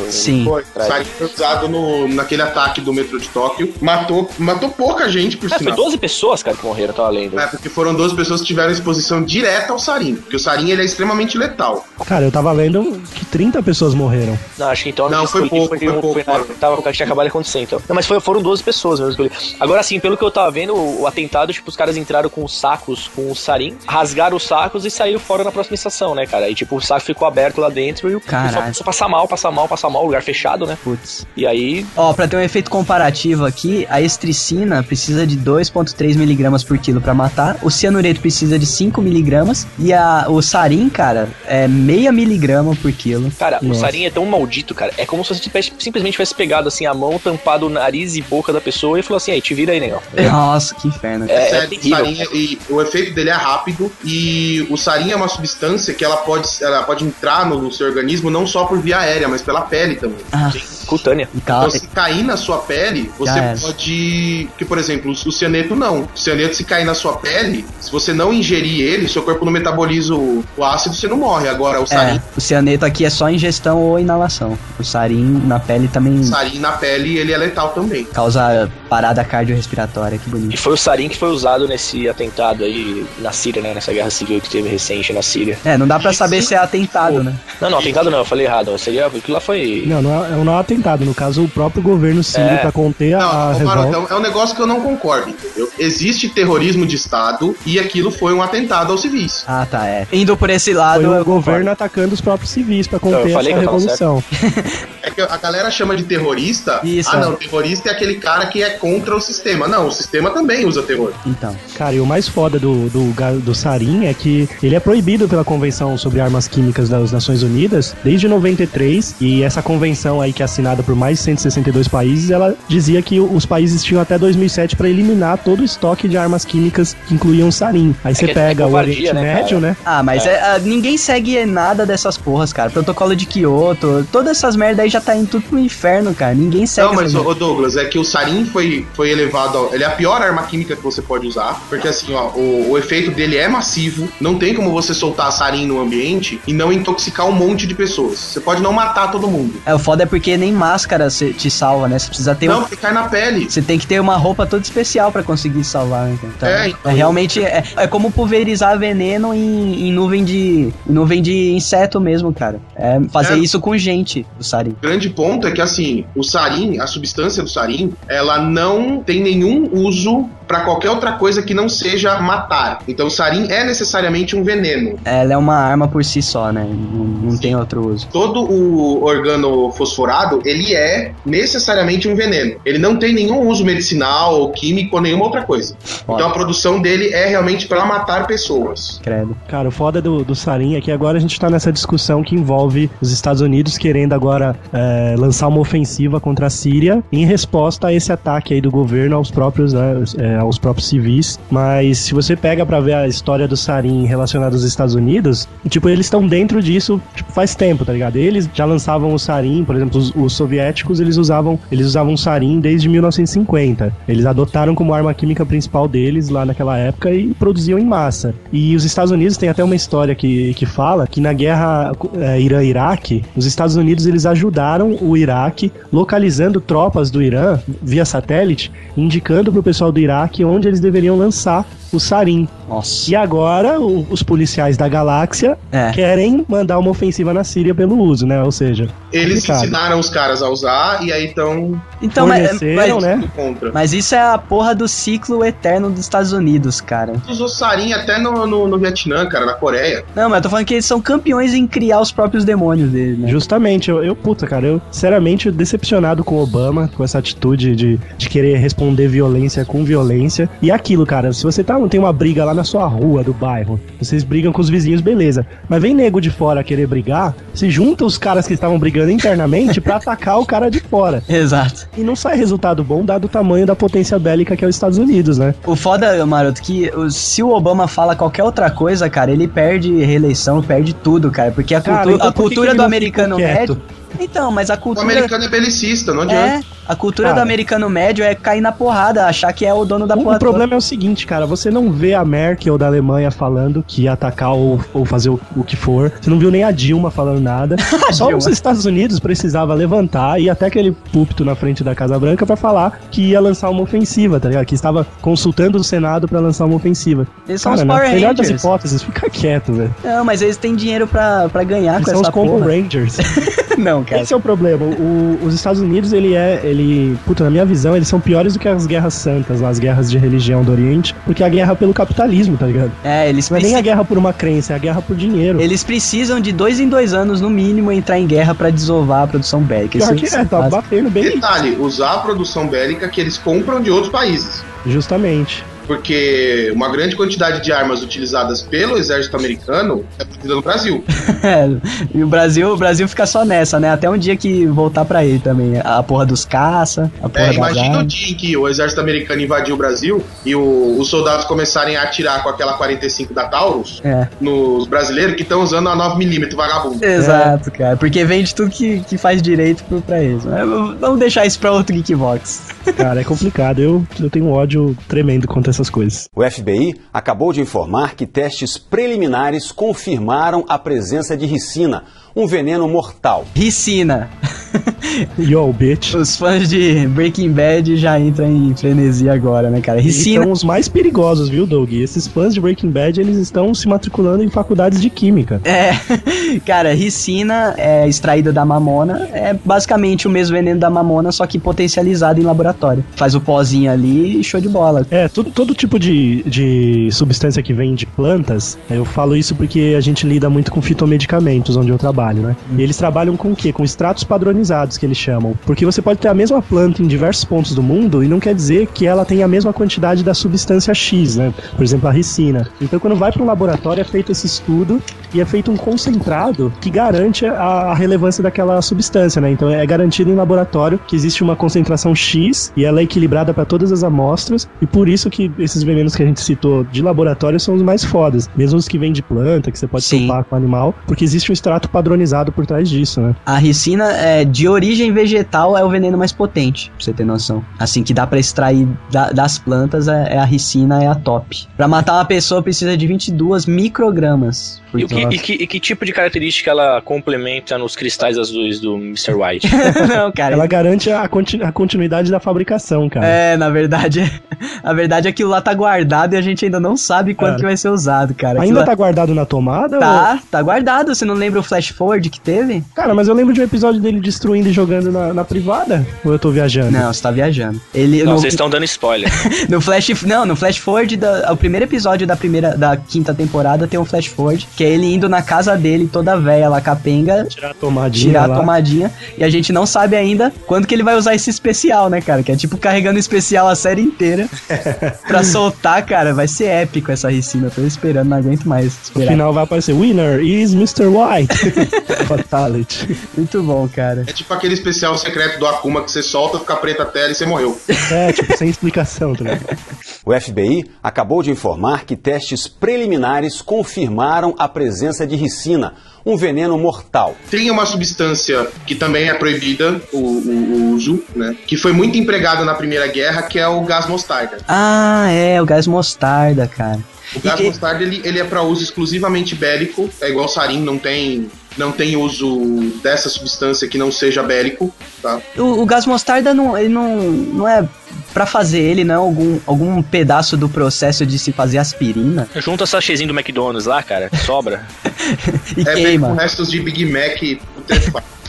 Sim. Foi, Atrás. sabe, foi usado no, naquele ataque do metrô de Tóquio. Matou, matou pouca gente, por É, foi sinal. 12 pessoas, cara, que morreram, eu tava lendo. É, porque foram 12 pessoas que tiveram exposição direta ao sarin. Porque o sarin ele é extremamente letal. Cara, eu tava lendo que 30 pessoas morreram. Não, acho que então Não, foi pouco, foi eu- pouco, tava, que tinha acabado de acontecer, então. Não, mas foi, foram 12 pessoas mesmo. Agora sim, pelo que eu tava vendo, o, o atentado, tipo, os caras entraram com os sacos, com o sarin, rasgaram os sacos e saíram fora na próxima estação, né, cara? E tipo, o saco ficou aberto lá dentro e o Caralho. começou a passar mal, passar mal, passar mal, lugar fechado, né? Putz. E aí, Ó, pra ter um efeito comparativo aqui, a estricina precisa de 2,3 miligramas por quilo pra matar, o cianureto precisa de 5 miligramas e a, o sarin, cara, é meia miligrama por quilo. cara, o Nossa. sarin é tão maldito, cara. É como se você tivesse- simplesmente tivesse pegado assim a mão, tampado o nariz e boca da pessoa e falou assim: aí, te vira aí, negão. Nossa, que inferno. É, é o terrível. sarin é- e o efeito dele é rápido e o sarin é uma substância que ela pode, ela pode entrar no, no seu organismo não só por via aérea, mas pela pele também. Ah, Cutânea. e. Então, se cair na sua pele, você Já pode. Que, por exemplo, o cianeto não. O cianeto, se cair na sua pele, se você não ingerir ele, seu corpo não metaboliza o, o ácido, você não morre. Agora, o sarin, É, o cianeto aqui é só ingestão ou inalação. O sarin na pele também sarin na pele, ele é letal também. causa parada cardiorrespiratória, que E bonito. foi o sarin que foi usado nesse atentado aí na Síria, né? Nessa guerra civil que teve recente na Síria. É, não dá pra saber se é atentado, né? Não, não, atentado não, eu falei errado. Seria, aquilo lá foi. Não, não é, não é um atentado. No caso, o próprio governo sírio, É. pra conter Não, a ô, revolta. Maroto, é um negócio que eu não concordo, entendeu? Existe terrorismo de Estado e aquilo foi um atentado aos civis. Ah, tá, é. Indo por esse lado, Foi o eu governo concordo. atacando os próprios civis pra Eu conter falei essa que eu tava revolução. É que a galera chama de terrorista. Isso, ah, é. não, terrorista é aquele cara que é contra o sistema. Não, o sistema também usa terror. Então, Cara, e o mais foda do, do, do sarin é que ele é proibido pela Convenção sobre Armas Químicas das Nações Unidas desde 93. E essa convenção aí que é assinada por mais de 162 países, ela dizia que os países tinham até 2007 pra eliminar todo o estoque de armas químicas que incluíam sarin. Aí você que é pega o covardia, Oriente né, Médio, cara? né? Ah, mas é, ah, ninguém segue nada dessas porras, cara. Protocolo de Kyoto, todas essas merda aí já tá indo tudo pro inferno, cara. Ninguém segue Não, mas, ô, Douglas, é que o sarin foi, foi elevado. Ao, ele é a pior arma química que você pode usar. Porque assim, ó, o, o efeito dele é massivo. Não tem como você soltar sarin no ambiente e não intoxicar um monte de pessoas. Você pode não matar todo mundo. É, o foda é porque nem máscara te salva, né? Você precisa ter não, um... porque cai na pele. Você tem que ter uma roupa toda especial pra conseguir salvar, né? Então, É, é, então- realmente é, é como pulverizar veneno em, em nuvem de em nuvem de inseto mesmo, cara. É fazer É. isso com gente, o sarin. O grande ponto é que assim, o sarin, a substância do sarin, ela não tem nenhum uso pra qualquer outra coisa que não seja matar. Então o sarin é necessariamente um veneno. Ela é uma arma por si só, né? Não, não tem outro uso. Todo o organo fosforado, ele é necessariamente um veneno. Ele não tem nenhum uso medicinal ou químico ou nenhuma outra coisa. Então a produção dele é realmente pra matar pessoas. Credo. Cara, o foda do, do Sarin é que agora a gente tá nessa discussão que envolve os Estados Unidos querendo agora é, lançar uma ofensiva contra a Síria em resposta a esse ataque aí do governo aos próprios, né, é, aos próprios civis. Mas se você pega pra ver a história do Sarin relacionada aos Estados Unidos, tipo, eles estão dentro disso tipo, faz tempo, tá ligado? Eles já lançavam o Sarin, por exemplo, os, os soviéticos, eles usavam, eles usavam o Sarin desde 1950. Eles adotaram como arma química principal deles lá naquela época e produziam em massa. E os Estados Unidos tem até uma história que, que fala que na guerra é, Irã-Iraque, os Estados Unidos eles ajudaram o Iraque localizando tropas do Irã via satélite, indicando pro pessoal do Iraque onde eles deveriam lançar o sarin. Nossa. E agora o- os policiais da galáxia É. querem mandar uma ofensiva na Síria pelo uso, né? Ou seja, Eles complicado. ensinaram os caras a usar e aí estão Então, mas, mas, né? contra. mas isso é a porra do ciclo eterno dos Estados Unidos, cara. Usou sarin até no, no, no Vietnã, cara, na Coreia. Não, mas eu tô falando que eles são campeões em criar os próprios demônios deles, né? Justamente, eu, eu, puta, cara, eu, sinceramente, decepcionado com o Obama, com essa atitude de, de querer responder violência com violência. E aquilo, cara, se você tá, tem uma briga lá na sua rua do bairro, vocês brigam com os vizinhos, beleza. Mas vem nego de fora querer brigar, se junta os caras que estavam brigando internamente pra atacar o cara de fora. Exato. E não sai resultado bom, dado o tamanho da potência bélica que é os Estados Unidos, né? O foda, Maroto, que o- se o Obama fala qualquer outra coisa, cara, ele perde reeleição, perde tudo, cara. Porque a, Cara, cultu- então a por que que cultura do americano médio. Então, mas a O cultura. americano é belicista, não É, adianta. A cultura Cara. do americano médio é cair na porrada, achar que é o dono da porra. o problema é o seguinte, cara, você não vê a Merkel da Alemanha falando que ia atacar ou, ou fazer o, o que for. Você não viu nem a Dilma falando nada. Só Dilma. os Estados Unidos precisava levantar e ir até aquele púlpito na frente da Casa Branca pra falar que ia lançar uma ofensiva, tá ligado? Que estava consultando o Senado pra lançar uma ofensiva. Eles são Cara, os na Power melhor das Rangers. hipóteses, fica quieto, velho. Não, mas eles têm dinheiro pra, pra ganhar Eles com são os Combo porra. Rangers. Não, cara. Esse é o problema. O- os Estados Unidos, ele é, ele. Puta, na minha visão, eles são piores do que as guerras santas, lá, as guerras de religião do Oriente, porque a guerra pelo capitalismo, tá ligado? É, eles Não é nem a guerra por uma crença, é a guerra por dinheiro. Eles precisam de dois em dois anos, no mínimo, entrar em guerra pra desovar a produção bélica. Pior Isso- que é, tá batendo bem. Detalhe, usar a produção bélica que eles compram de outros países. Justamente. Porque uma grande quantidade de armas utilizadas pelo exército americano é produzida no Brasil. É, e o Brasil, o Brasil fica só nessa, né? Até um dia que voltar pra ele também. A porra dos caça, a porra É, imagina o dia em que o exército americano invadiu o Brasil e o- os soldados começarem a atirar com aquela 45 da Taurus É, nos brasileiros que estão usando a 9mm vagabundo. exato, cara. Porque vende tudo que, que faz direito pro- pra eles. Mas vamos deixar isso pra outro Geekbox. Cara, é complicado. Eu, eu tenho um ódio tremendo contra essas coisas. O FBI acabou de informar que testes preliminares confirmaram a presença de ricina, um veneno mortal. Ricina. Yo, bitch. Os fãs de Breaking Bad já entram em frenesia agora, né, cara? E Ricina. são os mais perigosos, viu, Doug? Esses fãs de Breaking Bad, eles estão se matriculando em faculdades de química. É, cara, ricina é extraída da mamona, é basicamente o mesmo veneno da mamona, só que potencializado em laboratório. Faz o pozinho ali e show de bola. É, todo, todo tipo de, de substância que vem de plantas, eu falo isso porque a gente lida muito com fitomedicamentos, onde eu trabalho, né? E eles trabalham com o quê? Com extratos padronizados, que eles chamam. Porque você pode ter a mesma planta em diversos pontos do mundo e não quer dizer que ela tenha a mesma quantidade da substância X, né? Por exemplo, a ricina. Então, quando vai para um laboratório, é feito esse estudo e é feito um concentrado que garante a, relevância daquela substância, né? Então, é garantido em laboratório que existe uma concentração X e ela é equilibrada para todas as amostras e por isso que esses venenos que a gente citou de laboratório são os mais fodas, mesmo os que vêm de planta, que você pode Sim. topar com animal, porque existe um extrato padronizado por trás disso, né? A ricina é de origem vegetal é o veneno mais potente, pra você ter noção. Assim que dá pra extrair da- das plantas é, é a ricina é a top. Pra matar uma pessoa precisa de 22 microgramas. por E, o que, quilo. e, que, e que tipo de característica ela complementa nos cristais azuis do Mr. White? Não, cara. Ela garante a, conti- a continuidade da fabricação, cara. É, na verdade, na verdade aquilo lá tá guardado e a gente ainda não sabe quando Cara. que vai ser usado, cara. Aquilo Ainda lá- tá guardado na tomada? ou- Tá, tá guardado. Você não lembra o flash forward que teve? Cara, mas eu lembro de um episódio dele destruindo e jogando na, na privada. Ou eu tô viajando? Não, você tá viajando. Ele Não, no, vocês estão dando spoiler. no flash, não, no flash forward da, o primeiro episódio da primeira da quinta temporada tem um flash forward, que é ele indo na casa dele toda velha lá capenga, Tirar a tomadinha tirar a tomadinha, e a gente não sabe ainda quando que ele vai usar esse especial, né, cara? Que é tipo carregando especial a série inteira pra soltar, cara. Vai ser épico essa ricina. Tô esperando, não aguento mais No esperar. final vai aparecer Winner is Mr. White. Fatality. Muito bom, cara. É tipo aquele especial secreto do Akuma que você solta, fica preta a tela e você morreu. É, tipo, sem explicação, tá ligado? O FBI acabou de informar que testes preliminares confirmaram a presença de ricina, um veneno mortal. Tem uma substância que também é proibida o, o- o uso, né? Que foi muito empregada na Primeira Guerra, que é o gás mostarda. Ah, é, o gás mostarda, cara. O gás E- mostarda ele, ele é para uso exclusivamente bélico, é igual sarin, não tem não tem uso dessa substância que não seja bélico, tá? O, o gás mostarda não, ele não, não é pra fazer ele, não é algum, algum pedaço do processo de se fazer aspirina Junta sachêzinho do McDonald's lá, cara, sobra. e É bem queima. com restos de Big Mac.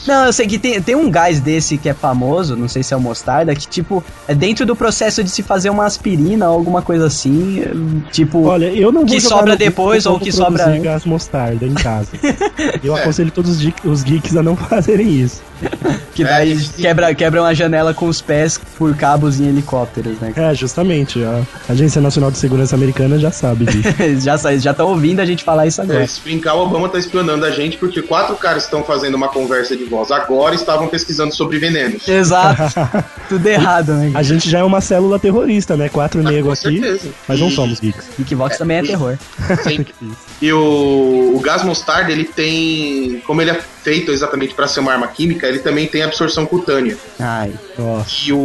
Não, eu sei que tem, tem um gás desse que é famoso, não sei se é o mostarda, que tipo, é dentro do processo de se fazer uma aspirina ou alguma coisa assim, tipo, Olha, eu não vou Que sobra depois ou que sobra- gás mostarda em casa. Eu É. aconselho todos os, geek- os geeks a não fazerem isso. que É, daí e- quebra, quebra uma janela com os pés por cabos em helicópteros, né? É, justamente. A Agência Nacional de Segurança Americana já sabe disso. Eles já já estão ouvindo a gente falar isso É, agora. se brincar, o Obama tá espionando a gente porque quatro caras estão fazendo uma conversa de voz agora e estavam pesquisando sobre venenos. Exato. Tudo errado, né? A gente já é uma célula terrorista, né? Quatro Ah, negros com aqui, certeza. mas não E- somos geeks. Geekbox também é terror. Sim. E o, o gás mostarda, ele tem. Como ele é feito exatamente para ser uma arma química, ele também tem absorção cutânea. Ai. Nossa. E o,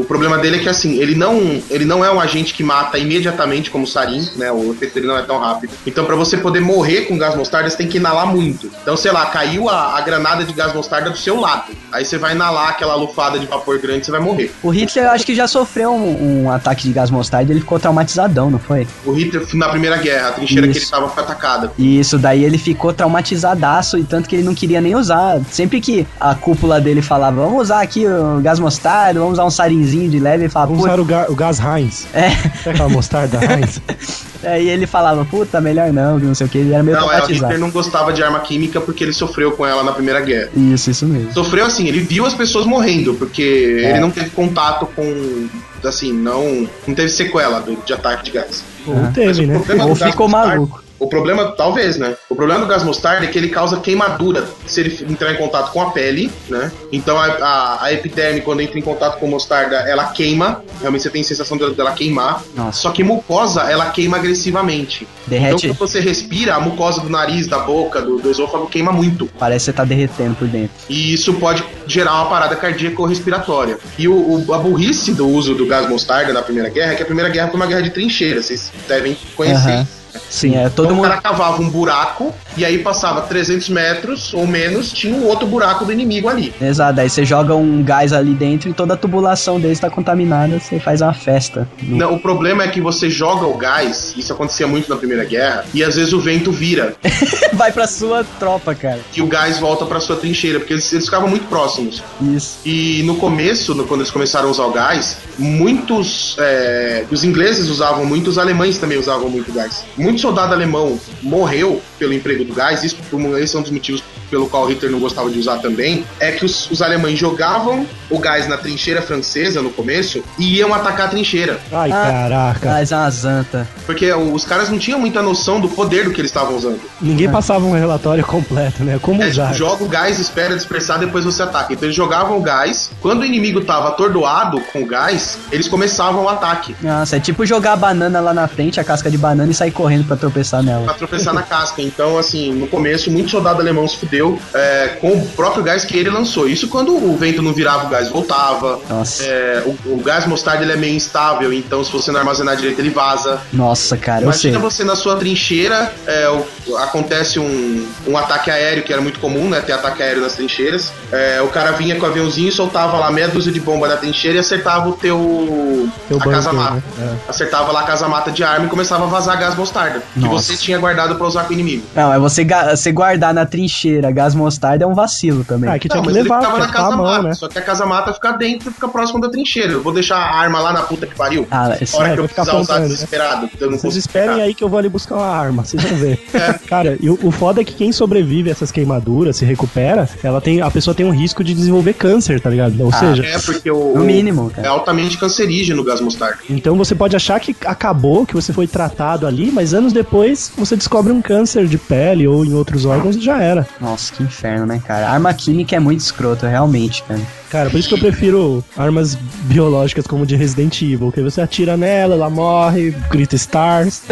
o problema dele é que assim, ele não, ele não é um agente que mata imediatamente como o sarin, né? O efeito dele não é tão rápido. Então, para você poder morrer com gás mostarda, você tem que inalar muito. Então, sei lá, caiu a, a granada de gás mostarda do seu lado. Aí você vai inalar aquela lufada de vapor grande, você vai morrer. O Hitler, eu acho que já sofreu um, um ataque de gás mostarda e ele ficou traumatizadão, não foi? O Hitler, na Primeira Guerra, a trincheira que Isso. ele tava foi atacada. E isso daí ele ficou traumatizadaço e tanto que ele não queria nem usar. Sempre que a cúpula dele falava, vamos usar aqui o gás mostarda, vamos usar um sarinzinho de leve, ele falava, Vamos "Putz, usar o, ga- o gás Heinz. É. Sabe aquela mostarda Heinz? Aí ele falava, puta, melhor não, que não sei o que, ele era meio Não, é, o traumatizado. Hitler não gostava de arma química porque ele sofreu com ela na Primeira Guerra. Isso, isso mesmo. Sofreu assim, ele viu as pessoas morrendo, porque ele não teve contato com. Assim, não. Não teve sequela do- de ataque de gás. Ou teve, né? Ou ficou maluco. O problema, talvez, né? O problema do gás mostarda é que ele causa queimadura se ele entrar em contato com a pele, né? Então a, a, a epiderme, quando entra em contato com mostarda, ela queima. Realmente você tem sensação dela, dela queimar. Nossa. Só que mucosa, ela queima agressivamente. Derrete. Então quando você respira, a mucosa do nariz, da boca, do, do esôfago queima muito. Parece que você tá derretendo por dentro. E isso pode gerar uma parada cardíaca ou respiratória. E o, o- a burrice do uso do gás mostarda na Primeira Guerra é que a Primeira Guerra foi uma guerra de trincheira, vocês devem conhecer. Aham. Sim, é todo Então o mundo. cara cavava um buraco e aí passava 300 metros ou menos, tinha um outro buraco do inimigo ali. Exato, aí você joga um gás ali dentro e toda a tubulação dele está contaminada, você faz uma festa. Não, o problema é que você joga o gás, isso acontecia muito na Primeira Guerra, e às vezes o vento vira Vai pra sua tropa, cara. e o gás volta pra sua trincheira, porque eles, eles ficavam muito próximos. Isso. E no começo, no- quando eles começaram a usar o gás, muitos. é, os ingleses usavam muito, os alemães também usavam muito gás. Muito soldado alemão morreu pelo emprego do gás, isso esse é um dos motivos pelo qual Hitler não gostava de usar também, é que os, os alemães jogavam o gás na trincheira francesa no começo e iam atacar a trincheira. Ai, Ah. caraca. Mas é uma zanta. Porque os caras não tinham muita noção do poder do que eles estavam usando. Ninguém passava um relatório completo, né? Como É, usar. tipo, joga o gás, espera dispersar, depois você ataca. Então eles jogavam o gás. Quando o inimigo tava atordoado com o gás, eles começavam o ataque. Nossa, é tipo jogar a banana lá na frente, a casca de banana e sair correndo pra tropeçar Pra nela. tropeçar na casca. Então, assim, no começo, muito soldado alemão se fudeu é, com o próprio gás que ele lançou. Isso quando o vento não virava, o gás voltava. Nossa. É, o, o gás mostarda ele é meio instável, então se você não armazenar direito, ele vaza. Nossa, cara. Imagina você na sua trincheira, é, o- acontece um, um ataque aéreo, que era muito comum, né? Ter ataque aéreo nas trincheiras. É, o cara vinha com o aviãozinho, soltava lá meia dúzia de bomba na trincheira e acertava o teu. Teu a bunker, casa-mata. né? É. Acertava lá a casa-mata de arma e começava a vazar gás mostarda. Que Nossa. você tinha guardado pra usar com o inimigo. Não, é você, você guardar na trincheira gás mostarda é um vacilo também. Ah, que tinha Não, que levar, ficava na casa mão, mata. né? Só que a casa mata fica dentro, fica próximo da trincheira. Eu vou deixar a arma lá na puta que pariu. Ah, isso a hora é, que eu vai ficar precisar usar apontando, né? desesperado. Eu não Vocês esperem ficar. aí que eu vou ali buscar uma arma, vocês vão ver. É. Cara, e o, o foda é que quem sobrevive a essas queimaduras, se recupera, ela tem, a pessoa tem um risco de desenvolver câncer, tá ligado? Ou Ah, seja, É, porque o. No mínimo, É cara. altamente cancerígeno o gás mostarda. então você pode achar que acabou, que você foi tratado ali, mas anos depois você descobre um câncer de pele ou em outros órgãos e já era. Nossa, que inferno, né, cara? Arma química é muito escroto, realmente, cara. Cara, por isso que eu prefiro armas biológicas como de Resident Evil, que você atira nela, ela morre, grita Stars.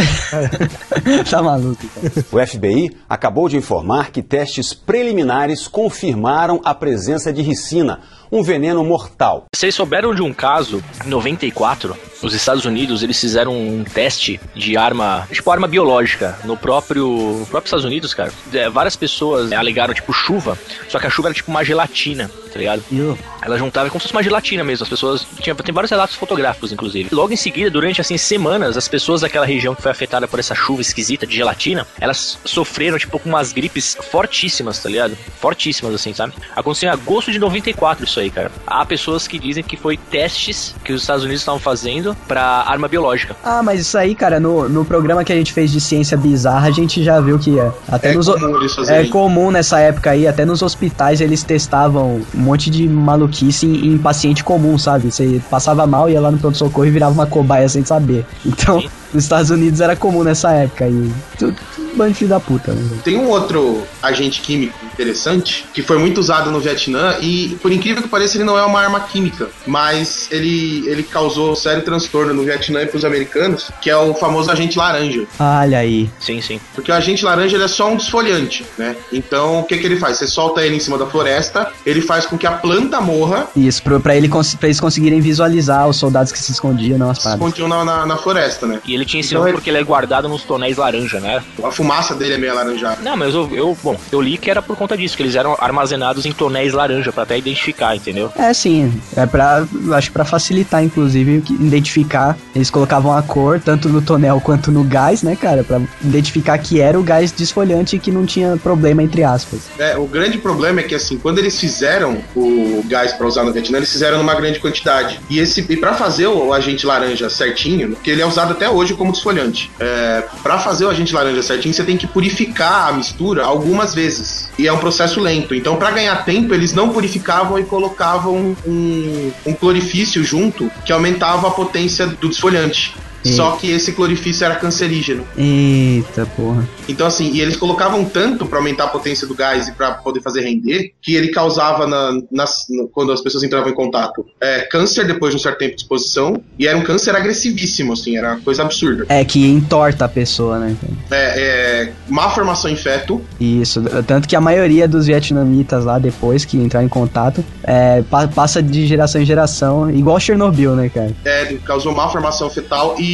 tá maluco, cara. O FBI acabou de informar que testes preliminares confirmaram a presença de ricina, um veneno mortal. Vocês souberam de um caso, em 94, os Estados Unidos, eles fizeram um teste de arma, tipo arma biológica, no próprio, no próprio Estados Unidos, cara. É, várias pessoas alegaram, tipo, chuva, só que a chuva era tipo uma gelatina, tá ligado? Viu? Ela juntava como se fosse uma gelatina mesmo. As pessoas. Tinha, tem vários relatos fotográficos, inclusive. Logo em seguida, durante assim, semanas, as pessoas daquela região que foi afetada por essa chuva esquisita de gelatina, elas sofreram, tipo, com umas gripes fortíssimas, tá ligado? Fortíssimas, assim, sabe? Aconteceu em agosto de 94 isso aí, cara. Há pessoas que dizem que foi testes que os Estados Unidos estavam fazendo pra arma biológica. Ah, mas isso aí, cara, no, no programa que a gente fez de ciência bizarra, a gente já viu que é. Até É nos, comum eles é comum nessa época aí, até nos hospitais eles testavam um monte de maluquice em, em paciente comum, sabe? Você passava mal, ia lá no pronto-socorro e virava uma cobaia sem saber. Então, Sim. nos Estados Unidos era comum nessa época aí. Tudo, tudo bando da puta, né? Tem um outro agente químico interessante que foi muito usado no Vietnã e, por incrível que pareça, ele não é uma arma química, mas ele, ele causou sério transtorno no Vietnã e pros americanos, que é o famoso agente laranja. Olha aí. Sim, sim. Porque o agente laranja ele é só um desfolhante, né? Então o que, que ele faz? Você solta ele em cima da floresta, ele faz com que a planta morra, Isso, pra, pra, ele, pra eles conseguirem visualizar os soldados que se escondiam nas se paradas. escondiam na, na, na floresta, né? E ele tinha esse Então ele- porque ele é guardado nos tonéis laranja, né? A fumaça dele é meio alaranjada. Não, mas eu, eu, bom, eu li que era por conta disso, que eles eram armazenados em tonéis laranja pra até identificar, entendeu? É, sim. É pra. Acho que pra facilitar, inclusive, que- identificar. Eles colocavam a cor, tanto no tonel quanto no gás, né, cara? Pra identificar que era o gás desfolhante e que não tinha problema, entre aspas. É, o grande problema é que assim, quando eles fizeram o gás pra usar no Vietnã, eles fizeram numa grande quantidade. E esse e para fazer o, o agente laranja certinho, porque ele é usado até hoje como desfolhante. É, para fazer o agente laranja certinho, você tem que purificar a mistura algumas vezes. E é um processo lento. Então, pra ganhar tempo, eles não purificavam e colocavam um, um clorifício junto que aumentava a potência do desfolhante. Só que esse clorifício era cancerígeno. Eita porra. Então, assim, e eles colocavam tanto pra aumentar a potência do gás e pra poder fazer render, que ele causava, na, nas- no- quando as pessoas entravam em contato, é, câncer depois de um certo tempo de exposição, e era um câncer agressivíssimo, assim, era uma coisa absurda. É que entorta a pessoa, né? É, é, má formação em feto, Isso, tanto que a maioria dos vietnamitas lá, depois que entrar em contato, é, pa- passa de geração em geração, igual Chernobyl, né, cara? é, causou má formação fetal e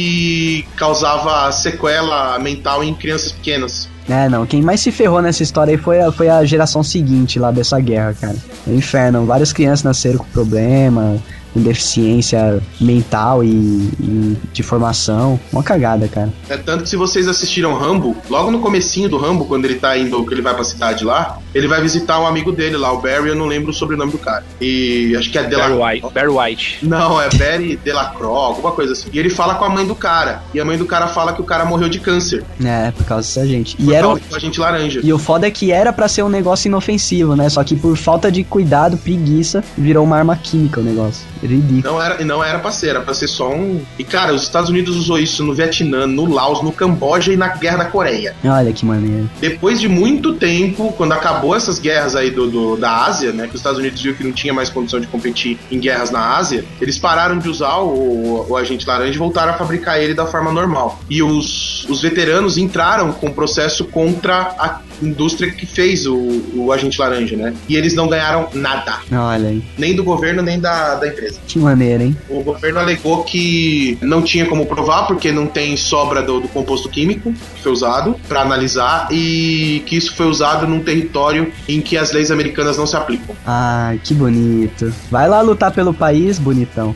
causava sequela mental em crianças pequenas. É, não, quem mais se ferrou nessa história aí foi a, foi a geração seguinte lá dessa guerra, cara. É inferno, várias crianças nasceram com problema, com deficiência mental e, e de formação. Uma cagada, cara. É tanto que se vocês assistiram Rambo, logo no comecinho do Rambo, quando ele tá indo, que ele vai pra cidade lá, ele vai visitar um amigo dele lá, o Barry, eu não lembro o sobrenome do cara. E acho que é Barry Delacroix. White. Barry White. Não, é Barry Delacroix, alguma coisa assim. E ele fala com a mãe do cara. E a mãe do cara fala que o cara morreu de câncer. É, por causa dessa gente. E Por era. um- causa do agente laranja. E o foda é que era pra ser um negócio inofensivo, né? Só que por falta de cuidado, preguiça, virou uma arma química o negócio. Ridículo. Não era, não era pra ser, era pra ser só um. E cara, os Estados Unidos usou isso no Vietnã, no Laos, no Camboja e na Guerra da Coreia. Olha que maneiro. Depois de muito tempo, quando acabou essas guerras aí do, do- da Ásia, né? Que os Estados Unidos viu que não tinha mais condição de competir em guerras na Ásia, eles pararam de usar o, o agente laranja e voltaram a fabricar ele da forma normal. E os, os veteranos entraram com processo contra a indústria que fez o, o agente laranja, né? E eles não ganharam nada. Olha aí. Nem do governo, nem da, da empresa. Que maneiro, hein? O governo alegou que não tinha como provar, porque não tem sobra do, do composto químico que foi usado para analisar e que isso foi usado num território em que as leis americanas não se aplicam. Ai, que bonito. Vai lá lutar pelo país, bonitão.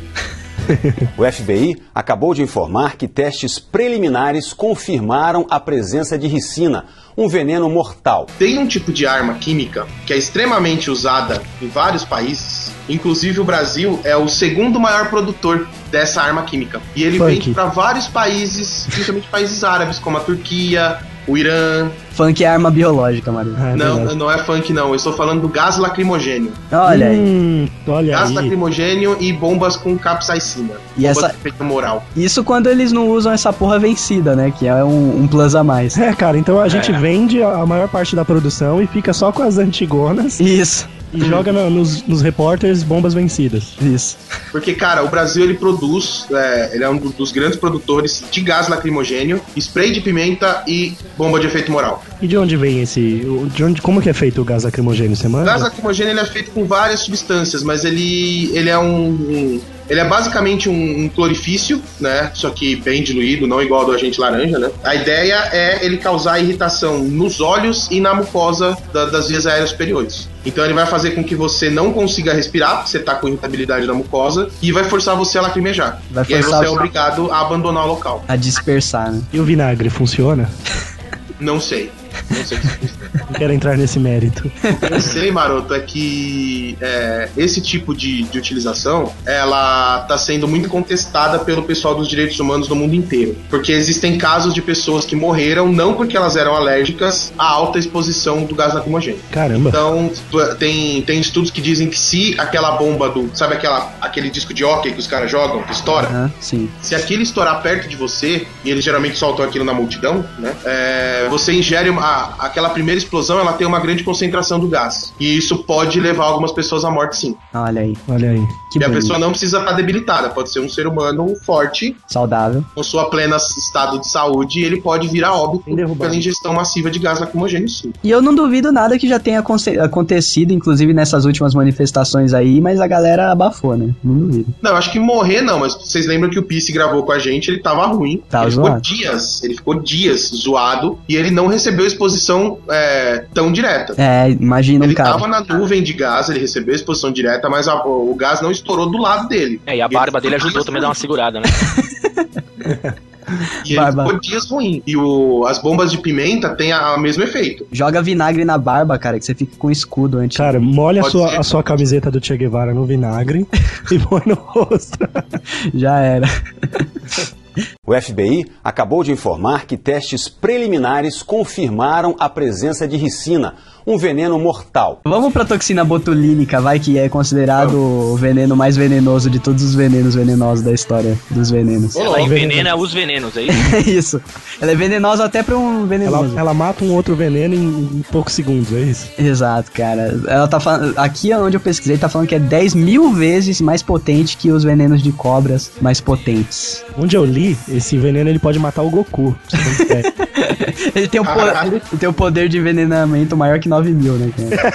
O FBI acabou de informar que testes preliminares confirmaram a presença de ricina, um veneno mortal. Tem um tipo de arma química que é extremamente usada em vários países. Inclusive o Brasil é o segundo maior produtor dessa arma química. E ele Funk. vende para vários países, principalmente países árabes, como a Turquia, o Irã. Funk é arma biológica, Mario. É não, verdade. não é funk não, eu estou falando do gás lacrimogênio. Olha aí. Hum, olha Gás aí. lacrimogênio e bombas com capsaicina. E essa- moral. Isso quando eles não usam essa porra vencida, né? Que é um, um plus a mais. É, cara, então a gente É. vende a a maior parte da produção e fica só com as antigonas Isso, e joga na- nos, nos repórteres bombas vencidas. isso. Porque, cara, o Brasil ele produz, é, ele é um do- dos grandes produtores de gás lacrimogênio, spray de pimenta e bomba de efeito moral. E de onde vem esse. o- De onde, como que é feito o gás lacrimogênio? Você O manda? gás lacrimogênio ele é feito com várias substâncias, mas ele, ele é um, um- Ele é basicamente um, um clorifício, né? Só que bem diluído, não igual ao do agente laranja, né? A ideia é ele causar irritação nos olhos e na mucosa da- das vias aéreas superiores. Então ele vai fazer com que você não consiga respirar, porque você tá com irritabilidade na mucosa, e vai forçar você a lacrimejar. Vai e aí forçar você é obrigado a abandonar o local. A dispersar, né? E o vinagre funciona? Não sei. Não sei. Não quero entrar nesse mérito. O que eu sei, Maroto, é que é, esse tipo de, de utilização ela está sendo muito contestada pelo pessoal dos direitos humanos do mundo inteiro. Porque existem casos de pessoas que morreram não porque elas eram alérgicas à alta exposição do gás lacrimogêneo. Caramba. Então, tem, tem estudos que dizem que se aquela bomba do. Sabe aquela, aquele disco de hockey que os caras jogam, que estoura? Aham, sim. Se aquilo estourar perto de você, e eles geralmente soltam aquilo na multidão, né? é, você ingere uma, aquela primeira explosão, ela tem uma grande concentração do gás. E isso pode levar algumas pessoas à morte, sim. Olha aí. Olha aí. Que e a bonito. pessoa não precisa estar debilitada, pode ser um ser humano forte, Saudável. com sua plena estado de saúde, e ele pode vir a óbito pela ingestão massiva de gás lacrimogêneo, sim. E eu não duvido nada que já tenha aconte- acontecido, inclusive nessas últimas manifestações aí, mas a galera abafou, né? Não duvido. Não, eu acho que morrer não, mas vocês lembram que o Pisse gravou com a gente, ele tava ruim. Tava ele ficou zoado. dias, ele ficou dias zoado e ele não recebeu exposição é, é, tão direta. É, imagina um Ele cara. tava na nuvem de gás, ele recebeu a exposição direta, mas a- o, o gás não estourou do lado dele. É, e a barba dele ajudou também a dar uma segurada, né? E ele Barba. ficou dias ruim. E o, as bombas de pimenta têm a, a mesmo efeito. Joga vinagre na barba, cara, que você fica com escudo antes. Cara, molha a sua, ser. a sua camiseta do Che Guevara no vinagre e põe no rosto. Já era. O FBI acabou de informar que testes preliminares confirmaram a presença de ricina, um veneno mortal. Vamos pra toxina botulínica, vai, que é considerado o veneno mais venenoso de todos os venenos venenosos da história dos venenos. Ela envenena os venenos, é isso? É isso. Ela é venenosa até pra um Ela, venenoso. ela mata um outro veneno em, em poucos segundos, é isso? Exato, cara. Ela tá falando. Aqui onde eu pesquisei, tá falando que é 10 mil vezes mais potente que os venenos de cobras mais potentes. Onde eu li, esse veneno ele pode matar o Goku. Ele tem, o po- Caralho. ele tem o poder de envenenamento maior que 9 mil, né, cara?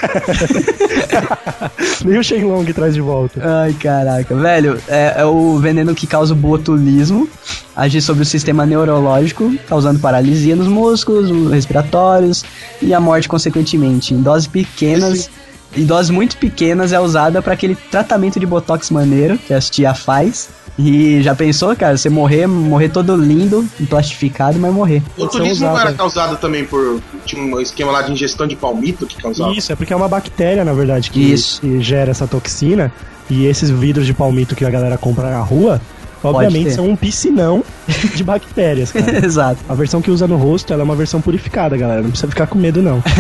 Nem o Shenlong traz de volta. Ai, caraca. Velho, é, é o veneno que causa o botulismo, agir sobre o sistema neurológico, causando paralisia nos músculos respiratórios e a morte consequentemente. Em doses pequenas, em doses muito pequenas, é usada para aquele tratamento de botox maneiro que a tia faz. E já pensou, cara, você morrer, morrer todo lindo, plastificado, mas morrer. O turismo não era causado também por. Tinha um esquema lá de ingestão de palmito que causava. Isso, é porque é uma bactéria, na verdade, que, Isso. que gera essa toxina. E esses vidros de palmito que a galera compra na rua, obviamente são um piscinão de bactérias, cara. Exato. A versão que usa no rosto, ela é uma versão purificada, galera. Não precisa ficar com medo, não.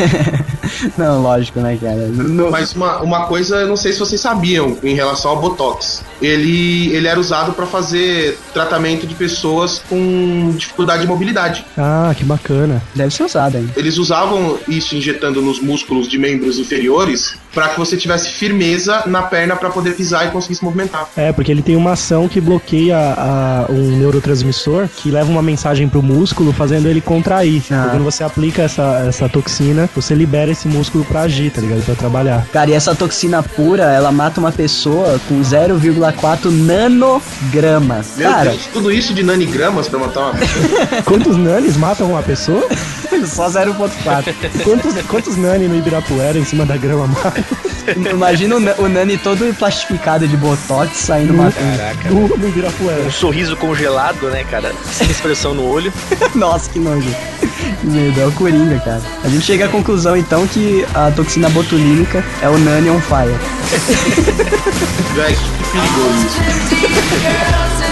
Não, lógico, né, cara? No- Mas uma, uma coisa, eu não sei se vocês sabiam em relação ao Botox. Ele, ele era usado para fazer tratamento de pessoas com dificuldade de mobilidade. Ah, que bacana. Deve ser usado, hein? Eles usavam isso injetando nos músculos de membros inferiores para que você tivesse firmeza na perna para poder pisar e conseguir se movimentar. É, porque ele tem uma ação que bloqueia a- um neurotransmissor que leva uma mensagem pro músculo, fazendo ele contrair. Ah. E Quando você aplica essa, essa toxina, você libera esse músculo pra agir, tá ligado? Pra trabalhar. Cara, e essa toxina pura, ela mata uma pessoa com 0,4 nanogramas. Meu Cara, Deus, tudo isso de nanigramas para matar uma Quantos nanes matam uma pessoa? só 0,4. Quantos, quantos nani no Ibirapuera em cima da grama matam? Imagina o, o Nani todo plastificado de botox saindo matando. Caraca. No, no Ibirapuera. Um sorriso congelado, né, cara? Sem expressão no olho. Nossa, que nojo. Que medo, é o Coringa, cara. A gente chega à conclusão, então, que a toxina botulínica é o Nani on fire. Véi, que perigoso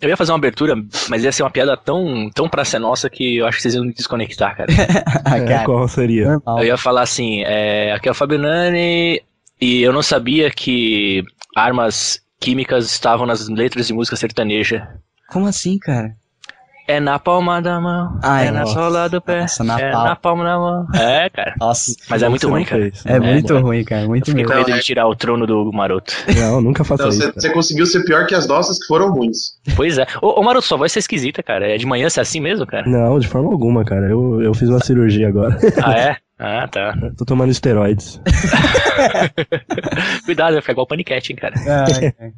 Eu ia fazer uma abertura, mas ia ser uma piada tão, tão pra ser nossa que eu acho que vocês iam me desconectar, cara. Ah, É, cara, qual seria? normal. Eu ia falar assim, é, aqui é o Fabio Nani e eu não sabia que armas químicas estavam nas letras de música sertaneja. Como assim, cara? É na palma da mão, Ai, é na nossa. sola do pé, Nossa, na é pal- na palma da mão. É, cara. Nossa, Mas é muito ruim, não cara. fez. é, muito é. ruim, cara, muito Fiquei ruim. com medo Não, de é- tirar o trono do Maroto. Não, nunca faça Então, isso. você, conseguiu ser pior que as nossas que foram ruins. Pois é. Ô, ô Maroto, sua voz é esquisita, cara. É de manhã ser assim mesmo, cara? Não, de forma alguma, cara. Eu, eu fiz uma cirurgia agora. Ah, é? Ah, tá. Tô tomando esteroides. Cuidado, vai ficar igual paniquete, hein, cara. Ai, ai.